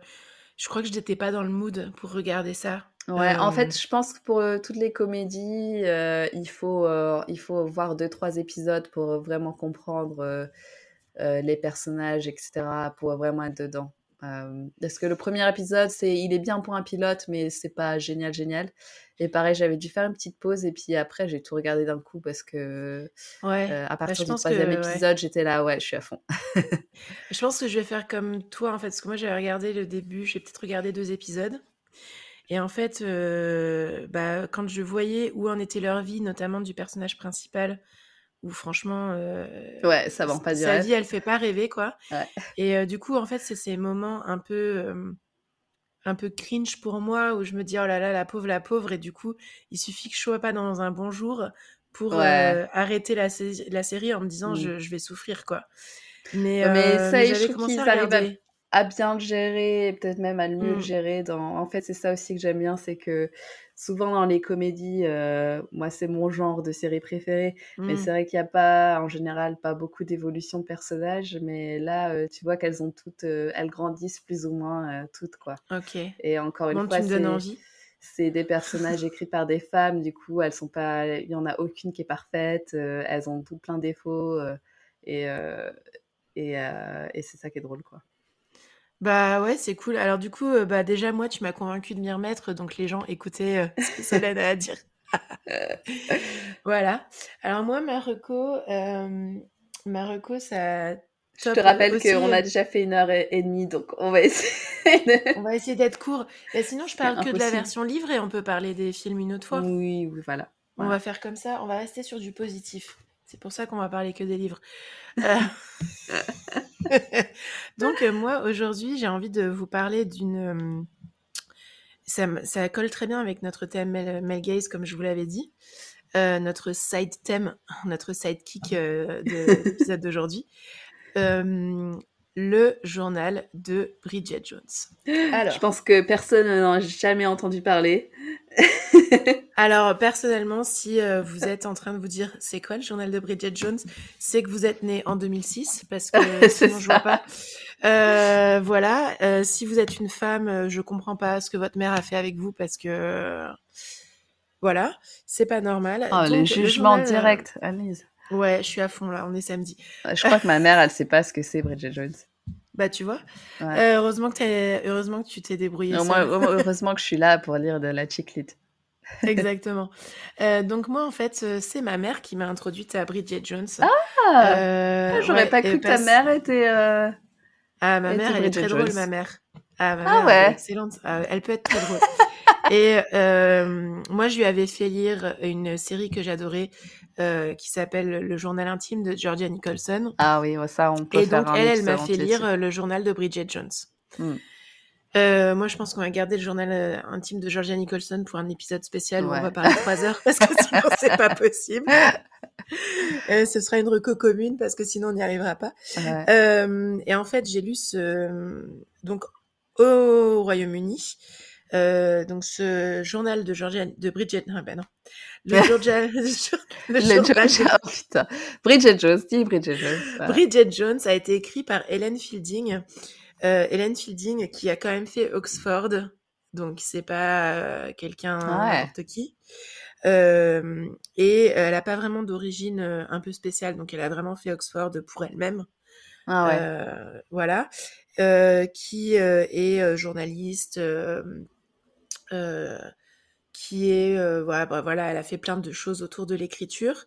je crois que je n'étais pas dans le mood pour regarder ça. Ouais, en fait, je pense que pour euh, toutes les comédies, il faut il faut voir deux trois épisodes pour vraiment comprendre les personnages, etc. Pour vraiment être dedans. Euh, parce que le premier épisode, c'est, il est bien pour un pilote, mais c'est pas génial, génial. Et pareil, j'avais dû faire une petite pause et puis après, j'ai tout regardé d'un coup parce que ouais. Euh, à bah, partir du troisième épisode, j'étais là, ouais, je suis à fond. *laughs* je pense que je vais faire comme toi en fait, parce que moi j'avais regardé le début, j'ai peut-être regardé deux épisodes. Et en fait, euh, bah, quand je voyais où en était leur vie, notamment du personnage principal, où franchement, euh, ouais, ça va pas dire. Sa vie, elle fait pas rêver, quoi. Et euh, du coup, en fait, c'est ces moments un peu, euh, un peu cringe pour moi où je me dis oh là là, la pauvre, la pauvre, et du coup, il suffit que je sois pas dans un bon jour pour arrêter la, la, série en me disant mmh. je, vais souffrir, quoi. Mais, mais ça, je trouve qu'ils arrivent à, bien le gérer, peut-être même à le mieux le mmh. gérer. Dans... En fait, c'est ça aussi que j'aime bien, c'est que souvent dans les comédies, euh, moi c'est mon genre de série préférée, mais mmh. c'est vrai qu'il n'y a pas, en général, pas beaucoup d'évolution de personnages, mais là, euh, tu vois qu'elles ont toutes, euh, elles grandissent plus ou moins toutes, quoi. Ok. Et encore une fois, c'est des *laughs* personnages écrits par des femmes, du coup, elles sont pas, il y en a aucune qui est parfaite, elles ont tout plein de défauts, et, et, et c'est ça qui est drôle, quoi. Bah ouais, c'est cool. Alors du coup, euh, bah déjà moi, tu m'as convaincu de m'y remettre, donc les gens écoutez euh, ce que Solène a à dire. *laughs* voilà. Alors moi, Marocco, euh, Marocco, ça. Je te rappelle qu'on a déjà fait une heure et, demie, donc on va essayer. on va essayer d'être court. Et sinon, je parle que de la version livre et on peut parler des films une autre fois. Oui, oui, voilà. On va faire comme ça. On va rester sur du positif. C'est pour ça qu'on va parler que des livres. Euh, *laughs* donc, euh, moi, aujourd'hui, j'ai envie de vous parler d'une. Euh, ça, colle très bien avec notre thème Mel, Gaze, comme je vous l'avais dit. notre side thème, *laughs* notre sidekick de l'épisode d'aujourd'hui. Le journal de Bridget Jones. *gasps* Alors, je pense que personne n'en a jamais entendu parler. *laughs* Alors, personnellement, si euh, vous êtes en train de vous dire c'est quoi le journal de Bridget Jones, c'est que vous êtes né en 2006 parce que *laughs* sinon je vois pas. Euh, voilà. Euh, si vous êtes une femme, je comprends pas ce que votre mère a fait avec vous parce que voilà, c'est pas normal. Oh, les jugements directs, Anise. Ouais, je suis à fond là. On est samedi. Je crois que ma mère, elle sait pas ce que c'est Bridget Jones. Bah, tu vois. heureusement, que heureusement que tu t'es débrouillé. moi, *laughs* heureusement que je suis là pour lire de la chiclite. *laughs* Exactement. Euh, donc moi, en fait, euh, c'est ma mère qui m'a introduite à Bridget Jones. Ah, euh, J'aurais pas cru que ta mère était... Ah, ma mère, elle est très drôle, ma mère. Ah, ma ah mère, ouais. elle est excellente. Ah, elle peut être très drôle. *laughs* Et moi, je lui avais fait lire une série que j'adorais qui s'appelle Le journal intime de Georgia Nicholson. Ah oui, ça, on peut Et faire donc, elle, elle m'a fait lire le journal de Bridget Jones. Hmm. Euh, moi, je pense qu'on va garder le journal euh, intime de Georgia Nicholson pour un épisode spécial où on va parler trois heures parce que sinon *laughs* c'est pas possible. Euh, ce sera une reco commune parce que sinon on n'y arrivera pas. Euh, et en fait, j'ai lu ce donc au Royaume-Uni. Euh, donc ce journal de de Bridget non ben non le *laughs* Georgia le, le Georgia, oh, putain. Bridget Jones dis Bridget Jones Bridget Jones a été écrit par Helen Fielding euh, Hélène Fielding, qui a quand même fait Oxford, donc c'est pas euh, quelqu'un n'importe qui. Euh, et elle n'a pas vraiment d'origine un peu spéciale, donc elle a vraiment fait Oxford pour elle-même. Ah ouais. euh, voilà, euh, qui euh, est euh, journaliste, euh, euh, qui est euh, voilà, bah, voilà, elle a fait plein de choses autour de l'écriture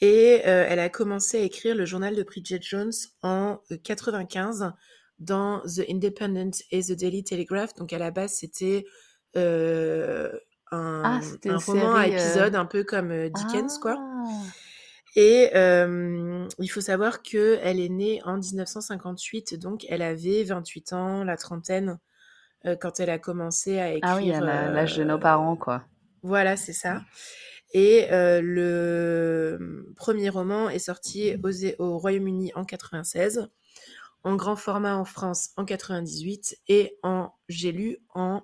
et euh, elle a commencé à écrire le journal de Bridget Jones en euh, 95 dans The Independent et The Daily Telegraph. Donc à la base c'était euh, un, Ah, un roman à série, euh, épisodes un peu comme euh, Dickens quoi. Ah. Et euh, il faut savoir que elle est née en 1958, donc elle avait 28 ans, la trentaine, euh, quand elle a commencé à écrire. Ah oui, à l'âge de nos euh, parents, quoi. Voilà, c'est ça. Et euh, le premier roman est sorti au Royaume-Uni en 96, en grand format en France en 98 et en j'ai lu en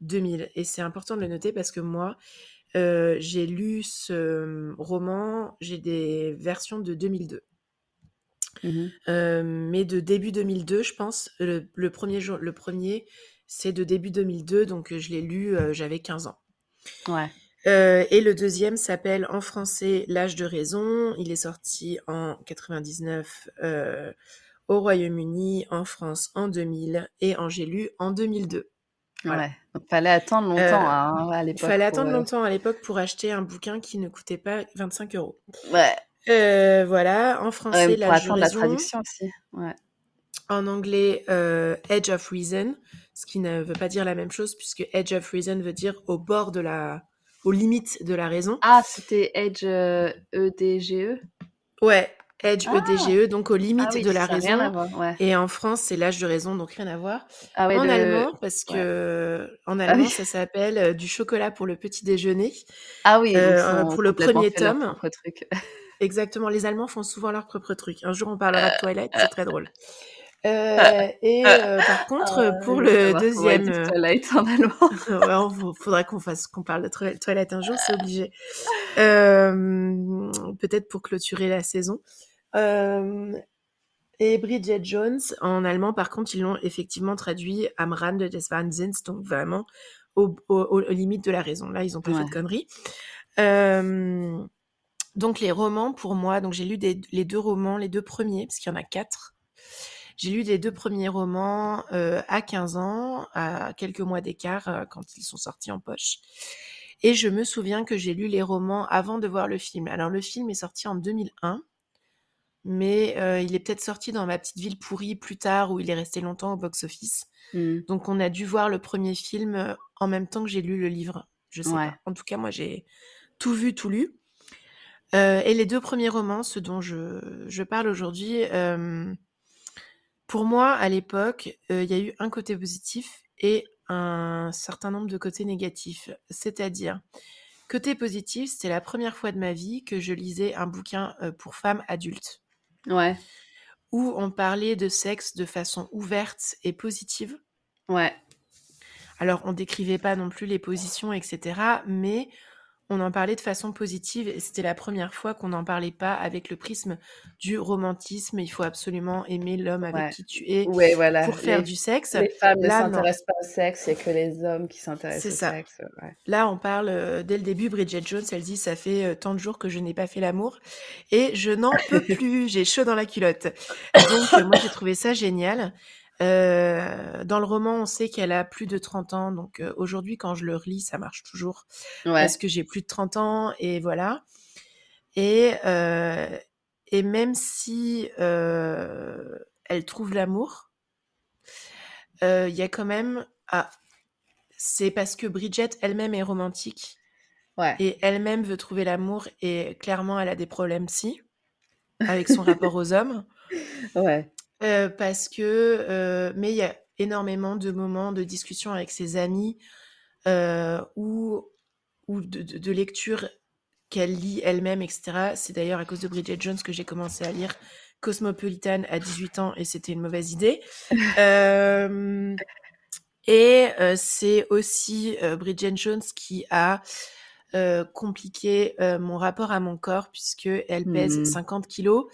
2000. Et c'est important de le noter parce que moi, euh, j'ai lu ce roman, j'ai des versions de 2002. Mhm. Euh, mais de début 2002, je pense. Le, le premier, jour, le premier c'est de début 2002, donc euh, je l'ai lu, euh, j'avais 15 ans. Ouais. Euh, et le deuxième s'appelle en français L'âge de raison. Il est sorti en 99 euh, au Royaume-Uni, en France en 2000 et en j'ai lu en 2002. Voilà. Ouais. Donc, fallait attendre longtemps Euh, hein, à Il l'époque. fallait pour, attendre longtemps à l'époque pour acheter un bouquin qui ne coûtait pas 25 euros. Ouais. Voilà, en français Ouais, pour L'âge de attendre la raison. traduction aussi. Ouais. En anglais, euh, Edge of Reason, ce qui ne veut pas dire la même chose puisque Edge of Reason veut dire au bord de la, aux limites de la raison. Ah, c'était Edge euh, EDGE Ouais, Edge Ah. EDGE, donc aux limites Ah oui, de la raison. voir, ouais. Et en France, c'est l'âge de raison, donc rien à voir. Ah ouais, en le- allemand, parce que en allemand, oui. ça s'appelle euh, du chocolat pour le petit déjeuner. Ah oui, Euh, pour le premier tome. truc. *laughs* Exactement, les Allemands font souvent leur propre truc. Un jour, on parlera de Twilight, c'est très drôle. Euh, et euh, par contre, Ah, pour le deuxième, euh, Twilight en *laughs* allemand. *laughs* ouais, faudra qu'on fasse, qu'on parle de Twi- Twilight un jour, c'est obligé. Euh, Peut-être pour clôturer la saison. Euh, et Bridget Jones, en allemand, par contre, ils l'ont effectivement traduit am Rande des Wahnsinns, donc vraiment au- au- aux limites de la raison. Là, ils ont pas fait de conneries. Euh, donc les romans, pour moi, donc j'ai lu des- les deux romans, les deux premiers, parce qu'il y en a quatre. J'ai lu les deux premiers romans euh, à 15 ans, à quelques mois d'écart, euh, quand ils sont sortis en poche. Et je me souviens que j'ai lu les romans avant de voir le film. Alors le film est sorti en 2001, mais euh, il est peut-être sorti dans ma petite ville pourrie plus tard, où il est resté longtemps au box-office. Hmm. Donc on a dû voir le premier film euh, en même temps que j'ai lu le livre. Je sais Ouais. pas. En tout cas, moi j'ai tout vu, tout lu. Euh, et les deux premiers romans, ceux dont je, je parle aujourd'hui, euh, pour moi, à l'époque, euh, il y a eu un côté positif et un certain nombre de côtés négatifs. C'est-à-dire, côté positif, c'était la première fois de ma vie que je lisais un bouquin euh, pour femmes adultes Ouais, où on parlait de sexe de façon ouverte et positive. ouais, Alors, on décrivait pas non plus les positions, etc., mais on en parlait de façon positive et c'était la première fois qu'on n'en parlait pas avec le prisme du romantisme. Il faut absolument aimer l'homme avec Ouais. qui tu es ouais, voilà. pour faire les, du sexe. les femmes ne Là, non. s'intéressent pas au sexe, il n'y a que les hommes qui s'intéressent C'est au ça. sexe. Ouais. Là, on parle euh, dès le début. Bridget Jones, elle dit ça fait euh, tant de jours que je n'ai pas fait l'amour et je n'en peux *laughs* plus. J'ai chaud dans la culotte. Donc, euh, moi, j'ai trouvé ça génial. Euh, dans le roman, on sait qu'elle a plus de 30 ans. Donc, euh, aujourd'hui, quand je le relis, ça marche toujours Ouais, parce que j'ai plus de 30 ans et voilà. Et, euh, et même si elle trouve l'amour, il y a quand même... Ah, c'est parce que Bridget elle-même est romantique ouais. et elle-même veut trouver l'amour et clairement elle a des problèmes si avec son rapport aux hommes. *laughs* ouais. Euh, parce que, euh, mais il y a énormément de moments de discussion avec ses amis euh, ou, ou de, de, de lecture qu'elle lit elle-même, etc. C'est d'ailleurs à cause de Bridget Jones que j'ai commencé à lire Cosmopolitan à 18 ans et c'était une mauvaise idée. *laughs* Euh, et euh, c'est aussi euh, Bridget Jones qui a compliqué mon rapport à mon corps puisque elle pèse Mhm. 50 kilos.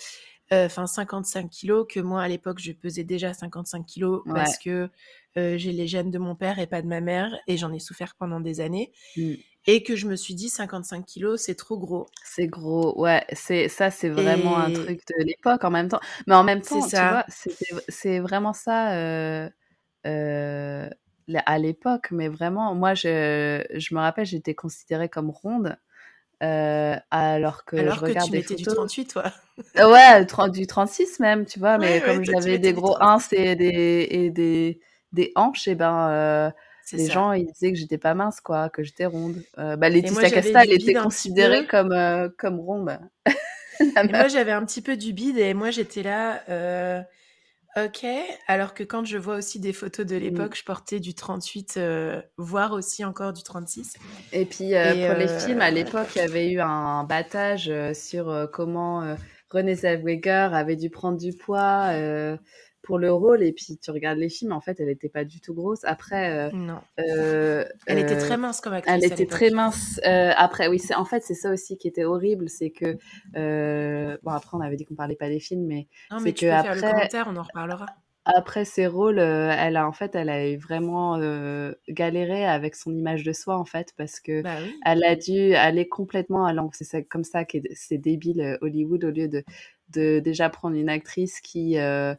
Enfin 55 kilos, que moi à l'époque je pesais déjà 55 kilos Ouais. parce que euh, j'ai les gènes de mon père et pas de ma mère et j'en ai souffert pendant des années Mm. et que je me suis dit 55 kilos c'est trop gros. C'est gros, ouais, c'est ça, c'est vraiment un truc de l'époque en même temps. Mais en même temps, tu vois, c'est vraiment ça euh, euh, à l'époque. Mais vraiment, moi, je, je me rappelle, j'étais considérée comme ronde, euh, alors que je Alors que regarde tu des mettais du photos. 38 toi. Euh, Ouais, 30 du 36 même, tu vois, mais Ouais, comme j'avais des du gros 36. ins et des, et des, des hanches, et ben, euh, les ça. gens, ils disaient que j'étais pas mince, quoi, que j'étais ronde. Euh, bah, Laetitia Casta, du elle était considérée comme, euh, comme ronde, *laughs* Et moi j'avais un petit peu du bide et moi j'étais là, euh, ok. Alors que quand je vois aussi des photos de Mm. l'époque, je portais du 38, euh, voire aussi encore du 36. Et puis, euh, Et pour les films, euh, à l'époque, il y avait eu un battage sur comment Renée Zellweger avait dû prendre du poids pour le rôle. Et puis, tu regardes les films, en fait, elle n'était pas du tout grosse. Après, euh, non. euh, Elle était euh, très mince comme elle actrice à était très mince. Après, oui, c'est en fait, c'est ça aussi qui était horrible, c'est que bon, après, on avait dit qu'on parlait pas des films, mais Non, mais que faire le après, commentaire, on en reparlera. après ses rôles, euh, elle a en fait, elle a eu vraiment euh, galéré avec son image de soi en fait, parce que Bah oui. elle a dû aller complètement à l'envers. C'est comme ça que c'est débile Hollywood au lieu de, de déjà prendre une actrice qui euh,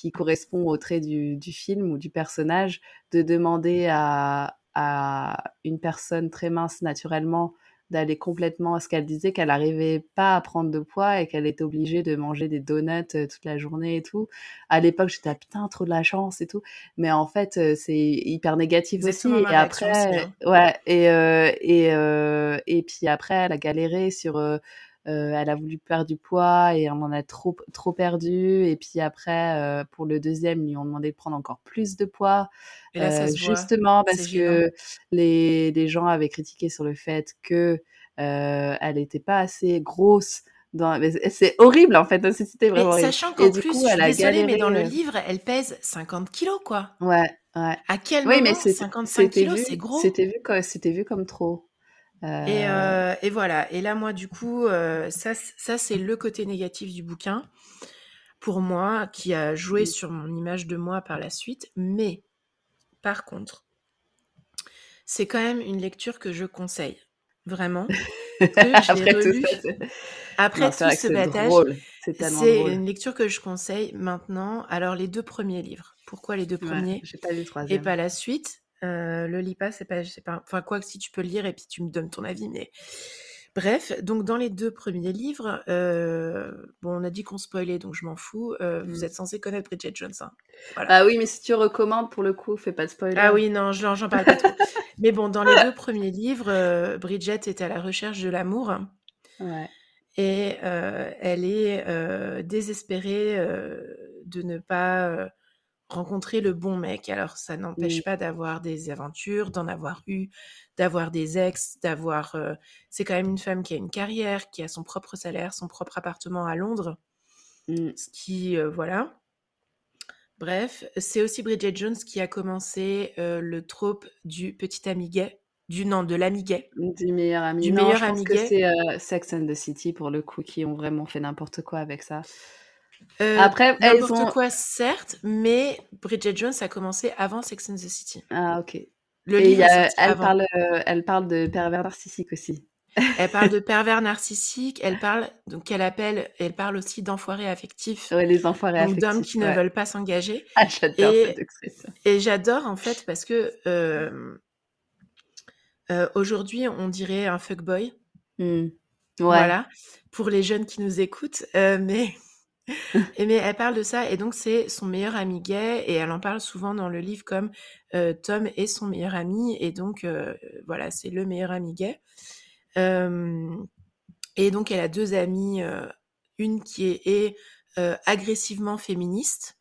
qui correspond au trait du, du film ou du personnage, de demander à, à une personne très mince naturellement d'aller complètement à ce qu'elle disait qu'elle n'arrivait pas à prendre de poids et qu'elle était obligée de manger des donuts euh, toute la journée et tout. À l'époque, j'étais ah, putain trop de la chance et tout, mais en fait euh, c'est hyper négatif aussi. Et après, Hein. ouais, et euh, et euh, et puis après, elle a galéré sur euh, euh, elle a voulu perdre du poids et on en a trop trop perdu. Et puis après, euh, pour le deuxième, ils lui ont demandé de prendre encore plus de poids, Et là, ça euh, se justement parce que les, les gens avaient critiqué sur le fait que elle n'était pas assez grosse. Dans... mais c'est- horrible en fait, c'était Mais vraiment horrible. sachant qu'en plus, coup, je suis elle a désolée, mais dans le livre, elle pèse 50 kilos, quoi. Ouais, ouais. À quel Oui, mais moment c'était 55 c'était kilos, c'est gros? c'était vu comme, c'était vu comme trop. Et, Euh, euh, et voilà. Et là, moi, du coup, euh, ça, ça c'est le côté négatif du bouquin pour moi, qui a joué sur mon image de moi par la suite. Mais, par contre, c'est quand même une lecture que je conseille. Vraiment. *laughs* Après tout ça, après Non, tout ce battage. C'est une lecture que je conseille maintenant. Alors, les deux premiers livres. Pourquoi les deux Ouais, premiers pas et pas la suite? Euh, le lis pas, c'est pas, c'est pas. Enfin, quoi que si tu peux le lire et puis tu me donnes ton avis, mais bref. Donc, dans les deux premiers livres, euh, bon, on a dit qu'on spoilait, donc je m'en fous. Euh, vous Mm. êtes censé connaître Bridget Jones, hein. Voilà. Ah oui, mais si tu recommandes pour le coup, fais pas de Ah spoiler. oui, non, je- j'en parle pas trop. *laughs* Mais bon, dans les deux premiers livres, euh, Bridget est à la recherche de l'amour. Ouais. Et elle est désespérée de ne pas rencontrer le bon mec. Alors, ça n'empêche pas d'avoir des aventures, d'en avoir eu, d'avoir des ex, d'avoir... euh, C'est quand même une femme qui a une carrière, qui a son propre salaire, son propre appartement à Londres, Mm. ce qui... euh, voilà. Bref, c'est aussi Bridget Jones qui a commencé euh, le trope du petit ami gay, du non, de l'ami gay, Du meilleur ami. du Non, meilleur je pense ami que gay. c'est Sex and the City pour le coup qui ont vraiment fait n'importe quoi avec ça. Euh, Après, elles ont. quoi, certes, mais Bridget Jones a commencé avant Sex and the City. Ah, ok. Le Et livre est elle, avant. parle, euh, elle parle de pervers narcissique aussi. Elle parle de *laughs* pervers narcissiques, elle parle, donc qu'elle appelle, elle parle aussi d'enfoirés affectifs, Ouais, les enfoirés donc d'hommes affectifs. qui ne veulent pas s'engager. Ah, j'adore cette Et, expression. et j'adore en fait parce que euh, euh, aujourd'hui on dirait un fuckboy. Ouais. voilà, pour les jeunes qui nous écoutent, euh, mais Et mais elle parle de ça, et donc c'est son meilleur ami gay, et elle en parle souvent dans le livre comme euh, Tom est son meilleur ami, et donc euh, voilà, c'est le meilleur ami gay. Euh, et donc elle a deux amies, euh, une qui est, est, agressivement féministe,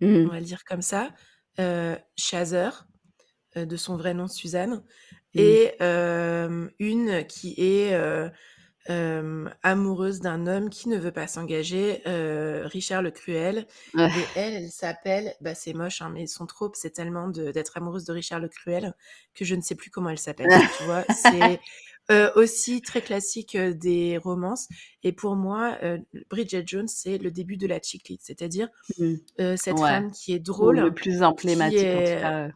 Hmm. on va le dire comme ça, euh, de son vrai nom Suzanne, Hmm. et une qui est euh, amoureuse d'un homme qui ne veut pas s'engager, euh, Richard le Cruel. Ouais. Et elle, elle s'appelle, bah c'est moche, hein, mais son trope, c'est tellement d'être amoureuse de Richard le Cruel que je ne sais plus comment elle s'appelle. *laughs* tu vois, c'est Euh, aussi très classique des romances. Et pour moi, Bridget Jones, c'est le début de la chick lit, c'est-à-dire Mmh. cette Ouais. femme qui est Ou drôle, le plus emblématique, en est- tout cas.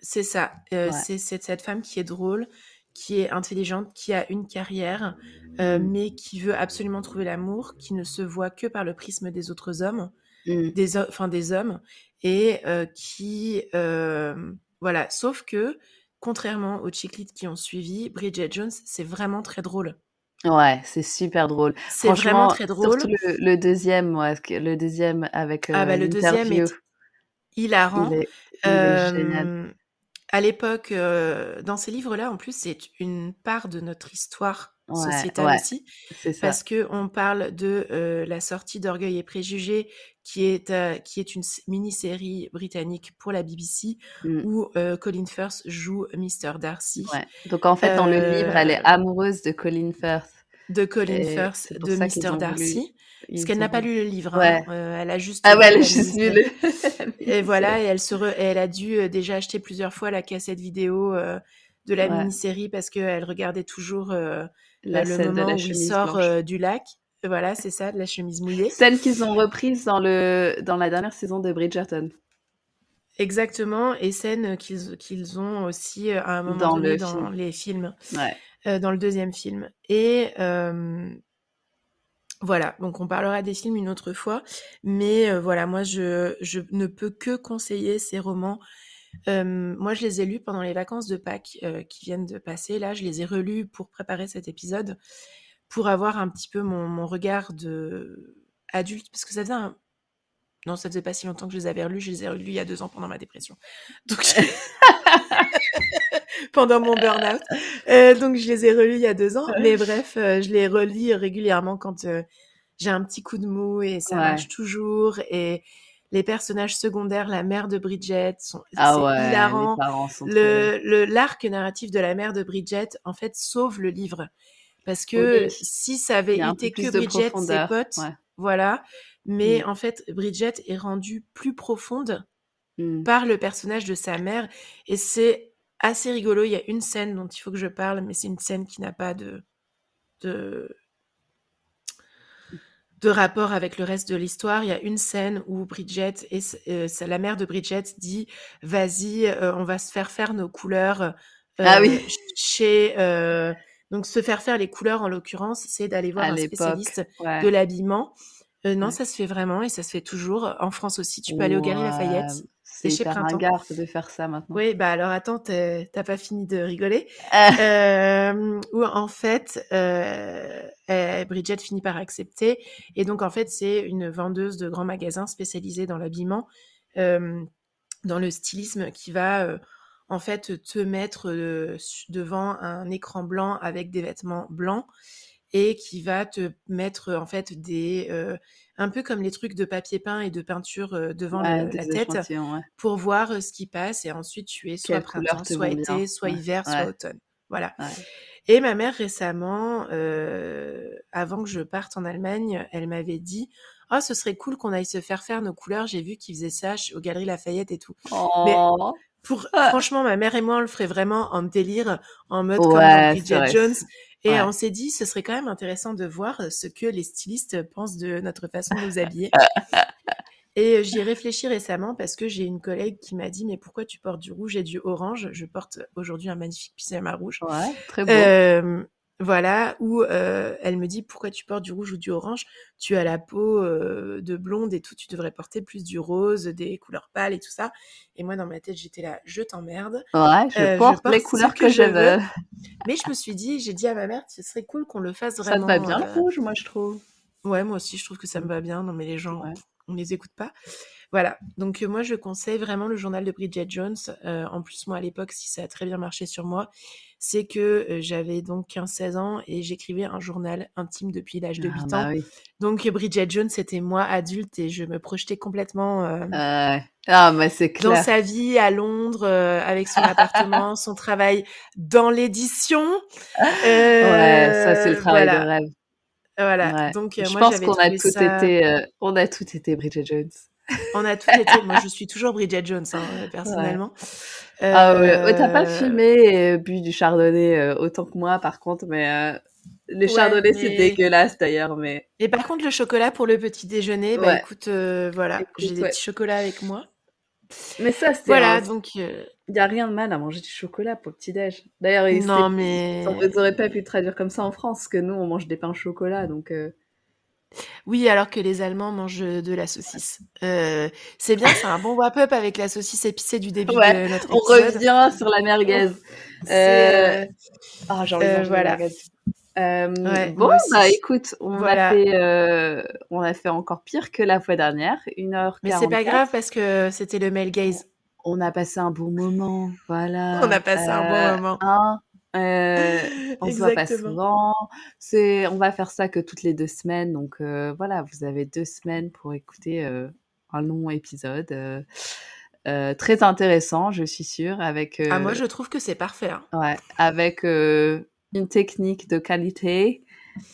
c'est ça, Ouais. c'est cette femme qui est drôle, qui est intelligente, qui a une carrière, euh, Mm. mais qui veut absolument trouver l'amour, qui ne se voit que par le prisme des autres hommes, Mmh. des, enfin, des hommes, et euh, qui, euh, voilà, sauf que, contrairement aux chick lit qui ont suivi, Bridget Jones, c'est vraiment très drôle. Ouais, c'est super drôle. C'est vraiment très drôle. surtout le, le deuxième, que- le deuxième avec Ah bah le deuxième est hilarant. il est, il est génial. À l'époque, euh, dans ces livres-là, en plus, c'est une part de notre histoire Ouais, sociétale ouais, aussi, c'est ça. parce que on parle de euh, la sortie d'Orgueil et Préjugés, qui est euh, qui est une mini-série britannique pour la BBC Mm. où Colin Firth joue Mr Darcy Ouais. Donc en fait, dans le livre, elle est amoureuse de Colin Firth. de Colin Et Firth de Mr. Darcy, parce qu'elle n'a pas lu le livre, hein, euh, elle a juste Ah ouais, elle a juste mini-série. le. *laughs* Et voilà, et elle, se re- et elle a dû euh, déjà acheter plusieurs fois la cassette vidéo euh, de la Ouais. mini-série parce qu'elle regardait toujours euh, La le de moment la où il sort du lac. Voilà, c'est ça, de la chemise mouillée. Scène qu'ils ont reprise dans, le... dans la dernière saison de Bridgerton. Exactement, et scène qu'ils qu'ils ont aussi à un moment Dans donné le dans film. les films, Ouais. dans le deuxième film. Et voilà, donc on parlera des films une autre fois, mais euh, voilà, moi je, ne peux que conseiller ces romans. Euh, moi, je les ai lus pendant les vacances de Pâques euh, qui viennent de passer. Là, je les ai relus pour préparer cet épisode, pour avoir un petit peu mon, regard de adulte, parce que ça faisait un... Non, ça faisait pas si longtemps que je les avais relus. Je les ai relus il y a deux ans pendant ma dépression. *laughs* *laughs* pendant mon burn-out. Euh, donc, je les ai relus il y a deux ans. Mais bref, euh, je les relis régulièrement quand euh, j'ai un petit coup de mou et ça Ouais. marche toujours. Et les personnages secondaires, la mère de Bridget, sont, Ah ouais, hilarant. Le, l'arc narratif de la mère de Bridget, en fait, sauve le livre. Parce que Oui, si ça avait été que Bridget, ses potes, Ouais. voilà. Mais Mm. en fait, Bridget est rendue plus profonde Mm. par le personnage de sa mère. Et c'est assez rigolo. Il y a une scène dont il faut que je parle, mais c'est une scène qui n'a pas de, de, de rapport avec le reste de l'histoire. Il y a une scène où Bridget et euh, la mère de Bridget dit Vas-y, euh, on va se faire faire nos couleurs euh, Ah oui. ch- chez. donc, se faire faire les couleurs, en l'occurrence, c'est d'aller voir À un spécialiste ouais. de l'habillement. Non, Ouais. ça se fait vraiment et ça se fait toujours. En France aussi, tu peux aller au Galeries Lafayette. C'est hyper Printemps. ringard de faire ça maintenant. Oui, bah alors attends, t'as pas fini de rigoler. *laughs* Euh, où en fait, euh, euh, Bridget finit par accepter. Et donc, en fait, c'est une vendeuse de grands magasins spécialisée dans l'habillement, dans le stylisme, qui va euh, en fait te mettre euh, devant un écran blanc avec des vêtements blancs et qui va te mettre en fait des euh, un peu comme les trucs de papier peint et de peinture euh, devant ouais, le- des la tête ouais. pour voir ce qui passe et ensuite tu es soit printemps, te soit été, bien. soit Ouais, hiver, soit automne. Voilà. Et ma mère récemment, euh, avant que je parte en Allemagne, elle m'avait dit Oh, ce serait cool qu'on aille se faire faire nos couleurs. J'ai vu qu'ils faisaient ça aux Galeries Lafayette et tout. Mais Oh. pour, Ah. franchement, ma mère et moi, on le ferait vraiment en délire, en mode comme Ouais, Bridget. Jones. Et Ouais. on s'est dit, ce serait quand même intéressant de voir ce que les stylistes pensent de notre façon de nous *laughs* habiller. Et euh, j'y ai réfléchi récemment parce que j'ai une collègue qui m'a dit, mais pourquoi tu portes du rouge et du orange? Je porte aujourd'hui un magnifique pyjama rouge. Ouais, très beau. Euh, voilà, où euh, elle me dit, pourquoi tu portes du rouge ou du orange? Tu as la peau euh, de blonde et tout, tu devrais porter plus du rose, des couleurs pâles et tout ça. Et moi, dans ma tête, j'étais là, je t'emmerde. Ouais, je Euh, je porte les couleurs que que je veux. Mais je me suis dit, j'ai dit à ma mère, ce serait cool qu'on le fasse Ça te vraiment. va bien le euh, rouge, moi, je trouve. Ouais, moi aussi, je trouve que ça me va bien. Non, mais les gens, Ouais. On les écoute pas. Voilà. Donc, euh, moi, je conseille vraiment le journal de Bridget Jones. Euh, en plus, moi, à l'époque, si ça a très bien marché sur moi, c'est que euh, j'avais donc 15-16 ans et j'écrivais un journal intime depuis l'âge de 8 Ah, ans. bah oui. Donc, Bridget Jones, c'était moi adulte et je me projetais complètement euh, Ah, c'est dans sa vie à Londres avec son appartement, *laughs* son travail dans l'édition. Ouais, ça, c'est le travail de rêve. Voilà. Ouais. Donc, euh, Je moi, pense qu'on a tout ça. été, euh, on a tout été Bridget Jones. On a tout été. Moi, je suis toujours Bridget Jones, hein, *laughs* personnellement. Ouais. Ah ouais, ouais t'as pas euh, fumé et bu du chardonnay euh, autant que moi, par contre, mais euh, les ouais, chardonnays, mais... c'est dégueulasse d'ailleurs. Mais... Et par contre, le chocolat pour le petit déjeuner, bah écoute, voilà, j'ai des petits chocolats avec moi. Mais ça, c'est. Voilà, un... donc. Il n'y a rien de mal à manger du chocolat pour petit-déj. D'ailleurs, non, mais... on n'aurait pas pu traduire comme ça en France, que nous, on mange des pains au chocolat, donc... Euh... Oui, alors que les Allemands mangent de la saucisse. Euh, c'est bien, c'est un bon *laughs* wrap-up avec la saucisse épicée du début ouais, de notre épisode. On revient sur la merguez. *laughs* Euh... Oh, envie euh, voilà. Euh, Ouais, bon, bah écoute, on, Voilà. a fait, on a fait encore pire que la fois dernière, 1h44. Mais c'est pas grave parce que c'était le male gaze. On a passé un bon moment, voilà. On a passé un bon Euh, moment. hein, euh, *laughs* on se voit pas souvent. C'est, on va faire ça que toutes les deux semaines. Donc euh, voilà, vous avez deux semaines pour écouter euh, un long épisode. très intéressant, je suis sûre, avec, Ah, moi, je trouve que c'est parfait. hein. ouais, avec une technique de qualité.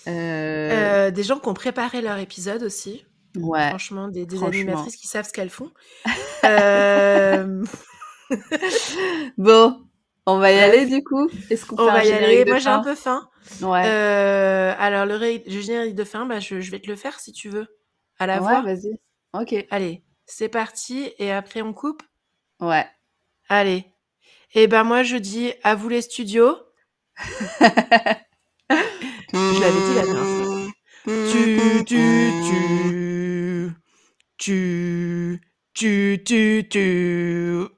Des gens qui ont préparé leur épisode aussi. ouais, Franchement, des, des franchement. animatrices qui savent ce qu'elles font. Euh, *laughs* Bon, on va y aller du coup. Est-ce qu'on on va y aller. Moi, j'ai un peu faim. Ouais, Euh, alors, le, ré- le générique de fin, bah, je, je vais te le faire si tu veux. À la ouais, vas-y. Ok, Allez, c'est parti. Et après, on coupe? ouais. Allez. Et ben moi, je dis à vous les studios. *laughs* Je l'avais dit la dernière fois. Tu, tu, tu. Tu, do do do.